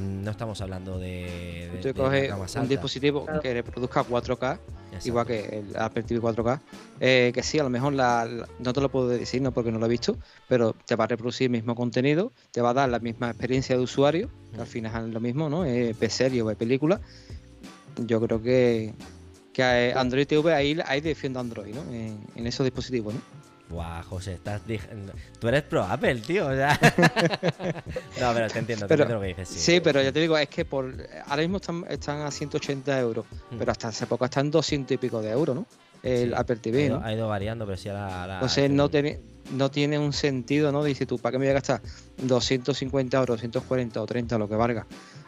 no estamos hablando de. coges un dispositivo Claro. que reproduzca 4K, Exacto. igual que el Apple TV 4K, eh, que sí, a lo mejor la, la- no te lo puedo decir, no porque no lo he visto, pero te va a reproducir el mismo contenido, te va a dar la misma experiencia de usuario, que al final es lo mismo, ¿no? Es ve serie o ve película. Yo creo que, que eh, Android TV ahí, ahí defiendo Android, ¿no? En, en esos dispositivos, ¿no? Buah, José, estás. Tú eres pro Apple, tío. O sea... no, pero te entiendo, te Pero- entiendo lo que dices. Sí, Sí, pero ya te digo, es que por ahora mismo están, están a 180 euros, Mm. pero hasta hace poco están 200 y pico de euros, ¿no? El Sí, Apple ha TV, ido, ¿no? ha ido variando, pero sí ahora. ahora Entonces no tiene, no tiene un sentido, ¿no? Dice tú, ¿para qué me voy a gastar 250 euros, 240 o 30, lo que valga,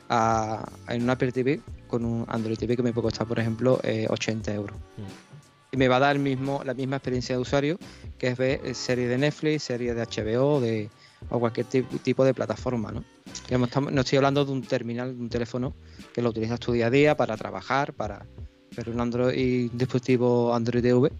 a, en un Apple TV con un Android TV que me puede costar, por ejemplo, eh, 80 euros? Mm. Y me va a dar el mismo, la misma experiencia de usuario, que es ver eh, series de Netflix, series de HBO de, o cualquier ti- tipo de plataforma, ¿no? Digamos, estamos- no estoy hablando de un terminal, de un teléfono que lo utilizas tu día a día para trabajar, para pero un Android, un dispositivo Android TV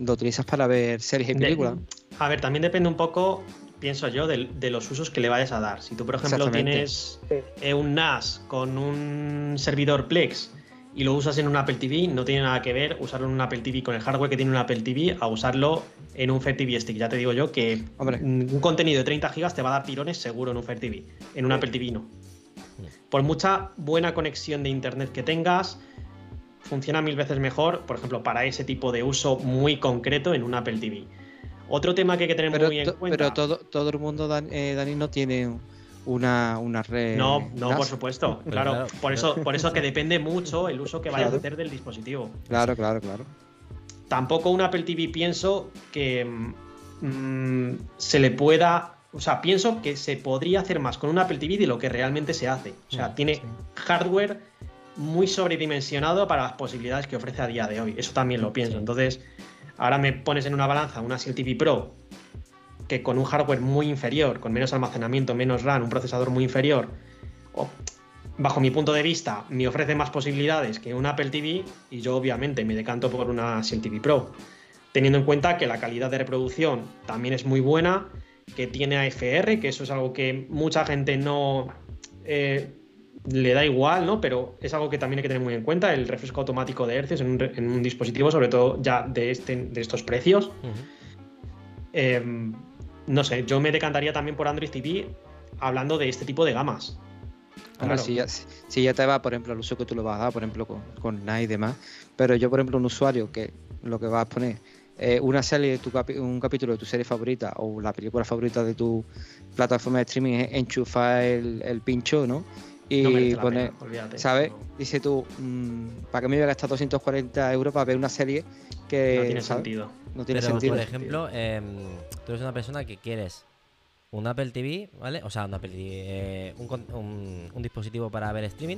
lo utilizas para ver series y De- películas. A ver, también depende un poco, pienso yo, del- de, los usos que le vayas a dar. Si tú, por ejemplo, tienes Sí. eh, un NAS con un servidor Plex y lo usas en un Apple TV, no tiene nada que ver usarlo en un Apple TV con el hardware que tiene un Apple TV a usarlo en un Fire TV Stick. Ya te digo yo que Hombre. un contenido de 30 gigas te va a dar tirones seguro en un Fire TV. En un Apple TV no. Por mucha buena conexión de internet que tengas, funciona mil veces mejor, por ejemplo, para ese tipo de uso muy concreto en un Apple TV. Otro tema que hay que tener Pero, muy en cuenta. pero todo, todo el mundo, Dan- eh, Dani, no tiene una, una red. No, no, NAS. por supuesto. Pero Claro, claro. por eso, por eso que depende mucho el uso que vayas Claro. a hacer del dispositivo. Claro, claro, claro. Tampoco un Apple TV pienso que mm, se le pueda. O sea, pienso que se podría hacer más con un Apple TV de lo que realmente se hace. O sea, Mm, tiene sí. hardware muy sobredimensionado para las posibilidades que ofrece a día de hoy. Eso también lo pienso. Entonces, ahora me pones en una balanza una Apple TV Pro que con un hardware muy inferior, con menos almacenamiento, menos RAM, un procesador muy inferior, bajo mi punto de vista, me ofrece más posibilidades que un Apple TV y yo obviamente me decanto por una Apple TV Pro, teniendo en cuenta que la calidad de reproducción también es muy buena, que tiene AFR, que eso es algo que mucha gente no eh, le da igual, ¿no? Pero es algo que también hay que tener muy en cuenta, el refresco automático de hercios en un, re- en un dispositivo, sobre todo ya de, este, de estos precios. Eh, no sé, yo me decantaría también por Android TV hablando de este tipo de gamas. Hombre, Claro. si, ya, si- ya te va, por ejemplo, el uso que tú le vas a dar, por ejemplo, con, con NAS y demás. Pero yo, por ejemplo, un usuario que lo que vas a poner eh, una serie de tu capi- un capítulo de tu serie favorita o la película favorita de tu plataforma de streaming es enchufar el, el pincho, ¿no? Y No poner, pena, olvídate. ¿sabes? No, Dice tú, mm, ¿para qué me voy a gastar 240 euros para ver una serie que no tiene ¿sabes? sentido. No tiene Pero, sentido. por ejemplo, em, tú eres una persona que quieres un Apple TV, ¿vale? O sea, un Apple TV, eh, un, con- un- un dispositivo para ver streaming.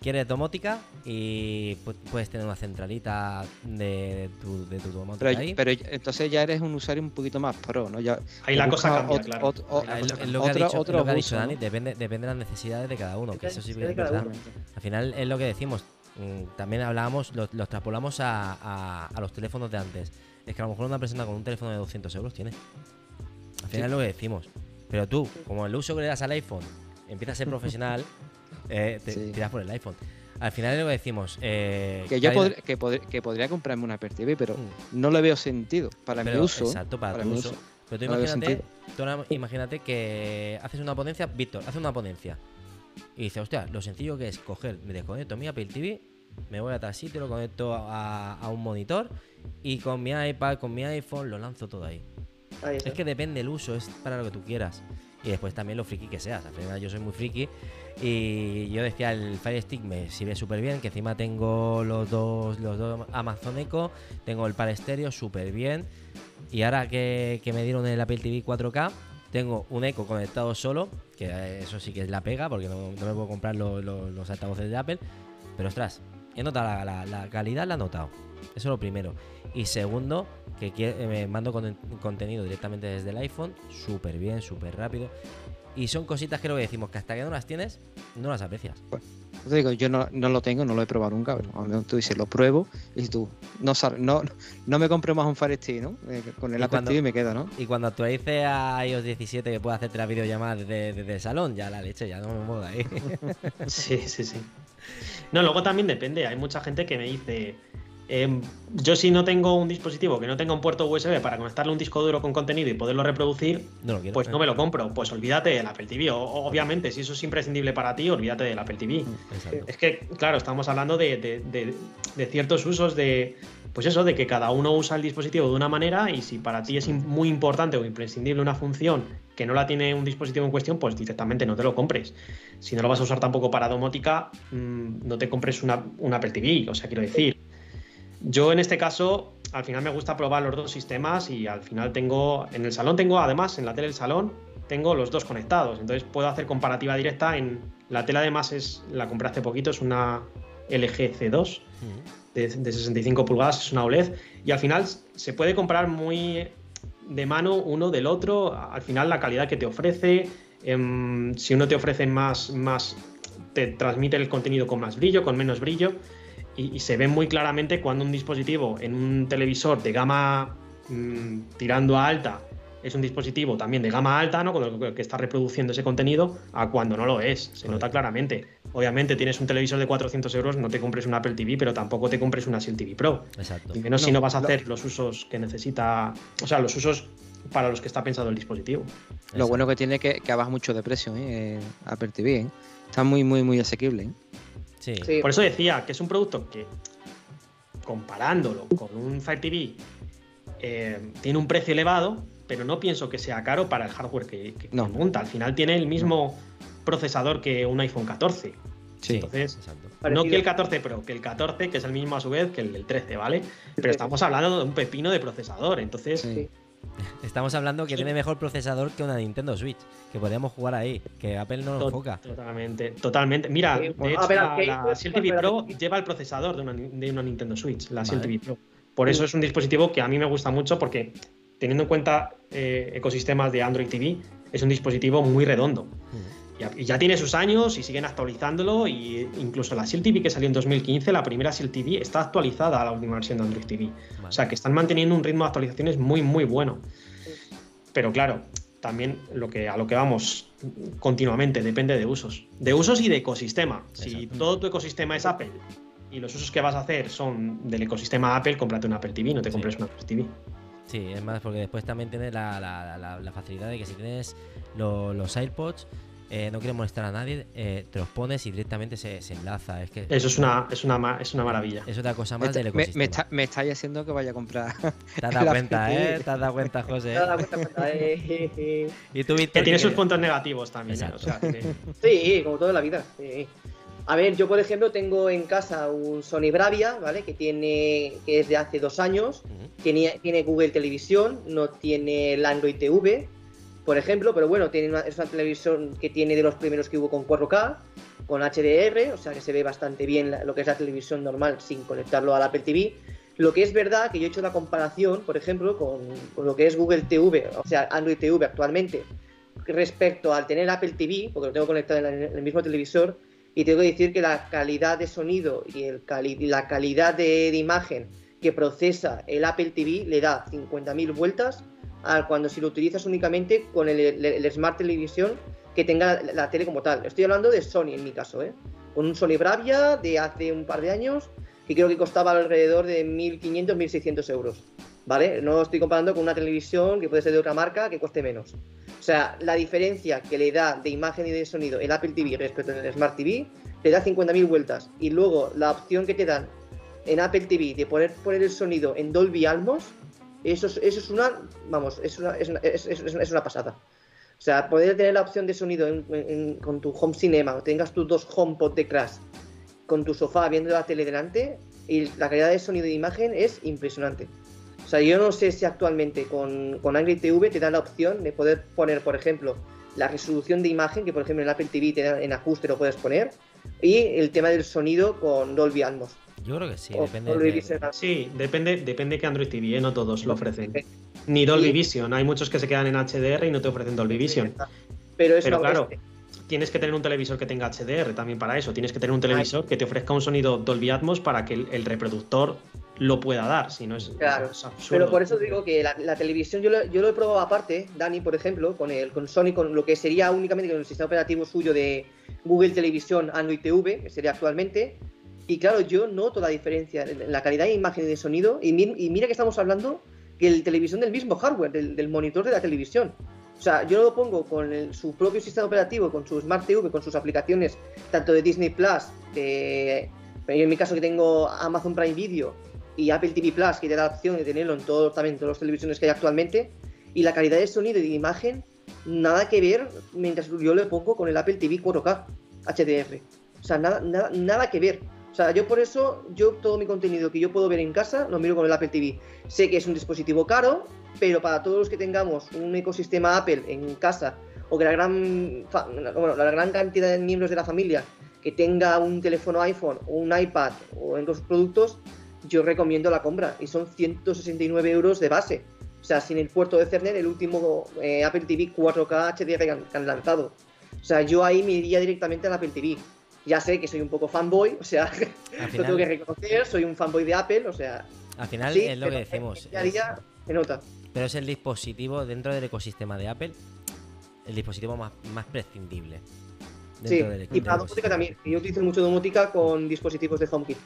Quieres domótica y pu- puedes tener una centralita de, tu, de tu domótica Pero, ahí. pero entonces ya eres un usuario un poquito más pro, ¿no? Ya, Ahí la cosa cambia, ot- claro. ot- ot- Ahí la cosa es, cambia. es lo que ha Otro- dicho, otro lo que ha dicho. Dani, depende, depende de las necesidades de cada uno, que eso sí es de cada verdad. uno. Al final es lo que decimos. Mm, También hablábamos, lo- los traspolamos a, a- a los teléfonos de antes. Es que a lo mejor una persona con un teléfono de 200 euros tiene. Al final es lo que decimos. Pero tú, como el uso que le das al iPhone empieza a ser profesional, eh, te Sí. tiras por el iPhone. Al final es lo que decimos. eh, Que yo podr- que, podr- que podría comprarme una Apple TV, pero Mm. no le veo sentido para Pero, mi uso. Exacto, para, para tu mi uso. uso. Pero tú No imagínate, tú ahora imagínate que haces una ponencia, Víctor, hace una ponencia. Y dice, hostia, lo sencillo que es coger, me desconecto mi Apple TV, me voy a tal sitio, lo conecto a, a un monitor y con mi iPad, con mi iPhone, lo lanzo todo ahí. Ahí. Es que depende el uso, es para lo que tú quieras. Y después también lo friki que seas. Al final yo soy muy friki. Y yo decía, el Fire Stick me sirve súper bien. Que encima tengo los dos, los dos Amazon Echo. Tengo el par estéreo súper bien. Y ahora que, que me dieron el Apple TV 4K, tengo un Echo conectado solo. Que eso sí que es la pega, porque no, me puedo comprar lo- lo- los altavoces de Apple. Pero ostras, he notado la, calidad, la he notado. Eso es lo primero. Y segundo, que me mando con contenido directamente desde el iPhone, súper bien, súper rápido. Y son cositas que lo que decimos, que hasta que no las tienes, no las aprecias. Yo te digo, yo no, no lo tengo, no lo he probado nunca. Pero a lo mejor tú dices, lo pruebo y tú, no, no, no me compro más un Fire Stick, ¿no? Eh, con el Y Apple cuando- TV me queda, ¿no? Y cuando actualice a iOS 17 que pueda hacerte la videollamada desde, desde el salón, ya la leche, ya no me muevo de ahí. Sí, sí, sí. No, luego también depende. Hay mucha gente que me dice, em, yo si no tengo un dispositivo que no tenga un puerto USB para conectarle un disco duro con contenido y poderlo reproducir, No lo quiero. pues no me lo compro. Pues olvídate del Apple TV. O- obviamente, si eso es imprescindible para ti, olvídate del Apple TV. Exacto. Es que, claro, estamos hablando de, de- de- de ciertos usos de. Pues eso, de que cada uno usa el dispositivo de una manera y si para ti es muy importante o imprescindible una función que no la tiene un dispositivo en cuestión, pues directamente no te lo compres. Si no lo vas a usar tampoco para domótica, mm, no te compres una, una Apple TV. O sea, quiero decir. Yo en este caso, al final me gusta probar los dos sistemas y al final tengo. En el salón tengo, además, en la tele del salón, tengo los dos conectados. Entonces puedo hacer comparativa directa en. La tele además es. La compré hace poquito, es una LG C2 Mm. de, de 65 pulgadas, es una OLED. Y al final se puede comprar muy de mano uno del otro. Al final la calidad que te ofrece. em, si uno te ofrece más, más. te transmite el contenido con más brillo, con menos brillo. Y, y se ve muy claramente cuando un dispositivo en un televisor de gama mm, tirando a alta es un dispositivo también de gama alta, ¿no? Con el que está reproduciendo ese contenido, a cuando no lo es. Se nota claramente. Obviamente tienes un televisor de 400 euros, no te compres un Apple TV, pero tampoco te compres una Apple TV Pro. Exacto. Y menos si No, vas a hacer los usos que necesita, o sea, los usos para los que está pensado el dispositivo. Lo bueno que tiene es que, que baja mucho de precio, ¿eh? El Apple TV, ¿eh? Está muy, muy, muy asequible, ¿eh? Sí. Sí. Por eso decía que es un producto que comparándolo con un Fire TV, eh, tiene un precio elevado, pero no pienso que sea caro para el hardware que, que No. monta. Al final tiene el mismo procesador que un iPhone 14. Sí, Entonces, exacto. no Parecido. que el 14 Pro, que el 14, que es el mismo a su vez que el del 13, ¿vale? Pero estamos hablando de un pepino de procesador. Entonces, Sí. Estamos hablando que tiene mejor procesador que una Nintendo Switch, que podríamos jugar ahí, que Apple no lo enfoca. Totalmente, totalmente. Mira, Sí, de bueno, hecho, a ver, la, Shield TV pero- Pro lleva el procesador de una, de una Nintendo Switch, la Shield Vale. TV Pro. Por eso es un dispositivo que a mí me gusta mucho porque, teniendo en cuenta eh, ecosistemas de Android TV, es un dispositivo muy redondo. Mm. Ya- Y ya tiene sus años y siguen actualizándolo. Y incluso la Shield TV que salió en 2015, la primera Shield TV, está actualizada a la última versión de Android TV. Vale. O sea que están manteniendo un ritmo de actualizaciones muy, muy bueno. Pero claro, también lo que, a lo que vamos continuamente depende de usos. De usos y de ecosistema. Si todo tu ecosistema es Apple y los usos que vas a hacer son del ecosistema Apple, cómprate una Apple TV, no te Sí. compres una Apple TV. Sí, es más porque después también tienes la, la- la- la facilidad de que si tienes lo- los AirPods, eh, no quieres molestar a nadie, eh, te los pones y directamente se, se enlaza. Es que Eso es una, es una, es una maravilla. es otra cosa Me, más del me, me ecosistema. está, me estáis haciendo que vaya a comprar. Te has dado la cuenta, ¿eh? Te has dado cuenta, José. Te has dado cuenta, cuenta, eh, Y tú, Que tiene ¿qué sus puntos negativos también. O Exacto. sea, tiene- Sí, como toda la vida. sí. A ver, yo por ejemplo tengo en casa un Sony Bravia, ¿vale? Que tiene, que es de hace dos años. Ujú. Tiene, tiene Google Televisión, no tiene el Android TV, por ejemplo, pero bueno, tiene una, es una televisión que tiene de los primeros que hubo con 4K, con HDR, o sea que se ve bastante bien lo que es la televisión normal sin conectarlo al Apple TV. Lo que es verdad que yo he hecho la comparación, por ejemplo, con, lo que es Google TV, o sea, Android TV actualmente, respecto al tener Apple TV, porque lo tengo conectado en, el mismo televisor, y tengo que decir que la calidad de sonido y la calidad de imagen que procesa el Apple TV le da 50.000 vueltas a cuando si lo utilizas únicamente con el, el- el Smart Television que tenga la, la tele como tal. Estoy hablando de Sony en mi caso, ¿eh? con un Sony Bravia de hace un par de años que creo que costaba alrededor de 1.500, 1.600 euros. ¿Vale? No estoy comparando con una televisión que puede ser de otra marca que cueste menos. O sea, la diferencia que le da de imagen y de sonido el Apple TV respecto al Smart TV le da 50.000 vueltas. Y luego la opción que te dan en Apple TV de poder poner el sonido en Dolby Atmos, eso es, eso es una, vamos, es una, es, es- es- una pasada. O sea, poder tener la opción de sonido con tu home cinema, o tengas tus dos HomePod de Crash, con tu sofá viendo la tele delante, y la calidad de sonido y imagen es impresionante. O sea, yo no sé si actualmente con, con Android TV te da la opción de poder poner, por ejemplo, la resolución de imagen, que por ejemplo en Apple TV te da, en ajuste lo puedes poner, y el tema del sonido con Dolby Atmos. Yo creo que sí, o depende. Dolby de- Vision. Sí, depende, depende que Android TV, ¿eh? no todos lo ofrecen. Ni Dolby Vision, hay muchos que se quedan en HDR y no te ofrecen Dolby Vision. Pero eso Pero claro, este- tienes que tener un televisor que tenga HDR también para eso. Tienes que tener un televisor que te ofrezca un sonido Dolby Atmos para que el, el reproductor lo pueda dar. Si no es, Claro, es absurdo. Pero por eso digo que la, la televisión yo lo, yo lo he probado aparte, Dani, por ejemplo, con el con Sony, con lo que sería únicamente con el sistema operativo suyo de Google Televisión Android TV, que sería actualmente. Y claro, yo noto la diferencia en la calidad de imagen y de sonido. Y, mi- y mira que estamos hablando que el televisión del mismo hardware, del, del monitor de la televisión. O sea, yo lo pongo con el- su propio sistema operativo, con su Smart TV, con sus aplicaciones, tanto de Disney Plus, de, en mi caso que tengo Amazon Prime Video y Apple TV Plus, que te da la opción de tenerlo en todos, también todas las televisiones que hay actualmente, y la calidad de sonido y de imagen, nada que ver mientras yo le pongo con el Apple TV 4K HDR. O sea, nada, nada, nada que ver. O sea, yo por eso, yo todo mi contenido que yo puedo ver en casa, lo miro con el Apple TV. Sé que es un dispositivo caro, pero para todos los que tengamos un ecosistema Apple en casa, o que la gran, bueno, la gran cantidad de miembros de la familia que tenga un teléfono iPhone o un iPad o en los productos, yo recomiendo la compra y son 169 euros de base. O sea, sin el puerto de Ethernet, el último eh, Apple TV 4K HDR que han, que han lanzado. O sea, yo ahí me iría directamente al Apple TV. Ya sé que soy un poco fanboy, o sea, Al lo tengo que reconocer, soy un fanboy de Apple, o sea, al final sí, es lo que pero decimos. Día a es- día se nota. pero es el dispositivo dentro del ecosistema de Apple, el dispositivo más, más prescindible. Sí, dentro del- y para domótica también. Yo utilizo mucho domótica con dispositivos de HomeKit.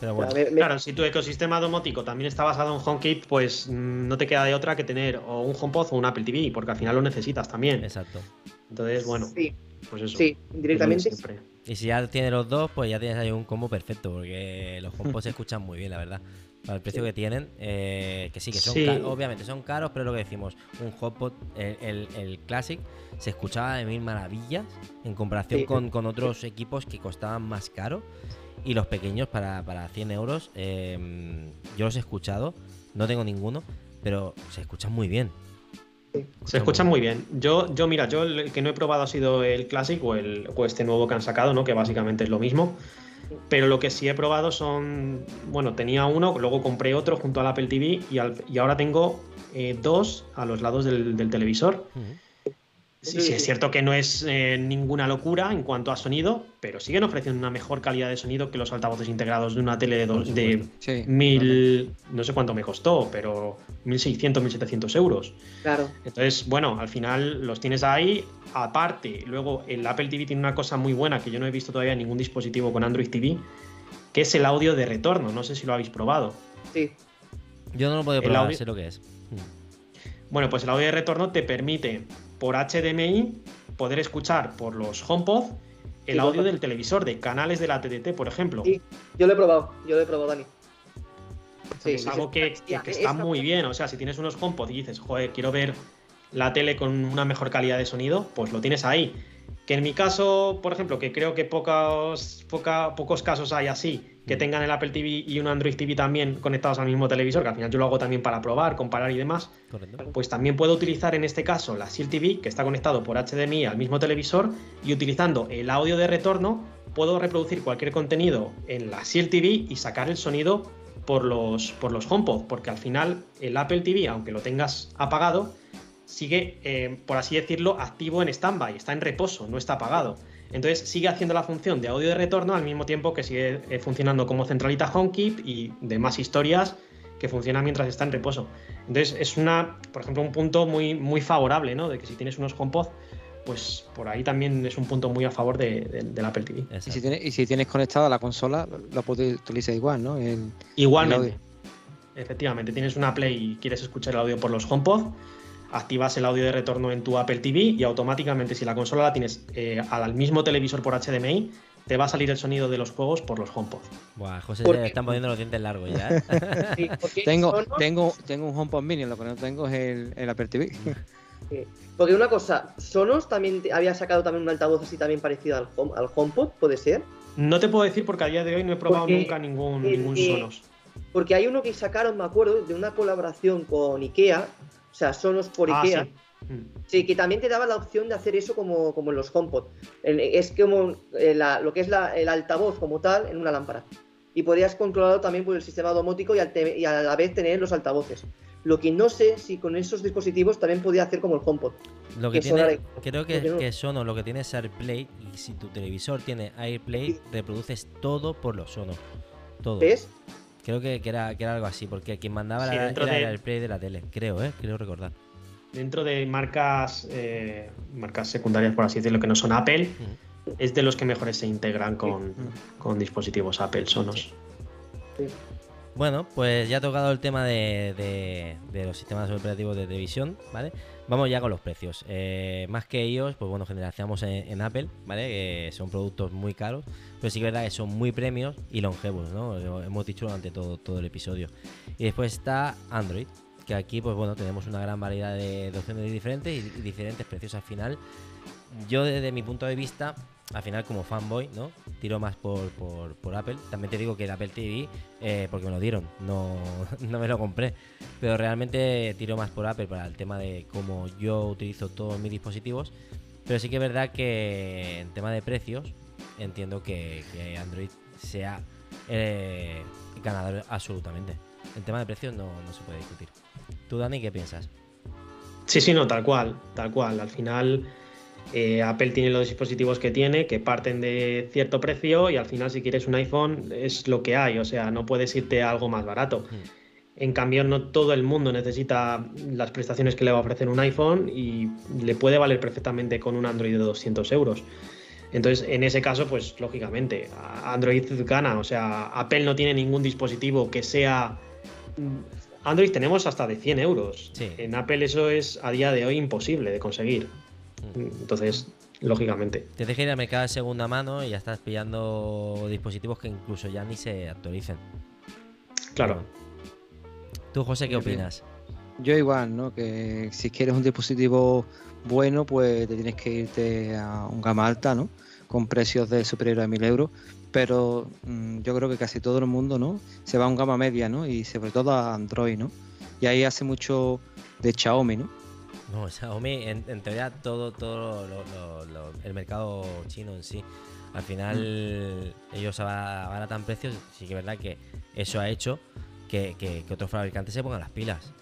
Pero O bueno, sea, me- me- Claro, si tu ecosistema domótico también está basado en HomeKit, pues mm, no te queda de otra que tener o un HomePod o un Apple TV, porque al final lo necesitas también. exacto. Entonces, bueno, Sí, pues eso. sí, directamente. siempre. Y si ya tienes los dos, pues ya tienes ahí un combo perfecto, porque los HomePod se escuchan muy bien, la verdad. Para el precio que tienen, eh, que sí, que son Sí. ca- obviamente son caros, pero lo que decimos, un HomePod, el, el- el Classic, se escuchaba de mil maravillas en comparación Sí. con, con otros equipos que costaban más caro. Y los pequeños para, para 100 euros, eh, yo los he escuchado, no tengo ninguno, pero se escuchan muy bien. Se escucha muy bien. Yo, yo mira, yo el que no he probado ha sido el Classic o, el, o este nuevo que han sacado, ¿no? Que básicamente es lo mismo. Pero lo que sí he probado son. Bueno, tenía uno, luego compré otro junto al Apple TV y, al- y ahora tengo eh, dos a los lados del, del televisor. Sí, sí, es cierto que no es eh, ninguna locura en cuanto a sonido, pero siguen ofreciendo una mejor calidad de sonido que los altavoces integrados de una tele de, dos- de. Sí. mil. No sé cuánto me costó, pero 1.600, 1.700 euros. Claro. Entonces, bueno, al final los tienes ahí. Aparte, luego el Apple TV tiene una cosa muy buena que yo no he visto todavía en ningún dispositivo con Android TV, que es el audio de retorno. No sé si lo habéis probado. Sí. Yo no lo puedo El probar, audio- sé lo que es. Bueno, pues el audio de retorno te permite por HDMI poder escuchar por los HomePod el Sí, audio del televisor de canales de la TDT, por ejemplo. Sí, yo lo he probado, yo lo he probado, Dani. Sí, es algo que, que- que Hostia, está muy bien. O sea, si tienes unos HomePod y dices, joder, quiero ver la tele con una mejor calidad de sonido, pues lo tienes ahí. Que en mi caso, por ejemplo, que creo que pocos, poca- pocos casos hay así, que Mm. tengan el Apple TV y un Android TV también conectados al mismo televisor, que al final yo lo hago también para probar, comparar y demás, Correcto. pues también puedo utilizar en este caso la Shield TV, que está conectado por HDMI al mismo televisor, y utilizando el audio de retorno, puedo reproducir cualquier contenido en la Shield TV y sacar el sonido por los, por los HomePod, porque al final el Apple TV, aunque lo tengas apagado, sigue, eh, por así decirlo, activo en standby, está en reposo, no está apagado. Entonces sigue haciendo la función de audio de retorno al mismo tiempo que sigue eh, funcionando como centralita HomeKit y demás historias que funcionan mientras está en reposo. Entonces es una, por ejemplo, un punto muy, muy favorable, ¿no? De que si tienes unos HomePod, pues por ahí también es un punto muy a favor de, de- del Apple TV. Y si, tienes, y si tienes conectada la consola, lo puedes utilizar igual, ¿no? El- Igualmente. El. Efectivamente, tienes una Play y quieres escuchar el audio por los HomePod, activas el audio de retorno en tu Apple TV y automáticamente si la consola la tienes eh, al mismo televisor por HDMI, te va a salir el sonido de los juegos por los HomePod. Buah, José ¿Por se están poniendo los dientes largos ya. ¿eh? Sí, tengo, Sonos- tengo, tengo un HomePod Mini, lo que no tengo es el, el Apple TV. Porque una cosa, Sonos también te- había sacado también un altavoz así también parecido al, home, al HomePod, ¿puede ser? No te puedo decir porque a día de hoy no he probado Porque nunca ningún, ningún que- Sonos. Porque hay uno que sacaron, me acuerdo, de una colaboración con Ikea, o sea, Sonos por Ah, Ikea. sí. Mm. Sí, que también te daba la opción de hacer eso como, como en los HomePod. Es como eh, la- lo que es la- el altavoz como tal en una lámpara. Y podrías controlarlo también por el sistema domótico y, al te- y a la vez tener los altavoces. Lo que no sé si con esos dispositivos también podía hacer como el HomePod. Lo que Que tiene, creo que, no- que Sonos lo que tiene es AirPlay y si tu televisor tiene AirPlay, reproduces todo por los Sonos. Todo. ¿Ves? Creo que, que era, que era algo así, porque quien mandaba Sí, la, era de- el AirPlay de la tele. Creo, ¿eh? Creo recordar. Dentro de marcas, eh, marcas secundarias, por así decirlo, que no son Apple, es de los que mejores se integran con, con dispositivos Apple Sonos. Bueno, pues ya ha tocado el tema de, de- de los sistemas operativos de televisión, ¿vale? Vamos ya con los precios. Eh, más que ellos, pues bueno, generalizamos en, en Apple, ¿vale? Que son productos muy caros, pero sí que es verdad que son muy premios y longevos, ¿no? Lo hemos dicho durante todo, todo el episodio. Y después está Android, que aquí, pues bueno, tenemos una gran variedad de, opciones diferentes y, diferentes precios al final. Yo desde mi punto de vista, al final como fanboy, ¿no? Tiro más por, por, por Apple. También te digo que el Apple TV, eh, porque me lo dieron, no, no me lo compré. Pero realmente tiro más por Apple para el tema de cómo yo utilizo todos mis dispositivos. Pero sí que es verdad que en tema de precios, entiendo que, que Android sea eh, ganador absolutamente. En tema de precios no, no se puede discutir. ¿Tú, Dani, qué piensas? Sí, sí, no, tal cual, tal cual. Al final, eh, Apple tiene los dispositivos que tiene, que parten de cierto precio y al final si quieres un iPhone es lo que hay, o sea, no puedes irte a algo más barato. En cambio, no todo el mundo necesita las prestaciones que le va a ofrecer un iPhone y le puede valer perfectamente con un Android de 200 euros. Entonces, en ese caso, pues lógicamente, Android gana. O sea, Apple no tiene ningún dispositivo que sea... Android tenemos hasta de 100 euros. Sí. En Apple eso es a día de hoy imposible de conseguir. Mm. Entonces, lógicamente. Tienes que ir al mercado de segunda mano y ya estás pillando dispositivos que incluso ya ni se actualicen. Claro. ¿Tú, José, qué opinas? Yo igual, ¿no? Que si quieres un dispositivo bueno, pues te tienes que irte a un gama alta, ¿no? Con precios de superior a 1000 euros. Pero mm, yo creo que casi todo el mundo, ¿no? Se va a un gama media, ¿no? Y sobre todo a Android, ¿no? Y ahí hace mucho de Xiaomi, ¿no? No, Xiaomi, en, en teoría, todo, todo lo- lo- lo- el mercado chino en sí. Al final, ellos aba- abaratan precios. Sí que es verdad que eso ha hecho que, que- que otros fabricantes se pongan las pilas.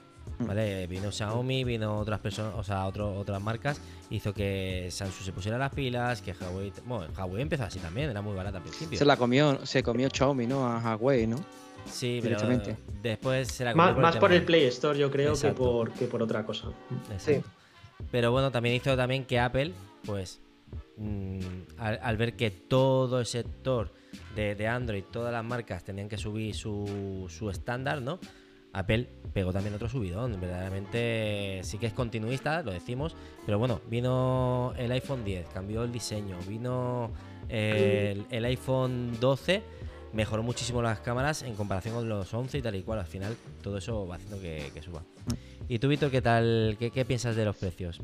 Mm. ¿Vale? Vino Xiaomi, vino otras personas, o sea, otro- otras marcas, hizo que Samsung se pusiera las pilas, que Huawei, bueno, Huawei empezó así también, era muy barata al principio. Se la comió, se comió Xiaomi, ¿no? A Huawei, ¿no? Sí, pero después se la Más, comió más por tema- el Play Store, yo creo, que por, que por otra cosa. Exacto. Pero bueno, también hizo también que Apple, pues, mm, al, al ver que todo el sector de, de Android, todas las marcas tenían que subir su, su estándar, ¿no? Apple pegó también otro subidón. Verdaderamente sí que es continuista, lo decimos. Pero bueno, vino el iPhone 10, cambió el diseño. Vino eh, el, iPhone 12, mejoró muchísimo las cámaras en comparación con los 11 y tal y cual. Al final, todo eso va haciendo que, suba. ¿Y tú, Víctor, qué tal? ¿Qué, piensas de los precios?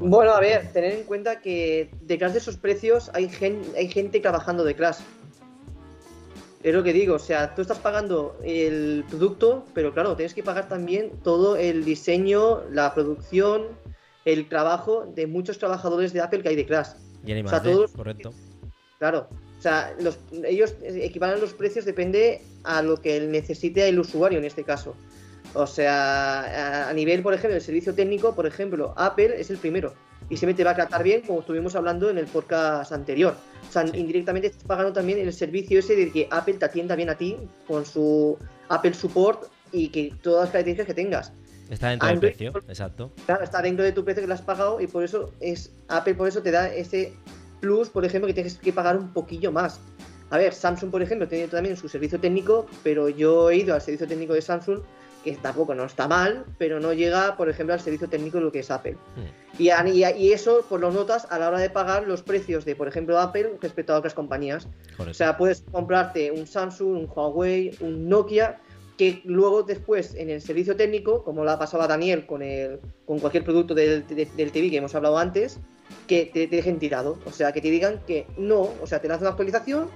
Bueno, a ver, tener en cuenta que detrás de esos precios hay, gen- hay gente trabajando detrás. Es lo que digo, o sea, tú estás pagando el producto, pero claro, tienes que pagar también todo el diseño, la producción, el trabajo de muchos trabajadores de Apple que hay detrás. Y o sea, todos- correcto. Claro, o sea, los- ellos equivalen los precios depende a lo que necesite el usuario en este caso. O sea, a- a nivel, por ejemplo, del servicio técnico, por ejemplo, Apple es el primero y siempre te va a tratar bien, como estuvimos hablando en el podcast anterior. O sea, Sí. indirectamente estás pagando también el servicio ese de que Apple te atienda bien a ti con su Apple Support y que todas las características que tengas. Está dentro del precio, exacto. Claro, está dentro de tu precio que lo has pagado y por eso es Apple por eso te da ese plus, por ejemplo, que tienes que pagar un poquillo más. A ver, Samsung, por ejemplo, tiene también su servicio técnico, pero yo he ido al servicio técnico de Samsung, que tampoco no está mal, pero no llega, por ejemplo, al servicio técnico de lo que es Apple. Hmm. Y, eso, pues lo notas a la hora de pagar los precios de, por ejemplo, Apple respecto a otras compañías. Correcto. O sea, puedes comprarte un Samsung, un Huawei, un Nokia, que luego después en el servicio técnico, como la pasaba Daniel con, el, con cualquier producto del, de- del TV que hemos hablado antes, que te, te dejen tirado. O sea, que te digan que no, o sea, te lanzan una actualización,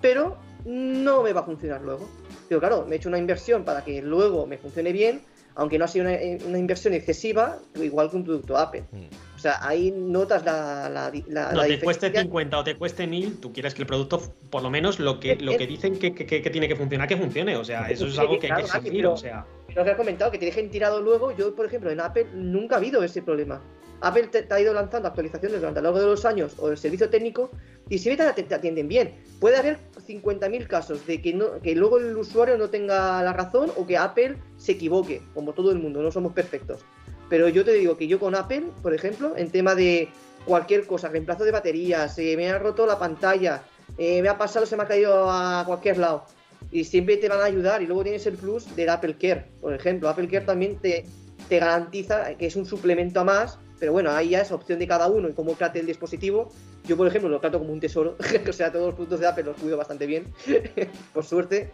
pero no me va a funcionar luego. Pero claro, me he hecho una inversión para que luego me funcione bien, aunque no ha sido una, una inversión excesiva, igual que un producto Apple. Hmm. O sea, ahí notas la, la, la- No la te cueste diferencia. 50 o te cueste 1000, tú quieres que el producto, por lo menos lo que, lo que dicen que, que- que tiene que funcionar, que funcione. O sea, eso es algo que hay que pero- O sea, lo que has comentado, que te dejen tirado luego, yo, por ejemplo, en Apple nunca ha habido ese problema. Apple te, ha ido lanzando actualizaciones durante lo largo de los años o el servicio técnico y siempre te, te atienden bien. Puede haber 50.000 casos de que, no, que luego el usuario no tenga la razón o que Apple se equivoque, como todo el mundo, no somos perfectos. Pero yo te digo que yo con Apple, por ejemplo, en tema de cualquier cosa, reemplazo de baterías, eh, me ha roto la pantalla, eh, me ha pasado, se me ha caído a cualquier lado. Y siempre te van a ayudar. Y luego tienes el plus del Apple Care, por ejemplo. Apple Care también te, te garantiza que es un suplemento a más. Pero bueno, ahí ya es opción de cada uno y cómo trate el dispositivo. Yo, por ejemplo, lo trato como un tesoro. o sea, todos los productos de Apple los cuido bastante bien, por suerte.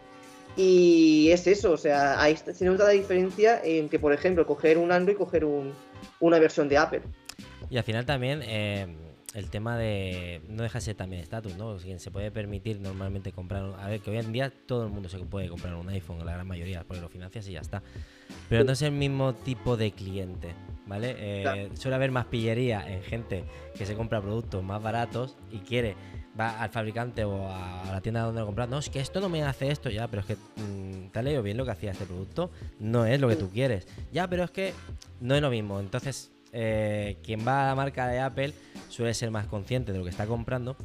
Y es eso, o sea, ahí se nota la diferencia entre, por ejemplo, coger un Android y coger un- una versión de Apple. Y al final también eh, el tema de. No deja de ser también estatus, ¿no? Quien se puede permitir normalmente comprar. un- A ver, que hoy en día todo el mundo se puede comprar un iPhone, la gran mayoría, porque lo financias y ya está. Pero no es el mismo tipo de cliente, ¿vale? Eh, Claro. Suele haber más pillería en gente que se compra productos más baratos y quiere. Va al fabricante o a la tienda donde lo compras. No, es que esto no me hace esto ya, pero es que mm, te ha leído bien lo que hacía este producto. No es lo que tú quieres. Ya, pero es que no es lo mismo. Entonces, eh, quien va a la marca de Apple suele ser más consciente de lo que está comprando,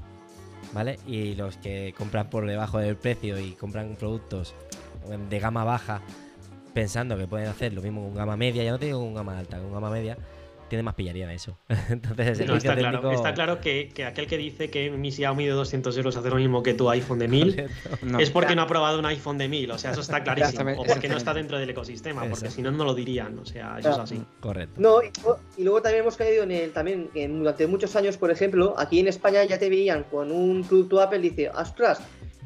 ¿vale? Y los que compran por debajo del precio y compran productos de gama baja pensando que pueden hacer lo mismo con gama media, ya no te digo con gama alta, con gama media, tiene más pillería en eso. Entonces, No, está, claro, está claro que, que aquel que dice que mi Xiaomi de 200 euros hace lo mismo que tu iPhone de 1000 No. es porque no ha probado un iPhone de 1000. O sea, eso está clarísimo. O porque no está dentro del ecosistema, porque si no, no lo dirían. O sea, eso es así. Correcto. No, y, luego- y luego también hemos caído en el también que durante muchos años, por ejemplo, aquí en España ya te veían con un producto Apple dice, ostras,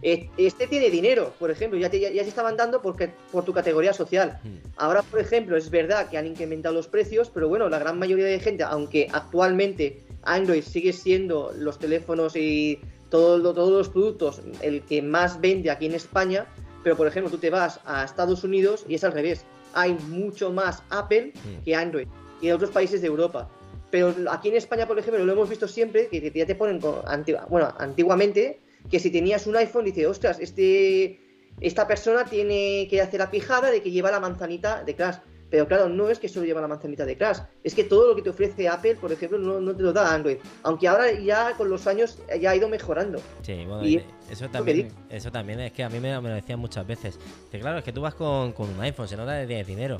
este tiene dinero, por ejemplo, ya te, ya, ya te estaban dando porque, por tu categoría social. Mm. Ahora, por ejemplo, es verdad que han incrementado los precios, pero bueno, la gran mayoría de gente, aunque actualmente Android sigue siendo los teléfonos y todo todos los productos el que más vende aquí en España, pero por ejemplo, tú te vas a Estados Unidos y es al revés. Hay mucho más Apple Mm. que Android y en otros países de Europa. Pero aquí en España, por ejemplo, lo hemos visto siempre, que que ya te ponen, con- bueno, antiguamente, que si tenías un iPhone, dice, ostras, este, esta persona tiene que hacer la pijada de que lleva la manzanita de Crash. Pero claro, no es que solo lleva la manzanita de Crash, es que todo lo que te ofrece Apple, por ejemplo, no, no te lo da Android. Aunque ahora ya con los años ya ha ido mejorando. Sí, bueno, Y eso también, eso también es que a mí me, me lo decían muchas veces. Que claro, es que tú vas con, con un iPhone, se nota tienes dinero.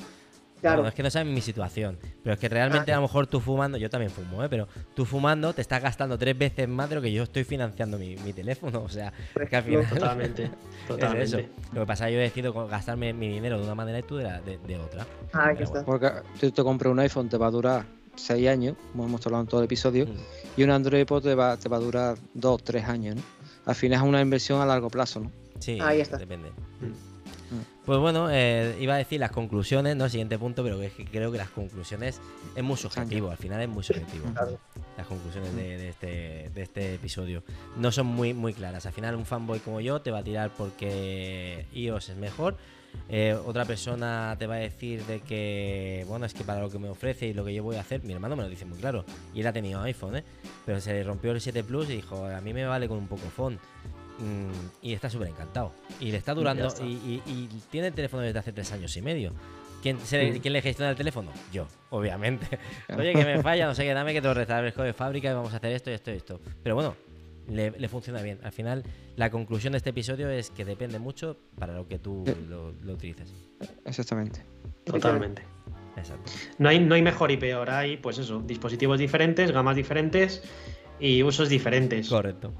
Claro. Bueno, es que no sabes mi situación. Pero es que realmente Ah. a lo mejor tú fumando, yo también fumo, ¿eh? Pero tú fumando te estás gastando tres veces más de lo que yo estoy financiando mi, mi teléfono. O sea, es que al final. Totalmente. es Totalmente. eso. Lo que pasa es que yo decido gastarme mi dinero de una manera y tú de, la- de, de otra. Ah, aquí Pero está. Porque tú te compras un iPhone, te va a durar 6 años, como hemos hablado en todo el episodio, Mm. y un Android pues, te va, te va a durar 2, 3 años, ¿no? Al final es una inversión a largo plazo, ¿no? Sí, Ahí está. depende. Mm. Pues bueno, eh, iba a decir las conclusiones, ¿no? El siguiente punto, pero es que creo que las conclusiones es muy subjetivo, al final es muy subjetivo. Claro. Las conclusiones de, de este, de este episodio no son muy, muy claras. Al final un fanboy como yo te va a tirar porque iOS es mejor. Eh, otra persona te va a decir de que, bueno, es que para lo que me ofrece y lo que yo voy a hacer, mi hermano me lo dice muy claro. Y él ha tenido iPhone, ¿eh? Pero se le rompió el 7 Plus y dijo, a mí me vale con un poco phone. Mm, y está súper encantado. Y le está durando. está. Y, y- y tiene el teléfono desde hace tres años y medio. ¿Quién, se. ¿quién le gestiona el teléfono? Yo, obviamente. Oye, que me falla, no sé qué, dame que te lo restablezco de fábrica y vamos a hacer esto y esto y esto. Pero bueno, le, le funciona bien. Al final, la conclusión de este episodio es que depende mucho para lo que tú Sí. lo, lo utilices. Exactamente. Totalmente. Exacto. No hay, no hay mejor y peor, hay pues eso, dispositivos diferentes, gamas diferentes y usos diferentes. Correcto.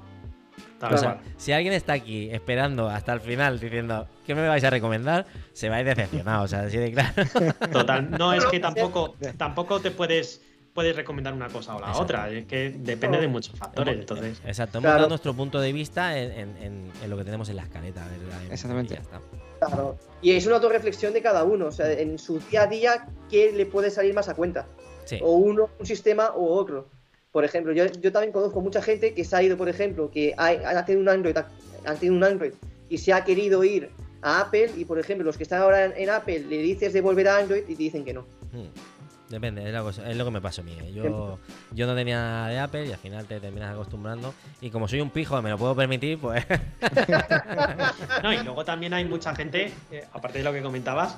Tal O sea, si alguien está aquí esperando hasta el final diciendo ¿qué me vais a recomendar? Se va a ir decepcionado, o sea, así de claro. Total. No es que tampoco, tampoco te puedes, puedes recomendar una cosa o la Exacto. otra. Es que depende de muchos factores. Entonces, Exacto, hemos Claro. dado nuestro punto de vista en, en- en- en lo que tenemos en la escaleta. ¿verdad? Exactamente. Y ya está. Claro. Y es una autorreflexión de cada uno. O sea, en su día a día, ¿qué le puede salir más a cuenta? Sí. O uno, un sistema o otro. Por ejemplo, yo, yo también conozco mucha gente que se ha ido, por ejemplo, que ha, ha tenido un Android, ha tenido un Android y se ha querido ir a Apple y, por ejemplo, los que están ahora en, en Apple le dices de volver a Android y te dicen que no. Mm. Depende, es, la cosa- es lo que me pasó a mí. ¿eh? Yo, yo no tenía nada de Apple y al final te terminas acostumbrando. Y como soy un pijo me lo puedo permitir, pues. no, y luego también hay mucha gente, eh, aparte de lo que comentabas,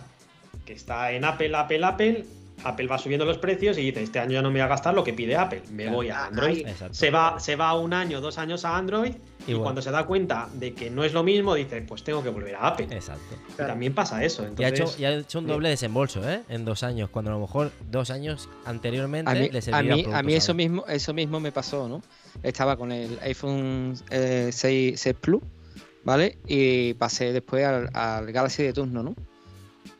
que está en Apple, Apple, Apple. Apple va subiendo los precios y dice, este año ya no me voy a gastar lo que pide Apple, me Claro. voy a Ah, Android. Se va, se va un año, dos años a Android y, Y bueno. cuando se da cuenta de que no es lo mismo, dice, pues tengo que volver a Apple. Exacto. Y también pasa eso. Y ha, Entonces, hecho, y ha hecho un doble desembolso, ¿eh? En dos años, cuando a lo mejor dos años anteriormente A mí, le a mí, a productos mí eso mismo, eso mismo me pasó, ¿no? Estaba con el iPhone eh, 6, 6 Plus, ¿vale? Y pasé después al, al Galaxy de turno, ¿no?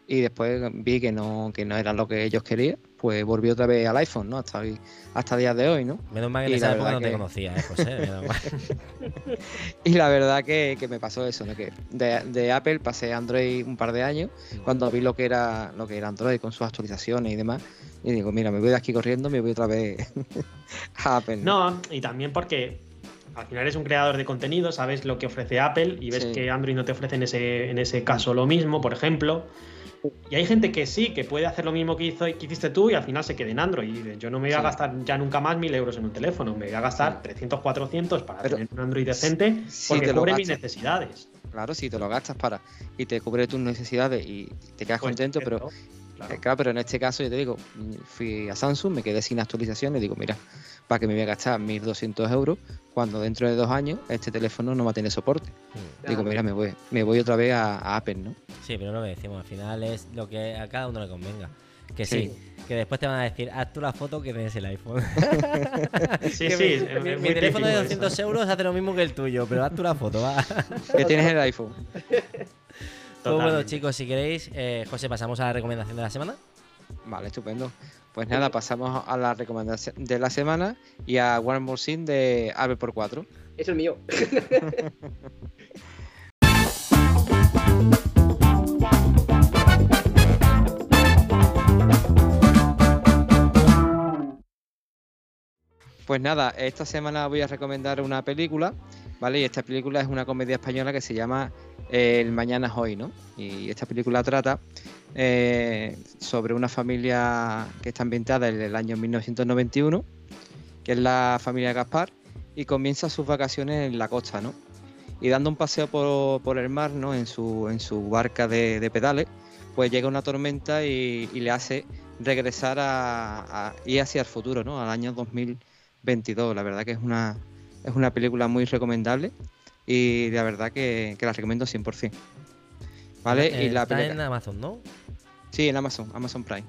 Y después vi que no, que no era lo que ellos querían, pues volví otra vez al iPhone, ¿no? Hasta, hoy- hasta días de hoy, ¿no? Menos mal que en esa la época no verdad te que- conocía, ¿eh, José? Menos mal. Y la verdad que, que me pasó eso, ¿no? Que de, de Apple pasé a Android un par de años, cuando vi lo que era lo que era Android con sus actualizaciones y demás. Y digo, mira, me voy de aquí corriendo, me voy otra vez a Apple. No, y también porque al final eres un creador de contenido, sabes lo que ofrece Apple y ves Sí. que Android no te ofrece en ese, en ese caso lo mismo, por ejemplo. Y hay gente que sí, que puede hacer lo mismo que, hizo, que hiciste tú y al final se quede en Android. Yo no me voy a Sí. gastar ya nunca más mil euros en un teléfono, me voy a gastar 300, 400 para Pero tener un Android decente si porque cubre mis necesidades. Claro, si te lo gastas para y te cubre tus necesidades y te quedas Pues, contento, pero claro. eh, claro, pero en este caso yo te digo, fui a Samsung, me quedé sin actualización y digo, mira, para que me voy a gastar 1.200 euros cuando dentro de dos años este teléfono no va a tener soporte. Mm. Digo, mira, me voy, me voy otra vez a, a Apple, ¿no? Sí, pero lo que decimos, al final es lo que a cada uno le convenga. Que sí, Sí. Que después te van a decir, haz tú la foto que tienes el iPhone. Sí, sí. mi, es mi- muy mi teléfono de típico 200 eso. euros hace lo mismo que el tuyo, pero haz tú la foto, va. Que tienes el iPhone. Pues bueno, chicos, si queréis, eh, José, pasamos a la recomendación de la semana. Vale, estupendo. Pues nada, pasamos a la recomendación de la semana y a One More Scene de Ave por 4. Es el mío. Pues nada, esta semana voy a recomendar una película, Y esta película es una comedia española que se llama eh, El Mañana es Hoy, ¿no? Y esta película trata eh, sobre una familia que está ambientada en el año 1991, que es la familia Gaspar, y comienza sus vacaciones en la costa, ¿no? Y dando un paseo por, el mar, ¿no? En su, en su barca de, pedales, pues llega una tormenta y, y le hace regresar a, a ir hacia el futuro, ¿no? Al año 2022. La verdad que es una, es una película muy recomendable y la verdad que, que la recomiendo 100%. ¿Vale? Eh, y la está película- en Amazon, ¿no? Sí, en Amazon, Amazon Prime.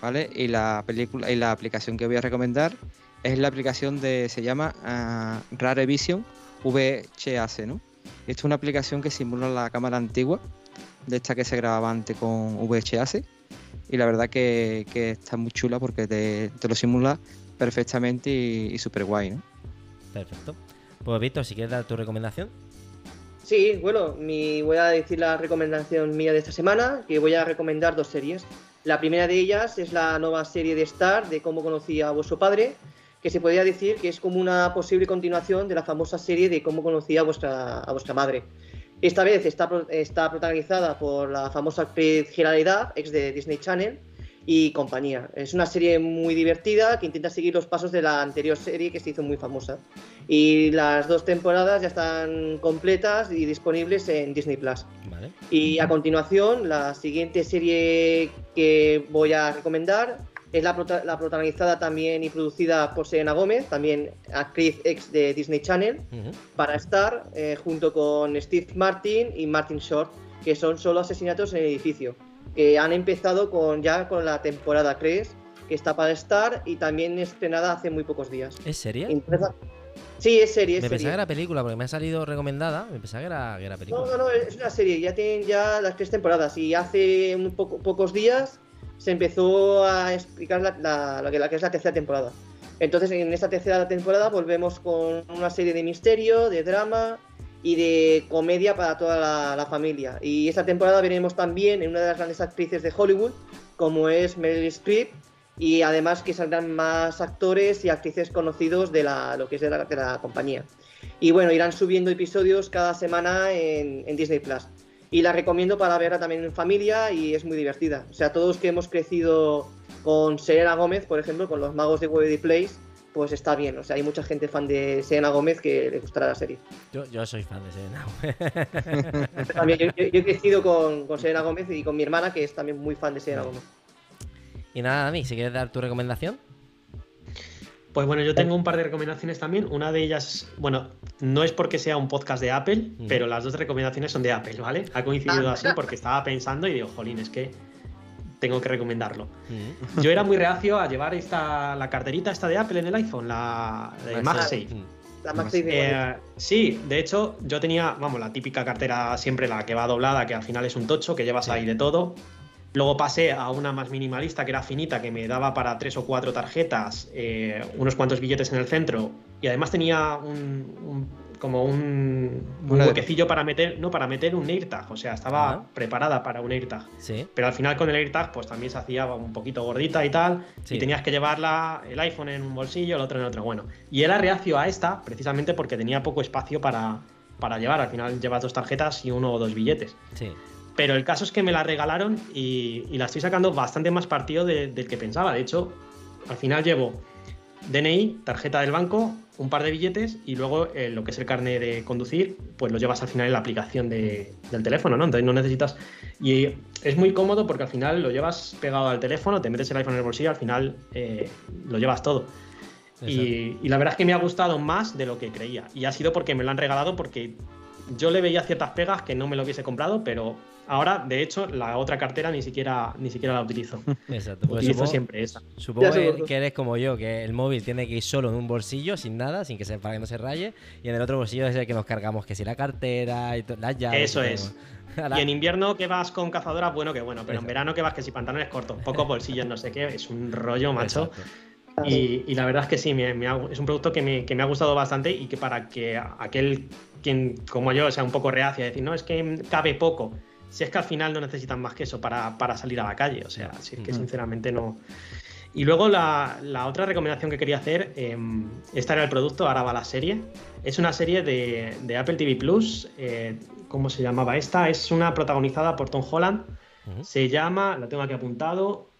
¿Vale? Y la película y la aplicación que voy a recomendar es la aplicación de se llama ah, Rare Vision VHS, ¿no? Esto es una aplicación que simula la cámara antigua de esta que se grababa antes con VHS y la verdad que, que está muy chula porque te, te lo simula perfectamente y, y súper guay, ¿no? Perfecto. Pues Víctor, si quieres dar tu recomendación. Sí, bueno, mi, voy a decir la recomendación mía de esta semana, que voy a recomendar dos series. La primera de ellas es la nueva serie de Star, de cómo conocí a vuestro padre, que se podría decir que es como una posible continuación de la famosa serie de cómo conocí a vuestra, a vuestra madre. Esta vez está, está protagonizada por la famosa actriz Duff, ex de Disney Channel, y compañía. Es una serie muy divertida que intenta seguir los pasos de la anterior serie que se hizo muy famosa. Y las dos temporadas ya están completas y disponibles en Disney Plus. Vale. Y a continuación, la siguiente serie que voy a recomendar es la, prota- la protagonizada también y producida por Selena Gómez, también actriz ex de Disney Channel, para estar eh, junto con Steve Martin y Martin Short, que son solo asesinatos en el edificio, que han empezado con ya con la temporada 3, que está para estar y también estrenada hace muy pocos días. ¿Es serie? Entonces, sí, es serie, es Me serie. pensaba que era película, porque me ha salido recomendada. Me pensaba que era, que era película. No, no, no, es una serie, ya tienen ya las tres temporadas y hace un poco, pocos días se empezó a explicar la, la que es la tercera temporada. Entonces en esta tercera temporada volvemos con una serie de misterio, de drama y de comedia para toda la, la familia. Y esta temporada veremos también en una de las grandes actrices de Hollywood, como es Meryl Streep, y además que saldrán más actores y actrices conocidos de la, lo que es de la, de la compañía. Y bueno, irán subiendo episodios cada semana en, en Disney Plus. Y la recomiendo para verla también en familia y es muy divertida. O sea, todos que hemos crecido con Selena Gómez, por ejemplo, con los magos de Waverly Place, pues está bien. O sea, hay mucha gente fan de Selena Gómez que le gustará la serie. Yo, yo soy fan de Selena. También, yo, yo- yo he crecido con, con Selena Gómez y con mi hermana, que es también muy fan de Selena Gómez. y nada, Dani, si quieres dar tu recomendación. Pues bueno, yo tengo un par de recomendaciones también. Una de ellas, bueno, no es porque sea un podcast de Apple, pero las dos recomendaciones son de Apple, ¿vale? Ha coincidido Ah. así porque estaba pensando y digo, jolín, es que tengo que recomendarlo. Ujú. Yo era muy reacio a llevar esta, la carterita esta de Apple en el iPhone, la de MagSafe. Mm. La de Eh, sí, de hecho, yo tenía, vamos, la típica cartera siempre la que va doblada, que al final es un tocho, que llevas Sí. ahí de todo. Luego pasé a una más minimalista, que era finita, que me daba para tres o cuatro tarjetas, eh, unos cuantos billetes en el centro, y además tenía un, un- como un, huequecillo para meter, no, para meter un AirTag, o sea, estaba Ajá. preparada para un AirTag. Sí. Pero al final con el AirTag pues también se hacía un poquito gordita y tal. Sí. Y tenías que llevarla, el iPhone en un bolsillo, el otro en otro. Bueno, y era reacio a esta precisamente porque tenía poco espacio para, para llevar. Al final llevas dos tarjetas y uno o dos billetes. Sí. Pero el caso es que me la regalaron y, y la estoy sacando bastante más partido de- del que pensaba. De hecho, al final llevo DNI, tarjeta del banco, un par de billetes y luego eh, lo que es el carnet de conducir, pues lo llevas al final en la aplicación de- del teléfono, ¿no? Entonces no necesitas. Y es muy cómodo porque al final lo llevas pegado al teléfono, te metes el iPhone en el bolsillo, al final eh, lo llevas todo. Y, y la verdad es que me ha gustado más de lo que creía. Y ha sido porque me lo han regalado porque yo le veía ciertas pegas que no me lo hubiese comprado, pero ahora, de hecho, la otra cartera ni siquiera, ni siquiera la utilizo. Exacto. Pues utilizo supongo, siempre esa. supongo que, eres como yo, que el móvil tiene que ir solo en un bolsillo, sin nada, sin que se, para que no se raye, y en el otro bolsillo es el que nos cargamos, que si la cartera y las llaves. Eso y es. Y en invierno que vas con cazadoras, bueno que bueno, pero en verano que vas que si pantalones cortos, pocos bolsillos, no sé qué, es un rollo, macho. Y, y la verdad es que sí, me- me ha- es un producto que me, que me ha gustado bastante y que para que aquel quien como yo sea un poco reacio a decir, no, es que cabe poco, si es que al final no necesitan más que eso para, para salir a la calle, o sea, si es que Ujú. sinceramente no... Y luego la, la otra recomendación que quería hacer, eh, esta era el producto, ahora va la serie, es una serie de, de Apple TV Plus, eh, ¿cómo se llamaba esta? Es una protagonizada por Tom Holland, se llama, la tengo aquí apuntado,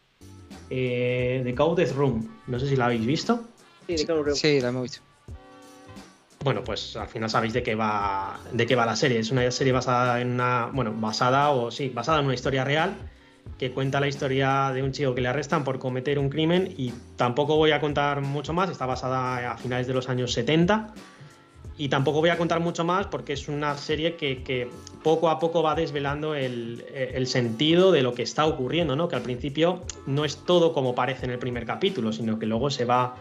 eh, The Coded Room. No sé si la habéis visto. Sí, Clown Room. Sí, la hemos visto. Bueno, pues al final sabéis de qué va, de qué va la serie. Es una serie basada en una, bueno, basada o sí, basada en una historia real que cuenta la historia de un chico que le arrestan por cometer un crimen y tampoco voy a contar mucho más. Está basada a finales de los años 70 y tampoco voy a contar mucho más porque es una serie que, poco a poco va desvelando el, el sentido de lo que está ocurriendo, ¿no? Que al principio no es todo como parece en el primer capítulo, sino que luego se va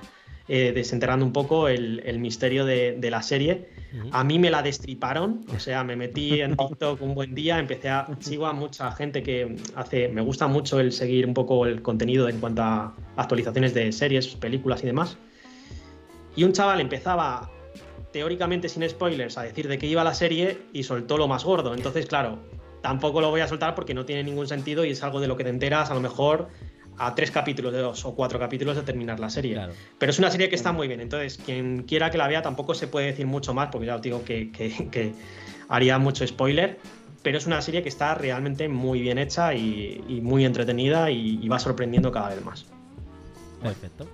eh, desenterrando un poco el, el misterio de, de la serie. A mí me la destriparon, o sea, me metí en TikTok un buen día, empecé a sigo a mucha gente que hace, me gusta mucho el seguir un poco el contenido en cuanto a actualizaciones de series, películas y demás. Y un chaval empezaba teóricamente sin spoilers a decir de qué iba la serie y soltó lo más gordo. Entonces, claro, tampoco lo voy a soltar porque no tiene ningún sentido y es algo de lo que te enteras a lo mejor a tres capítulos de dos o cuatro capítulos de terminar la serie. Claro. Pero es una serie que está muy bien, entonces quien quiera que la vea tampoco se puede decir mucho más, porque ya os digo que, que- que haría mucho spoiler, pero es una serie que está realmente muy bien hecha y, y muy entretenida y, y va sorprendiendo cada vez más. Perfecto.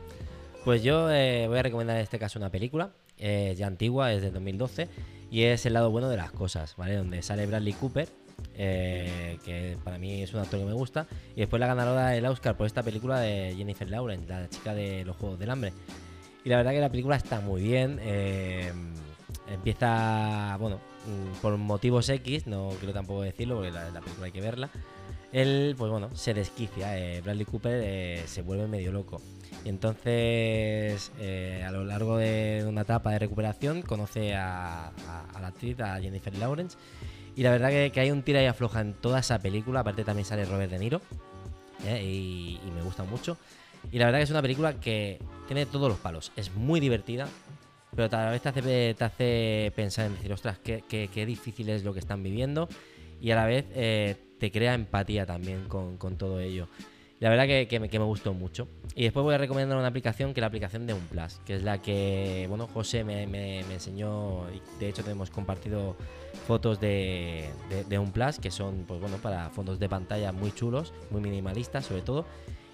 Pues yo eh, voy a recomendar en este caso una película, eh, ya antigua, es de 2012, y es El lado bueno de las cosas, ¿vale? Donde sale Bradley Cooper, eh, que para mí es un actor que me gusta, y después la ganadora del Oscar por esta película de Jennifer Lawrence, la chica de los Juegos del Hambre. Y la verdad que la película está muy bien, eh, empieza, bueno, mm, por motivos X, no quiero tampoco decirlo porque la, la película hay que verla. Él, pues bueno, se desquicia, eh, Bradley Cooper se vuelve medio loco. Y entonces, a lo largo de una etapa de recuperación, conoce a, a- a la actriz, a Jennifer Lawrence. Y la verdad que, que hay un tira y afloja en toda esa película. Aparte, también sale Robert De Niro. ¿eh? y, me gusta mucho. Y la verdad que es una película que tiene todos los palos. Es muy divertida, pero a la vez te hace, te hace pensar en decir, ostras, qué, qué- qué difícil es lo que están viviendo. Y a la vez eh, te crea empatía también con, con todo ello. La verdad que, que me, gustó mucho. Y después voy a recomendar una aplicación que es la aplicación de Unplus, que es la que, bueno, José me, me- enseñó y de hecho tenemos compartido fotos de, de, que son, pues bueno, para fondos de pantalla muy chulos, muy minimalistas sobre todo.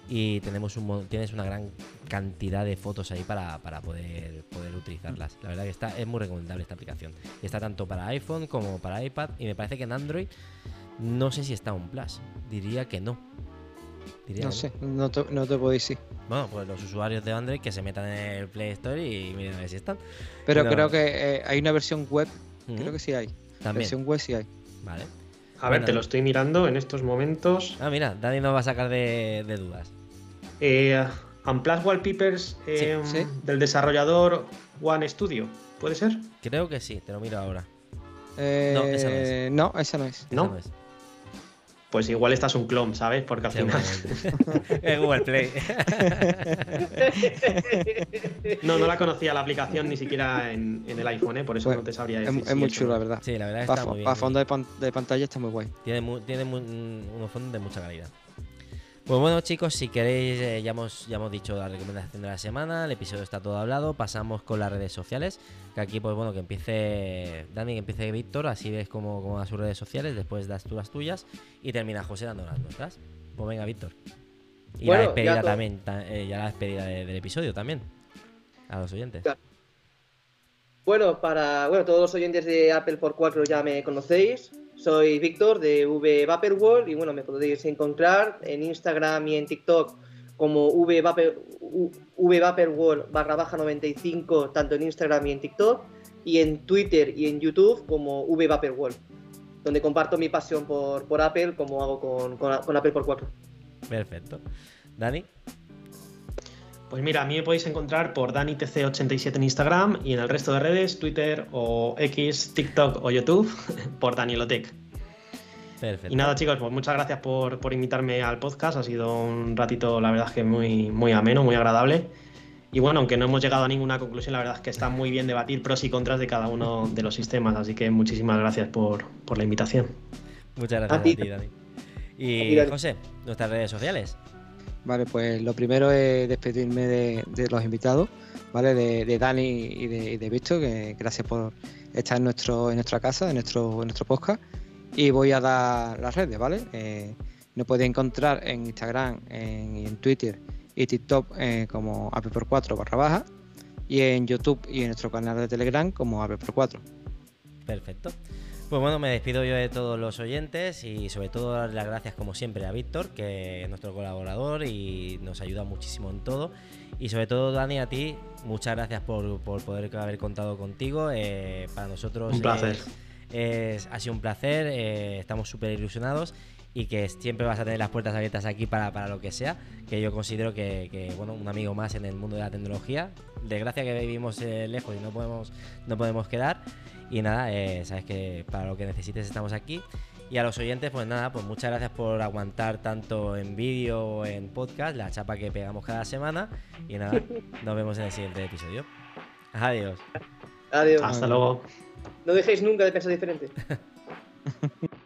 Y tenemos un, tienes una gran cantidad de fotos ahí para, para poder, poder utilizarlas. La verdad que está, es muy recomendable esta aplicación. Está tanto para iPhone como para iPad. Y me parece que en Android no sé si está Unplus. Diría que no. Diría No sé, no te, no te puedo decir. bueno, pues los usuarios de Android que se metan en el Play Store y miren a ver si están. Pero creo que eh, hay una versión web, creo que sí hay. También. Versión web sí hay. Vale. A ver, te lo estoy mirando en estos momentos. Ah, mira, Dani nos va a sacar de, de dudas. Eh, Unplus Wallpapers eh, Sí, sí. del desarrollador One Studio, ¿puede ser? Creo que sí, te lo miro ahora. Eh, esa no es. no, esa no es. ¿No? Esa es. Pues igual esta es un clon, ¿sabes? Porque al final. Es Google Play. No, no la conocía la aplicación ni siquiera en, en el iPhone, ¿eh? por eso Bueno, no te sabría Es, decir. es si muy chulo, la verdad. sí, la verdad está muy bien. para fondo de, pan- de pantalla está muy guay. Tiene, mu- tiene mu- un- unos fondos de mucha calidad. Pues bueno, chicos, si queréis, eh, ya, hemos, ya hemos dicho la recomendación de la semana, el episodio está todo hablado, pasamos con las redes sociales, que aquí, pues bueno, que empiece Dani, que empiece Víctor, así ves cómo, cómo van sus redes sociales, después das tú las tuyas y termina José dando las nuestras. Pues venga, Víctor. Y Bueno, la despedida ya también, ta- eh, ya la despedida de- del episodio también, a los oyentes. Ya. Bueno, para bueno, todos los oyentes de Apple por 4 ya me conocéis. Soy Víctor de V Vaporwall y bueno, me podéis encontrar en Instagram y en TikTok como V, Vapor, U- V Vaporwall barra baja 95, tanto en Instagram y en TikTok. y en Twitter y en YouTube como VVaporWorld, donde comparto mi pasión por, por Apple como hago con, con, con Apple por 4. Perfecto. Dani. Pues mira, a mí me podéis encontrar por DaniTC87 en Instagram y en el resto de redes, Twitter o X, TikTok o YouTube, por Danielotec. Perfecto. Y nada, chicos, pues muchas gracias por, por, invitarme al podcast. Ha sido un ratito, la verdad, es que muy, muy ameno, muy agradable. Y bueno, aunque no hemos llegado a ninguna conclusión, la verdad es que está muy bien debatir pros y contras de cada uno de los sistemas. Así que muchísimas gracias por, por la invitación. Muchas gracias a ti Dani. Y José, nuestras redes sociales. Vale, pues lo primero es despedirme de, los invitados, ¿vale? De, Dani y de, Víctor, que gracias por estar en nuestro en nuestra casa, en nuestro, nuestro podcast. Y voy a dar las redes, ¿vale? Eh, nos podéis encontrar en Instagram, en, en Twitter y TikTok eh, como AP4 barra baja y en YouTube y en nuestro canal de Telegram como AP4. Perfecto. Pues bueno, me despido yo de todos los oyentes y sobre todo dar las gracias como siempre a Víctor, que es nuestro colaborador y nos ayuda muchísimo en todo. Y sobre todo, Dani, a ti, muchas gracias por, por poder haber contado contigo. Eh, para nosotros un placer. Es, es, ha sido un placer, eh, estamos súper ilusionados y que siempre vas a tener las puertas abiertas aquí para, para lo que sea, que yo considero que, que, bueno, un amigo más en el mundo de la tecnología. Desgracia que vivimos eh, lejos y no podemos, no podemos quedar. Y nada, eh, sabes que para lo que necesites estamos aquí. Y a los oyentes, pues nada, pues muchas gracias por aguantar tanto en vídeo o en podcast la chapa que pegamos cada semana. Y nada, nos vemos en el siguiente episodio. Adiós. Adiós. Hasta luego. No dejéis nunca de pensar diferente.